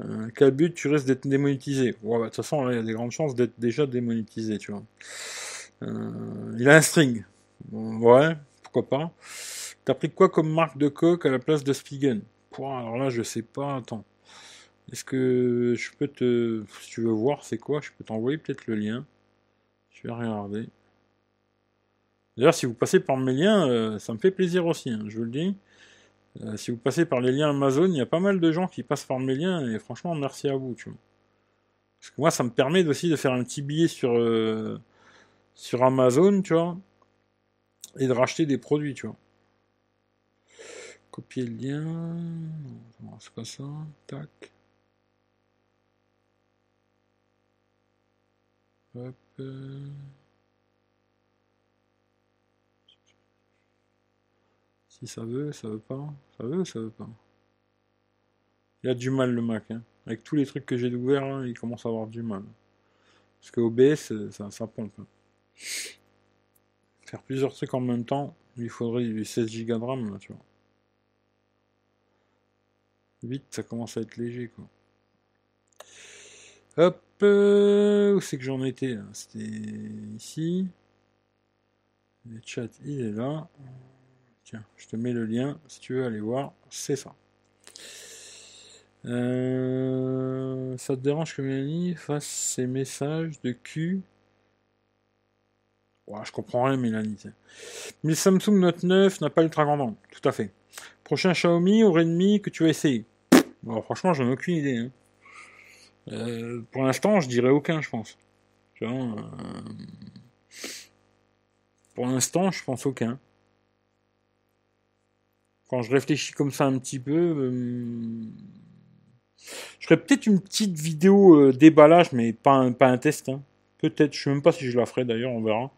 Euh, quel but tu risques d'être démonétisé ouais, bah, De toute façon, il y a des grandes chances d'être déjà démonétisé, tu vois. Euh, il a un string. Ouais, pourquoi pas. T'as pris quoi comme marque de coque à la place de Spigen? Alors là, je sais pas. Attends. Est-ce que je peux te... Si tu veux voir c'est quoi, je peux t'envoyer peut-être le lien. Je vais regarder. D'ailleurs, si vous passez par mes liens, euh, ça me fait plaisir aussi, hein, je vous le dis. Euh, si vous passez par les liens Amazon, il y a pas mal de gens qui passent par mes liens, et franchement, merci à vous, tu vois. Parce que moi, ça me permet aussi de faire un petit billet sur, euh, sur Amazon, tu vois, et de racheter des produits, tu vois. Copier le lien. C'est pas ça. Tac. Hop. Si ça veut, ça veut pas. Ça veut ou ça veut pas Il a du mal le Mac. Hein. Avec tous les trucs que j'ai ouverts, il commence à avoir du mal. Parce que OBS, ça, pompe. hein. Faire plusieurs trucs en même temps, il faudrait du 16 Go de RAM, là, tu vois. Vite, ça commence à être léger, quoi. Hop, euh, où c'est que j'en étais C'était ici. Le chat, il est là. Tiens, je te mets le lien si tu veux aller voir. C'est ça. Euh, ça te dérange que Mélanie fasse ses messages de cul? Ouais, je comprends rien, Mélanie. Mais Samsung Note 9 n'a pas l'ultra grand angle. Tout à fait. Prochain Xiaomi ou Redmi que tu vas essayer franchement, j'en ai aucune idée. hein. Euh, pour l'instant, je dirais aucun, je pense. Euh, Pour l'instant, je pense aucun. Quand je réfléchis comme ça un petit peu, euh, je ferais peut-être une petite vidéo déballage, mais pas un, pas un test. hein. Peut-être, je sais même pas si je la ferai d'ailleurs, on verra.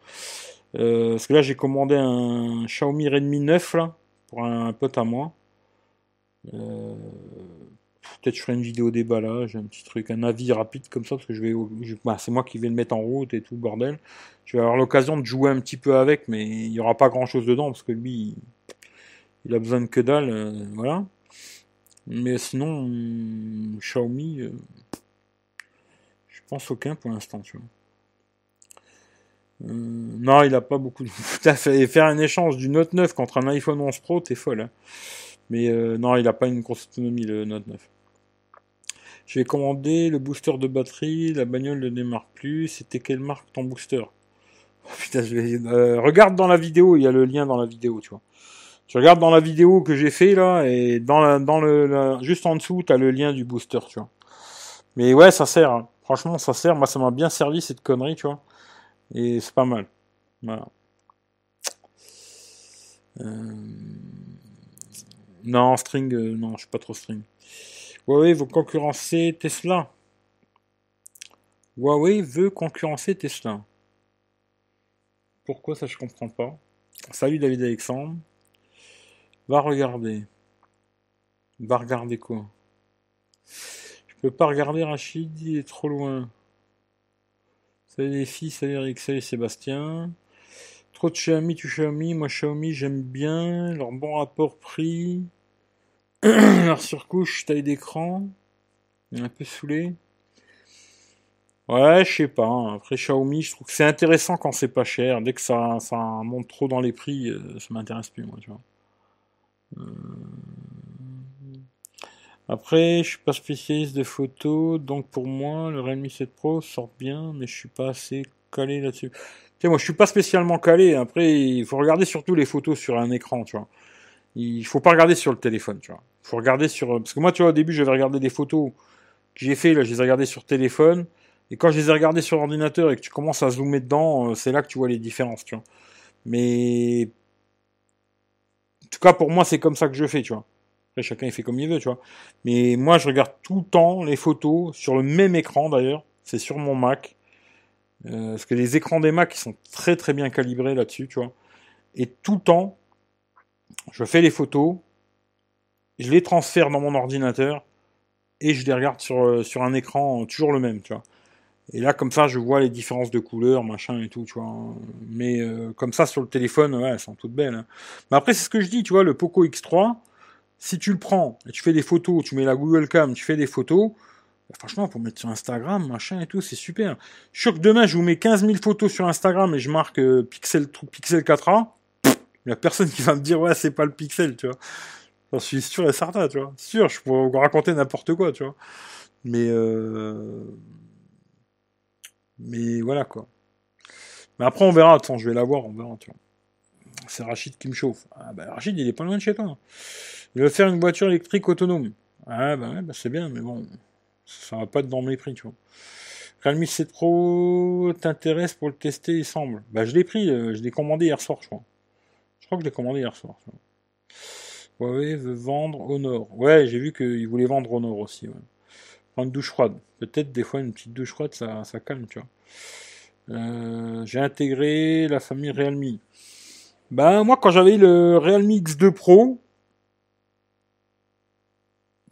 Parce que là, j'ai commandé un Xiaomi Redmi 9 là, pour un pote à moi. Euh, peut-être je ferai une vidéo déballage, un petit truc, un avis rapide comme ça, parce que je vais, bah, c'est moi qui vais le mettre en route et tout bordel. Je vais avoir l'occasion de jouer un petit peu avec, mais il y aura pas grand chose dedans parce que lui, il a besoin de que dalle, euh, voilà. Mais sinon, Xiaomi, euh, je pense aucun pour l'instant, tu vois. Euh, non, il a pas beaucoup de. Fait- faire un échange du Note 9 contre un iPhone 11 Pro, t'es folle. hein. Mais euh, non, il a pas une grosse autonomie, le Note 9. Je vais commander le booster de batterie, la bagnole ne démarre plus. C'était quelle marque ton booster? Oh, Putain, je vais... euh, regarde dans la vidéo, il y a le lien dans la vidéo, tu vois. Tu regardes dans la vidéo que j'ai fait là, et dans la, dans le, la- juste en dessous, t'as le lien du booster, tu vois. Mais ouais, ça sert. hein. Franchement, ça sert. Moi, ça m'a bien servi cette connerie, tu vois. Et c'est pas mal. Voilà. Euh, Non, string, euh, non, je suis pas trop string. Huawei veut concurrencer Tesla. Huawei veut concurrencer Tesla. Pourquoi ça, je comprends pas. Salut David Alexandre. Va regarder. Va regarder quoi? Je peux pas regarder Rachid, il est trop loin. Salut les filles, salut Eric, salut Sébastien. Trop de Xiaomi, tu Xiaomi. Moi, Xiaomi, j'aime bien. Leur bon rapport prix. Leur surcouche, taille d'écran. Un peu saoulé. Ouais, je sais pas. hein. Après Xiaomi, je trouve que c'est intéressant quand c'est pas cher. Dès que ça, monte trop dans les prix, euh, ça m'intéresse plus, moi. Euh, Après, je suis pas spécialiste de photos, donc pour moi, le Redmi 7 Pro sort bien, mais je suis pas assez calé là-dessus. Tu sais, moi, je suis pas spécialement calé. Après, il faut regarder surtout les photos sur un écran, tu vois. Il faut pas regarder sur le téléphone, tu vois. Il faut regarder sur... Parce que moi, tu vois, au début, j'avais regardé des photos que j'ai fait, là, je les ai regardées sur téléphone. Et quand je les ai regardées sur ordinateur et que tu commences à zoomer dedans, euh, c'est là que tu vois les différences, tu vois. Mais... En tout cas, pour moi, c'est comme ça que je fais, tu vois. Après, chacun, il fait comme il veut, tu vois. Mais moi, je regarde tout le temps les photos sur le même écran, d'ailleurs. C'est sur mon Mac. Euh, parce que les écrans des Mac, ils sont très très bien calibrés là-dessus, tu vois. Et tout le temps, je fais les photos, je les transfère dans mon ordinateur et je les regarde sur, euh, sur un écran toujours le même, tu vois. Et là, comme ça, je vois les différences de couleurs, machin et tout, tu vois. Mais euh, comme ça, sur le téléphone, ouais, elles sont toutes belles. hein. Mais après, c'est ce que je dis, tu vois, le Poco X3, si tu le prends et tu fais des photos, tu mets la Google Cam, tu fais des photos, bah, franchement, pour mettre sur Instagram, machin et tout, c'est super. Je suis sûr que demain, je vous mets 15 000 photos sur Instagram et je marque euh, Pixel, Pixel 4A, il y a personne qui va me dire, ouais, c'est pas le Pixel, tu vois. J'en suis sûr et certain, tu vois. Sûr, je pourrais vous raconter n'importe quoi, tu vois. Mais, euh... mais voilà, quoi. Mais après, on verra. Attends, je vais la voir, on verra, tu vois. C'est Rachid qui me chauffe. Ah bah Rachid, il est pas loin de chez toi. Il veut faire une voiture électrique autonome. Ah bah, ouais, bah c'est bien, mais bon, ça va pas être dans mes prix, tu vois. Realme 7 Pro t'intéresse pour le tester, il semble. Bah je l'ai pris, euh, je l'ai commandé hier soir, je crois. Je crois que je l'ai commandé hier soir. Huawei veut vendre au nord. Ouais, j'ai vu qu'il voulait vendre au nord aussi. Ouais. Prendre douche froide. Peut-être des fois une petite douche froide, ça, ça calme, tu vois. Euh, j'ai intégré la famille Realme. Bah moi quand j'avais le Realme X2 Pro,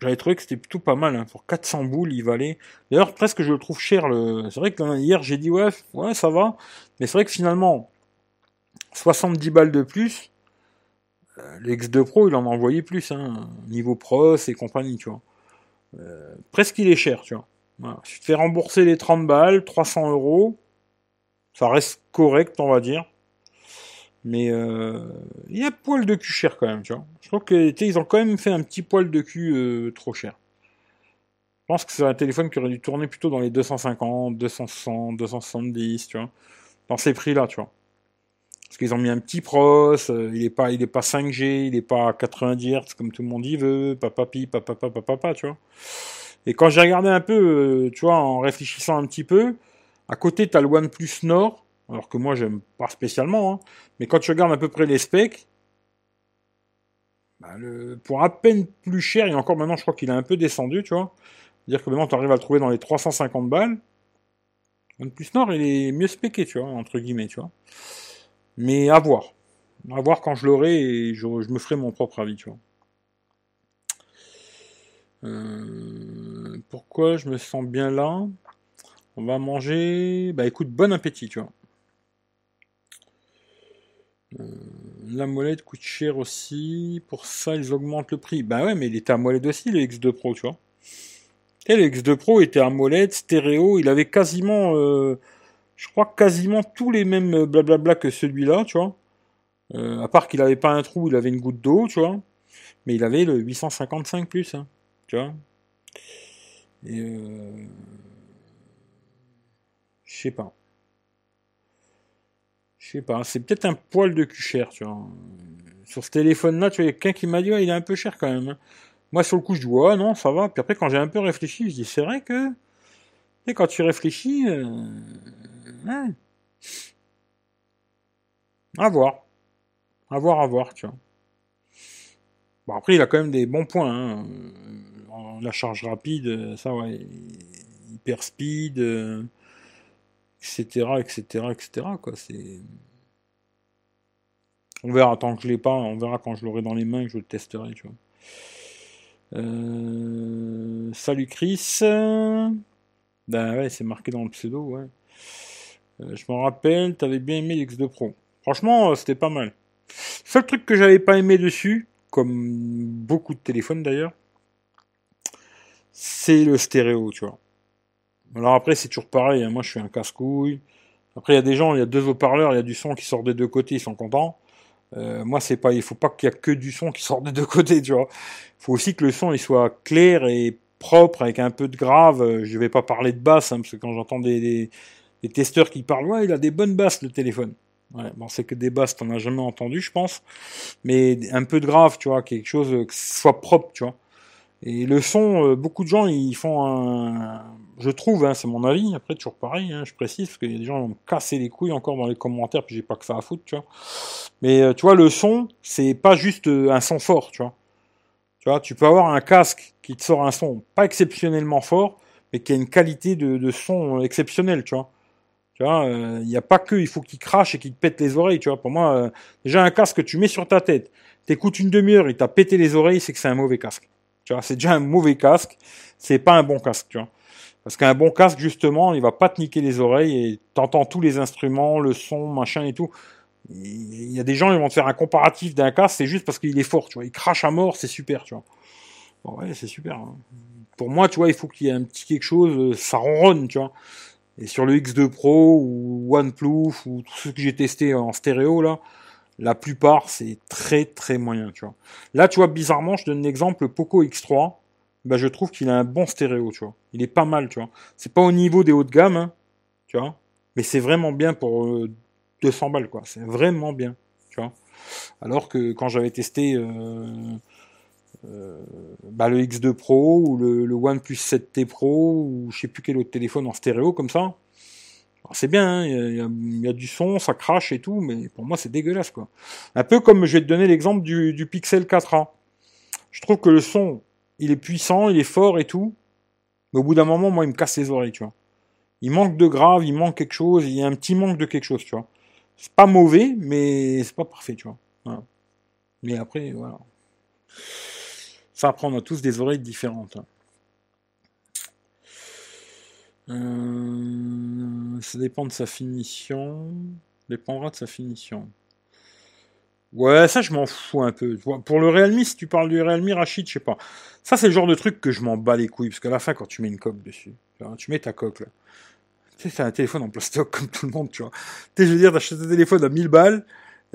j'avais trouvé que c'était plutôt pas mal. Hein. Pour 400 boules, il valait. D'ailleurs, presque je le trouve cher. Le... C'est vrai que hier, j'ai dit ouais, ouais, ça va. Mais c'est vrai que finalement, 70 balles de plus, euh, le X2 Pro, il en a envoyé plus. Hein. Niveau pros et compagnie, tu vois. Euh, presque il est cher, tu vois. Si tu te fais rembourser les 30 balles, 300 euros, ça reste correct, on va dire. Mais euh, il y a poil de cul cher quand même, tu vois. Je trouve qu'ils ont quand même fait un petit poil de cul euh, trop cher. Je pense que c'est un téléphone qui aurait dû tourner plutôt dans les 250, 260, 270, tu vois. Dans ces prix-là, tu vois. Parce qu'ils ont mis un petit pros, euh, il est pas, il est pas 5G, il est pas 90 Hz comme tout le monde y veut, papapi, papa, papa, papa, tu vois. Et quand j'ai regardé un peu, tu vois, en réfléchissant un petit peu, à côté, tu as le OnePlus Nord, alors que moi, j'aime pas spécialement, hein. mais quand tu regardes à peu près les specs, bah, pour à peine plus cher, et encore maintenant, je crois qu'il a un peu descendu, tu vois. C'est-à-dire que maintenant, tu arrives à le trouver dans les 350 balles. OnePlus Nord, il est mieux spéqué, tu vois, entre guillemets, tu vois. Mais à voir. À voir quand je l'aurai et je, me ferai mon propre avis, tu vois. Euh, pourquoi je me sens bien là? On va manger. Bah écoute, bon appétit, tu vois. Euh, la molette coûte cher aussi. Pour ça, ils augmentent le prix. Bah ouais, mais il était à molette aussi, le X2 Pro, tu vois. Et le X2 Pro était à molette, stéréo. Il avait quasiment, euh, je crois, quasiment tous les mêmes blablabla que celui-là, tu vois. Euh, à part qu'il avait pas un trou, il avait une goutte d'eau, tu vois. Mais il avait le 855 plus, hein, tu vois. Et je sais pas. Je sais pas, c'est peut-être un poil de cul cher, tu vois. Sur ce téléphone-là, tu vois, quelqu'un qui m'a dit, il est un peu cher quand même. Hein. Moi, sur le coup, je dis, ouais, non, ça va. Puis après, quand j'ai un peu réfléchi, je dis, c'est vrai que. Et quand tu réfléchis. Euh... Ouais. À voir. À voir, à voir, tu vois. Bon, après, il a quand même des bons points. Hein. La charge rapide, ça, ouais. Hyper speed. Euh, etc., etc., etc. Quoi. C'est... On verra tant que je l'ai pas, on verra quand je l'aurai dans les mains que je le testerai, tu vois. Euh, salut Chris. Ouais, c'est marqué dans le pseudo. Euh, je me rappelle, t'avais bien aimé l'X2 Pro. Franchement, euh, c'était pas mal. Seul truc que j'avais pas aimé dessus, comme beaucoup de téléphones d'ailleurs, c'est le stéréo, tu vois. Alors après, c'est toujours pareil. Hein. Moi, je suis un casse-couille. Après, il y a des gens, il y a deux haut-parleurs, il y a du son qui sort des deux côtés, ils sont contents. Euh, moi, c'est pas, il faut pas qu'il y a que du son qui sort des deux côtés, tu vois. Il faut aussi que le son il soit clair et propre avec un peu de grave. Euh, je vais pas parler de basse, hein, parce que quand j'entends des, des, testeurs qui parlent, ouais, il a des bonnes basses le téléphone. Ouais, bon, c'est que des basses, t'en as jamais entendu, je pense. Mais un peu de grave, tu vois, quelque chose que ce soit propre, tu vois. Et le son, euh, beaucoup de gens, ils font un, je trouve, hein, c'est mon avis, après toujours pareil, hein, je précise, parce qu'il y a des gens qui vont me casser les couilles encore dans les commentaires, puis j'ai pas que ça à foutre, tu vois. Mais euh, tu vois, le son, c'est pas juste euh, un son fort, tu vois. Tu vois, tu peux avoir un casque qui te sort un son pas exceptionnellement fort, mais qui a une qualité de, son exceptionnelle, tu vois. Tu vois, il n'y a pas que, il faut qu'il crache et qu'il te pète les oreilles, tu vois. Pour moi, déjà un casque que tu mets sur ta tête, t'écoutes une demi-heure, il t'a pété les oreilles, c'est que c'est un mauvais casque. Tu vois, c'est déjà un mauvais casque, c'est pas un bon casque, tu vois. Parce qu'un bon casque, justement, il va pas te niquer les oreilles et t'entends tous les instruments, le son, machin et tout. Il y a des gens, ils vont te faire un comparatif d'un casque, c'est juste parce qu'il est fort, tu vois. Il crache à mort, c'est super, tu vois. Bon, ouais, c'est super. Hein. Pour moi, tu vois, il faut qu'il y ait un petit quelque chose, euh, ça ronronne, tu vois. Et sur le X2 Pro ou OnePlus ou tout ce que j'ai testé en stéréo, là, la plupart, c'est très très moyen, tu vois. Là, tu vois, bizarrement, je donne l'exemple Poco X3. Bah, je trouve qu'il a un bon stéréo, tu vois. Il est pas mal, tu vois. C'est pas au niveau des hauts de gamme, hein, tu vois. Mais c'est vraiment bien pour 200 euh, balles, quoi. C'est vraiment bien, tu vois. Alors que quand j'avais testé euh, euh, bah, le X2 Pro ou le, OnePlus 7T Pro ou je sais plus quel autre téléphone en stéréo comme ça, c'est bien, hein, il y, a, du son, ça crache et tout, mais pour moi c'est dégueulasse quoi. Un peu comme je vais te donner l'exemple du, Pixel 4a. Je trouve que le son, il est puissant, il est fort et tout, mais au bout d'un moment, moi, il me casse les oreilles, tu vois. Il manque de grave, il manque quelque chose, il y a un petit manque de quelque chose, tu vois. C'est pas mauvais, mais c'est pas parfait, tu vois. Mais après, voilà. Ça apprend, on tous des oreilles différentes. Hein. Euh, ça dépend de sa finition. Dépendra de sa finition. Ouais, ça je m'en fous un peu. Pour le Realme, si tu parles du Realme Rachid, je sais pas. Ça c'est le genre de truc que je m'en bats les couilles, parce qu'à la fin quand tu mets une coque dessus, tu mets ta coque là. Tu sais, c'est un téléphone en plastique comme tout le monde, tu vois. Tu sais, je veux dire, t'achètes un téléphone à 1000 balles,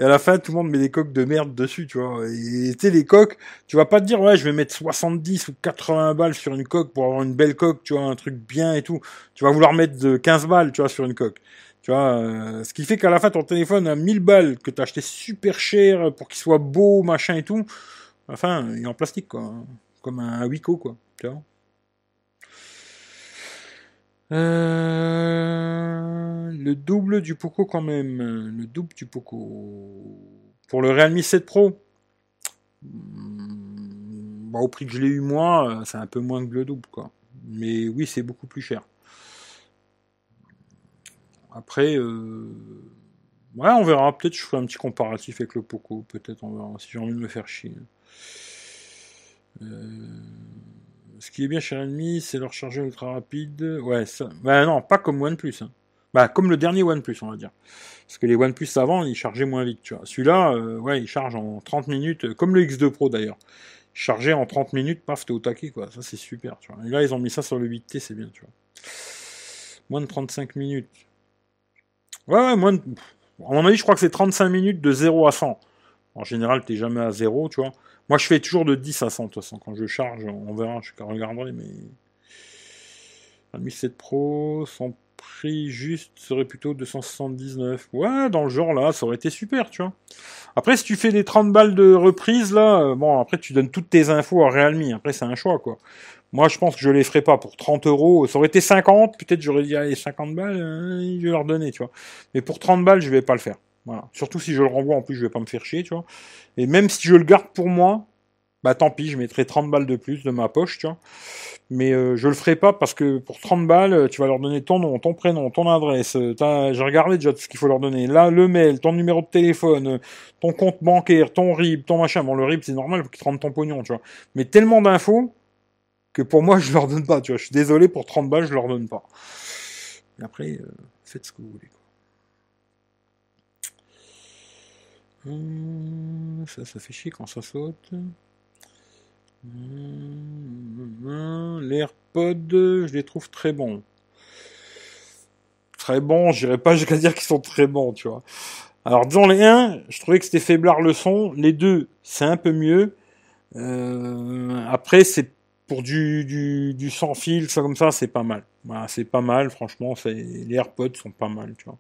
et à la fin, tout le monde met des coques de merde dessus, tu vois. Et tu sais, les coques, tu vas pas te dire, ouais, je vais mettre 70 ou 80 balles sur une coque pour avoir une belle coque, tu vois, un truc bien et tout. Tu vas vouloir mettre de 15 balles, tu vois, sur une coque. Tu vois, euh, ce qui fait qu'à la fin, ton téléphone à 1000 balles, que t'as acheté super cher pour qu'il soit beau, machin et tout, enfin, il est en plastique, quoi. Comme un Wiko, quoi. Euh, le double du Poco quand même. Le double du Poco. Pour le Realme 7 Pro, hmm, bah, au prix que je l'ai eu moi, c'est un peu moins que le double, quoi. Mais oui, c'est beaucoup plus cher. Après, euh, ouais, on verra. Peut-être je ferai un petit comparatif avec le Poco. Peut-être on verra si j'ai envie de me faire chier. Euh, ce qui est bien chez Realme, c'est leur chargeur ultra rapide. Ouais, ça. Bah non, pas comme OnePlus. Hein. Bah, comme le dernier OnePlus, on va dire. Parce que les OnePlus avant, ils chargeaient moins vite, tu vois. Celui-là, euh, ouais, il charge en 30 minutes, comme le X2 Pro d'ailleurs. Chargé en 30 minutes, paf, t'es au taquet, quoi. Ça, c'est super, tu vois. Et là, ils ont mis ça sur le 8T, c'est bien, tu vois. Moins de 35 minutes. Ouais, ouais, moi, à mon avis, je crois que c'est 35 minutes de 0 à 100. En général, t'es jamais à 0, tu vois. Moi, je fais toujours de 10 à 100, de toute façon. Quand je charge, on verra, je regarderai, mais... Mi 7 Pro, son prix juste serait plutôt 279. Ouais, dans le genre là, ça aurait été super, tu vois. Après, si tu fais des 30 balles de reprise, là, euh, bon, après, tu donnes toutes tes infos à Realme. Après, c'est un choix, quoi. Moi, je pense que je les ferai pas pour 30 euros. Ça aurait été 50, peut-être j'aurais dit, allez, 50 balles, euh, je vais leur donner, tu vois. Mais pour 30 balles, je vais pas le faire. Surtout si je le renvoie, en plus, je vais pas me faire chier, tu vois. Et même si je le garde pour moi, bah tant pis, je mettrai 30 balles de plus de ma poche, tu vois. Mais euh, je le ferai pas parce que pour 30 balles, tu vas leur donner ton nom, ton prénom, ton adresse. J'ai regardé déjà tout ce qu'il faut leur donner. Là, le mail, ton numéro de téléphone, ton compte bancaire, ton RIB, ton machin. Bon, le RIB, c'est normal, faut qu'ils te rendent ton pognon, tu vois. Mais tellement d'infos que pour moi, je leur donne pas, tu vois. Je suis désolé, pour 30 balles, je leur donne pas. Et après, euh, faites ce que vous voulez, quoi. Hum, ça, ça fait chier quand ça saute. Hum, les AirPods, je les trouve très bons. Très bons, j'irais pas jusqu'à dire qu'ils sont très bons, tu vois. Alors, disons les 1, je trouvais que c'était faiblard le son. Les deux, c'est un peu mieux. Euh, après, c'est pour du, du, sans fil, ça comme ça, c'est pas mal. C'est pas mal, franchement, les AirPods sont pas mal, tu vois.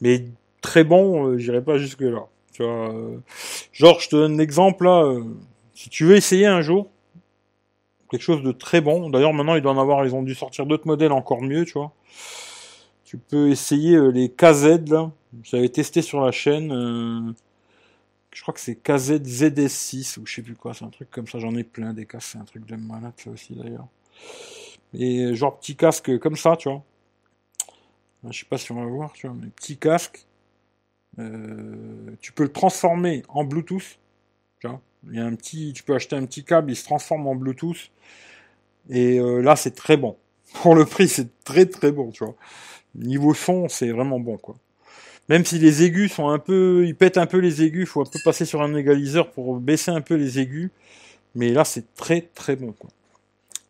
Mais très bon, euh, j'irai pas jusque là. Tu vois, euh, genre, je te donne un exemple là. Euh, si tu veux essayer un jour quelque chose de très bon, d'ailleurs maintenant ils doivent en avoir, ils ont dû sortir d'autres modèles encore mieux, tu vois. Tu peux essayer les KZ là. J'avais testé sur la chaîne je crois que c'est KZZS6 ou je sais plus quoi, c'est un truc comme ça, j'en ai plein des casques, c'est un truc de malade ça aussi d'ailleurs. Et genre petit casque comme ça, tu vois. Je sais pas si on va voir, tu vois, mais petit casque. Euh, tu peux le transformer en Bluetooth. Tu vois. Il y a un petit, tu peux acheter un petit câble, il se transforme en Bluetooth. Et euh, là, c'est très bon. Pour le prix, c'est très très bon, tu vois. Niveau son, c'est vraiment bon, quoi. Même si les aigus sont un peu, ils pètent un peu les aigus, faut un peu passer sur un égaliseur pour baisser un peu les aigus. Mais là, c'est très très bon, quoi.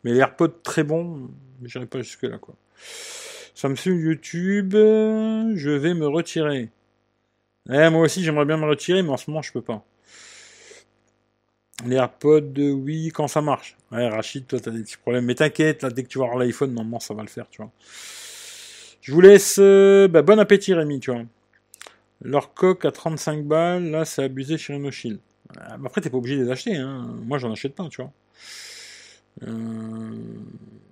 Mais les AirPods très bons, mais j'irai pas jusque là, quoi. Samsung YouTube, je vais me retirer. Eh, moi aussi, j'aimerais bien me retirer, mais en ce moment, je peux pas. Les AirPods, oui, quand ça marche. Ouais, Rachid, toi, t'as des petits problèmes. Mais t'inquiète, là, dès que tu vas avoir l'iPhone, normalement, ça va le faire, tu vois. Je vous laisse. Euh, bah, bon appétit, Rémi, tu vois. Leur coque à 35 balles, là, c'est abusé chez Rhinoshield. Euh, après, t'es pas obligé de les acheter, hein. Moi, j'en achète pas, tu vois. Euh...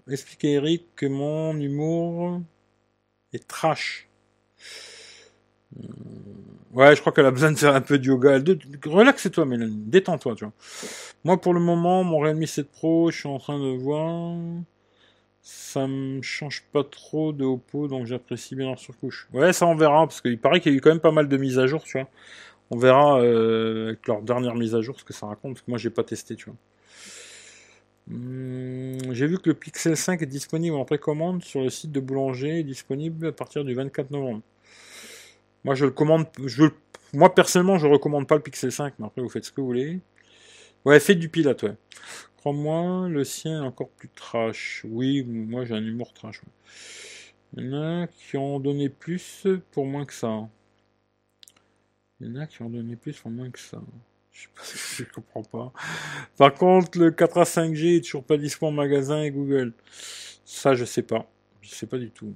Explique à Eric que mon humour est trash. Euh, ouais, je crois qu'elle a besoin de faire un peu de yoga. Relaxe-toi, Mélanie. Détends-toi, tu vois. Moi, pour le moment, mon Realme 7 Pro, je suis en train de voir. Ça me change pas trop de Oppo, donc j'apprécie bien leur surcouche. Ouais, ça on verra, parce qu'il paraît qu'il y a eu quand même pas mal de mises à jour, tu vois. On verra euh, avec leur dernière mise à jour ce que ça raconte, parce que moi j'ai pas testé, tu vois. Hmm, j'ai vu que le Pixel 5 est disponible en précommande sur le site de Boulanger, disponible à partir du 24 novembre. Moi je le commande, je moi personnellement je recommande pas le Pixel 5, mais après vous faites ce que vous voulez. Ouais, faites du pilote, ouais. Crois-moi, le sien est encore plus trash. Oui, moi j'ai un humour trash. Il y en a qui ont donné plus pour moins que ça. Il y en a qui ont donné plus pour moins que ça. Je sais pas, je comprends pas. Par contre, le 4A 5G est toujours pas disponible en magasin et Google. Ça, je sais pas. Je sais pas du tout.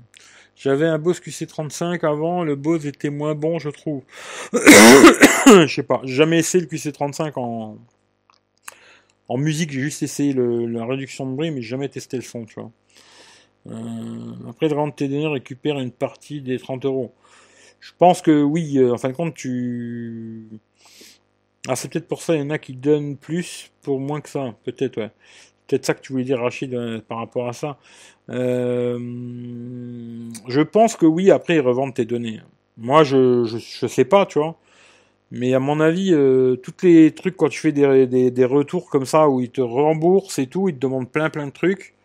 J'avais un Bose QC35 avant, le Bose était moins bon, je trouve. je sais pas. Jamais essayé le QC35 en, en musique, j'ai juste essayé la réduction de bruit, mais jamais testé le son, tu vois. Euh, après, rendre tes données, récupère une partie des 30 euros. Je pense que oui, euh, en fin de compte, tu... Ah, c'est peut-être pour ça, il y en a qui donnent plus pour moins que ça. Peut-être, ouais. Peut-être ça que tu voulais dire, Rachid, euh, par rapport à ça. je pense que oui, après, ils revendent tes données. Moi, je, je, sais pas, tu vois. Mais à mon avis, euh, tous les trucs quand tu fais des, des, retours comme ça où ils te remboursent et tout, ils te demandent plein plein de trucs.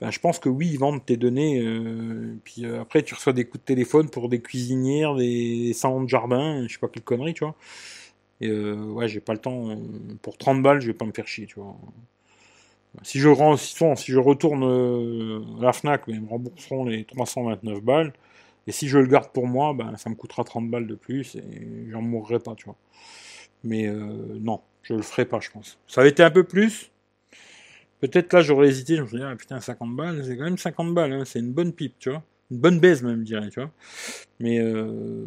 Ben, je pense que oui, ils vendent tes données. Euh, puis euh, après, tu reçois des coups de téléphone pour des cuisinières, des salons de jardin, je sais pas quelle connerie, tu vois. Et euh, ouais, j'ai pas le temps. Pour 30 balles, je vais pas me faire chier, tu vois. Si je, rends, si je retourne à la FNAC, ils me rembourseront les 329 balles. Et si je le garde pour moi, ben, ça me coûtera 30 balles de plus et j'en mourrai pas, tu vois. Mais euh, non, je le ferai pas, je pense. Ça avait été un peu plus. Peut-être là, j'aurais hésité. Je me suis dit, ah putain, 50 balles, c'est quand même 50 balles. Hein. c'est une bonne pipe, tu vois. Une bonne baise, même, je dirais, tu vois. Mais euh,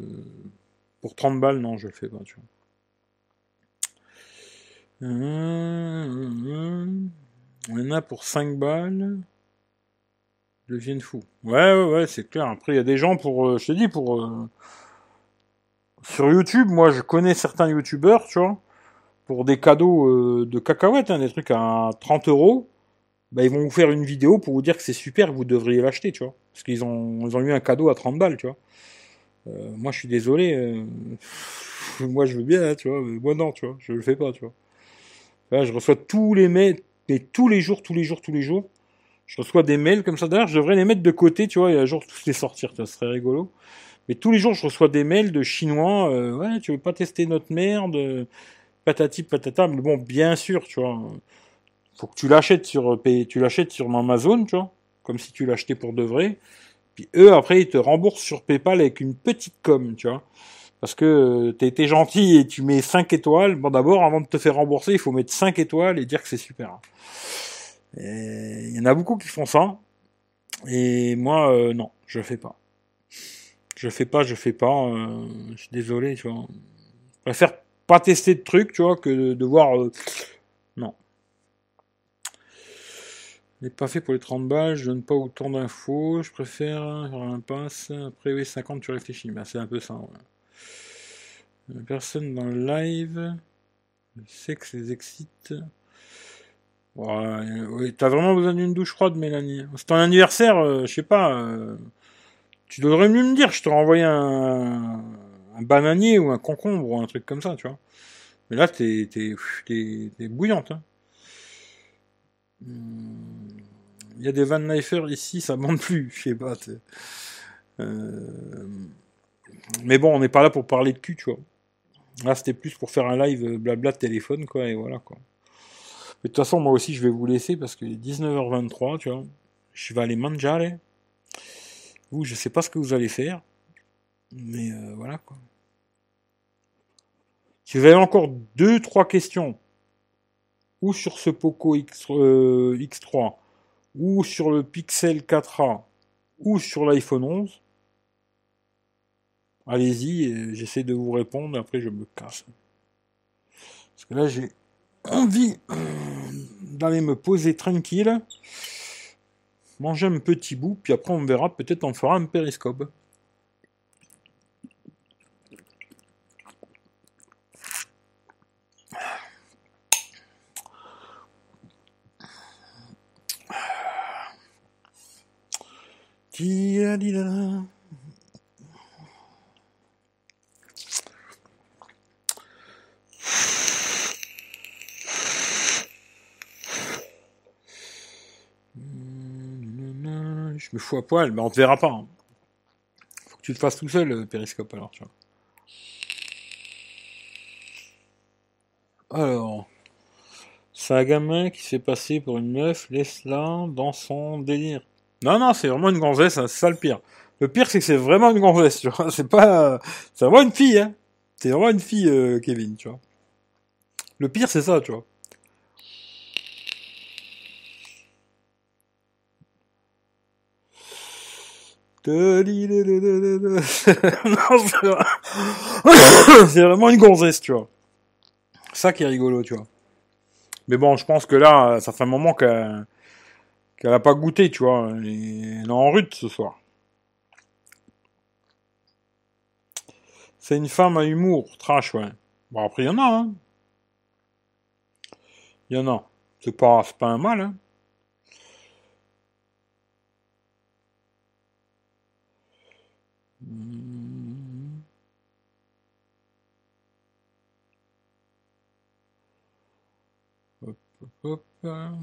pour 30 balles, non, je le fais pas, tu vois. On en a pour 5 balles deviennent fous. Ouais, ouais, ouais, c'est clair. Après, il y a des gens pour, euh, je te dis, pour euh, sur YouTube, moi, je connais certains YouTubeurs, tu vois, pour des cadeaux euh, de cacahuètes, hein, des trucs à 30 euros. Bah, ils vont vous faire une vidéo pour vous dire que c'est super, vous devriez l'acheter, tu vois, parce qu'ils ont, ils ont eu un cadeau à 30 balles, tu vois. moi, je suis désolé. moi, je veux bien, hein, tu vois. Mais moi, non, tu vois, je le fais pas, tu vois. Là, je reçois tous les mails, mais tous les jours, tous les jours, tous les jours je reçois des mails comme ça. D'ailleurs, je devrais les mettre de côté, tu vois, et un jour tous les sortir, ça serait rigolo. Mais tous les jours, je reçois des mails de Chinois. Euh, ouais, tu veux pas tester notre merde Patati patata. Mais bon, bien sûr, tu vois. Faut que tu l'achètes sur tu l'achètes sur Amazon, tu vois, comme si tu l'achetais pour de vrai. Puis eux, après, ils te remboursent sur PayPal avec une petite com, tu vois. Parce que euh, été gentil et tu mets 5 étoiles. Bon, d'abord, avant de te faire rembourser, il faut mettre 5 étoiles et dire que c'est super. Il y en a beaucoup qui font ça. Et moi, euh, non, je fais pas. Je fais pas, je fais pas. Euh, je suis désolé, tu vois. Je préfère pas tester de trucs, tu vois, que de, voir. Euh, non. n'est pas fait pour les 30 balles, je donne pas autant d'infos, je préfère faire un passe. Après, oui, 50, tu réfléchis. Ben, c'est un peu ça. Ouais. Personne dans le live. Que ça les excite. Ouais, t'as vraiment besoin d'une douche froide, Mélanie. C'est ton anniversaire, euh, je sais pas. Euh, tu devrais mieux me dire, je te renvoie un, bananier ou un concombre ou un truc comme ça, tu vois. Mais là, t'es, t'es, bouillante. Hein. Il y a des Van Leifer ici, ça monte plus, je sais pas. Mais bon, on n'est pas là pour parler de cul, tu vois. Là, c'était plus pour faire un live blabla de téléphone, quoi, et voilà, quoi de toute façon, moi aussi, je vais vous laisser parce que 19h23, tu vois, je vais aller manger. Vous, je sais pas ce que vous allez faire, mais euh, voilà quoi. Si vous avez encore deux, trois questions, ou sur ce Poco X, euh, X3, ou sur le Pixel 4a, ou sur l'iPhone 11, allez-y, j'essaie de vous répondre, après je me casse. Parce que là, j'ai envie euh, d'aller me poser tranquille, manger un petit bout, puis après on verra, peut-être on fera un périscope. Je me fous à poil, mais on te verra pas. Hein. Faut que tu le fasses tout seul, le périscope, alors, tu vois. Alors. C'est un gamin qui s'est passé pour une meuf, laisse-la dans son délire. Non, non, c'est vraiment une gonzesse, hein, c'est ça le pire. Le pire, c'est que c'est vraiment une gonzesse, tu vois. C'est pas, c'est vraiment une fille, hein. C'est vraiment une fille, euh, Kevin, tu vois. Le pire, c'est ça, tu vois. C'est vraiment une gonzesse, tu vois. Ça qui est rigolo, tu vois. Mais bon, je pense que là, ça fait un moment qu'elle qu'elle a pas goûté, tu vois. Elle est en rut ce soir. C'est une femme à humour, trash, ouais. Bon, après, il y en a, hein. Il y en a. C'est pas, pas un mal, hein. Hop, hop, hop.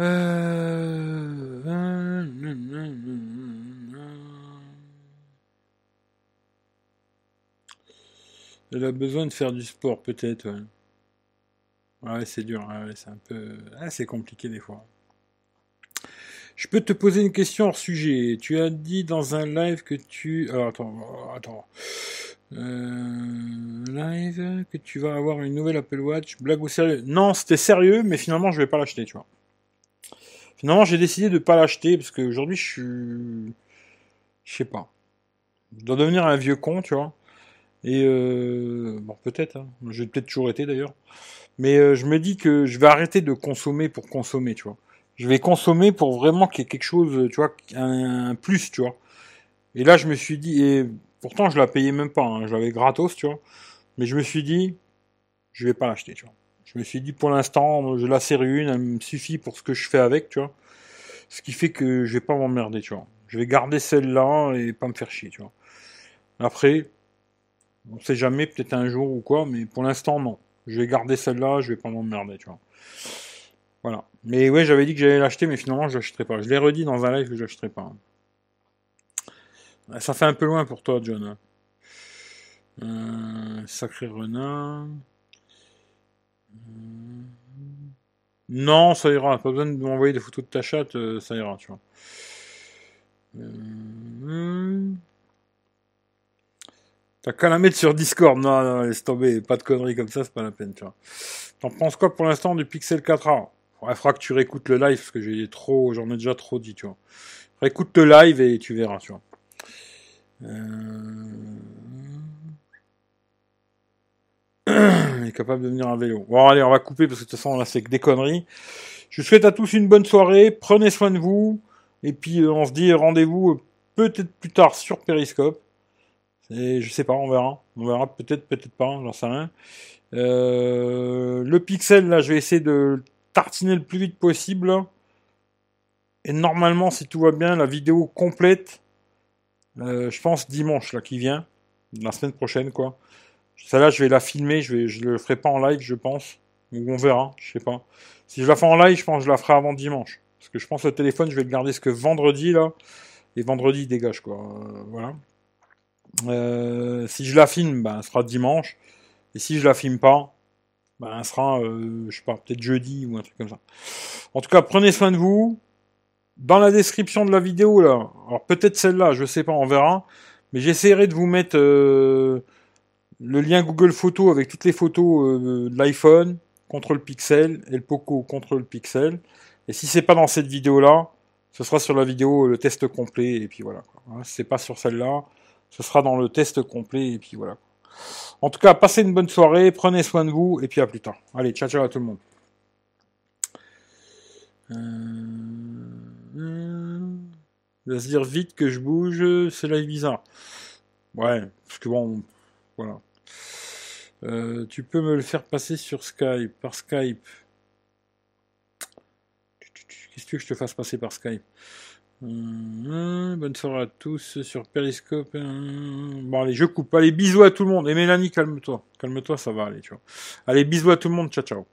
Euh, Elle a besoin de faire du sport, peut-être. Ouais, c'est dur. c'est un peu. Ah, c'est compliqué des fois. Je peux te poser une question hors sujet. Tu as dit dans un live que tu. Alors, attends, attends. Euh, live que tu vas avoir une nouvelle Apple Watch. Blague ou sérieux Non, c'était sérieux, mais finalement, je vais pas l'acheter, tu vois. Finalement, j'ai décidé de pas l'acheter parce qu'aujourd'hui, je suis. Je sais pas. Je dois devenir un vieux con, tu vois. Et euh... bon, peut-être. Hein. J'ai peut-être toujours été d'ailleurs. Mais euh, je me dis que je vais arrêter de consommer pour consommer, tu vois. Je vais consommer pour vraiment qu'il y ait quelque chose, tu vois, un, plus, tu vois. Et là, je me suis dit, et pourtant, je la payais même pas, hein. je l'avais gratos, tu vois. Mais je me suis dit, je vais pas l'acheter, tu vois. Je me suis dit pour l'instant, je la serre une, elle me suffit pour ce que je fais avec, tu vois. Ce qui fait que je vais pas m'emmerder, tu vois. Je vais garder celle-là et pas me faire chier, tu vois. Après, on sait jamais, peut-être un jour ou quoi, mais pour l'instant, non. Je vais garder celle-là, je vais pas m'emmerder, tu vois. Voilà. Mais ouais, j'avais dit que j'allais l'acheter, mais finalement, je l'achèterai pas. Je l'ai redit dans un live que je l'achèterai pas. Ça fait un peu loin pour toi, John. Euh, sacré renard. Non, ça ira. Pas besoin de m'envoyer des photos de ta chatte, euh, ça ira, tu vois. Euh... T'as qu'à la mettre sur Discord. Non, non, laisse tomber. Pas de conneries comme ça, c'est pas la peine, tu vois. T'en penses quoi pour l'instant du Pixel 4a Il faudra que tu réécoutes le live, parce que j'ai trop, j'en ai déjà trop dit, tu vois. Réécoute le live et tu verras, tu vois. Euh... est capable de venir à vélo. Bon, allez, on va couper parce que de toute façon, là, c'est que des conneries. Je souhaite à tous une bonne soirée. Prenez soin de vous. Et puis, euh, on se dit rendez-vous euh, peut-être plus tard sur Periscope. Et je sais pas, on verra. On verra peut-être, peut-être pas, j'en sais rien. Euh, le pixel, là, je vais essayer de tartiner le plus vite possible. Et normalement, si tout va bien, la vidéo complète, je pense dimanche, là, qui vient. La semaine prochaine, quoi. Celle-là, je vais la filmer, je vais, je le ferai pas en live, je pense. Ou on verra, je sais pas. Si je la fais en live, je pense que je la ferai avant dimanche. Parce que je pense que le téléphone, je vais le garder ce que vendredi, là. Et vendredi, il dégage, quoi. Euh, voilà. Euh, si je la filme, ben, ce sera dimanche. Et si je la filme pas, ben, elle sera, euh, je sais pas, peut-être jeudi ou un truc comme ça. En tout cas, prenez soin de vous. Dans la description de la vidéo, là, alors peut-être celle-là, je sais pas, on verra. Mais j'essaierai de vous mettre euh, le lien Google Photos avec toutes les photos de l'iPhone contre le Pixel et le Poco contre le Pixel. Et si c'est pas dans cette vidéo-là, ce sera sur la vidéo le test complet et puis voilà. Hein, c'est pas sur celle-là, ce sera dans le test complet et puis voilà. En tout cas, passez une bonne soirée, prenez soin de vous et puis à plus tard. Allez, ciao ciao à tout le monde. Euh... va se dire vite que je bouge, c'est là bizarre. Ouais, parce que bon, voilà. Euh, tu peux me le faire passer sur Skype, par Skype. Qu'est-ce que je te fasse passer par Skype? Bonne soirée à tous sur Periscope. Euh, bon, allez, je coupe. Allez, bisous à tout le monde. Et Mélanie, calme-toi. Calme-toi, ça va aller, tu vois. Allez, bisous à tout le monde. Ciao, ciao.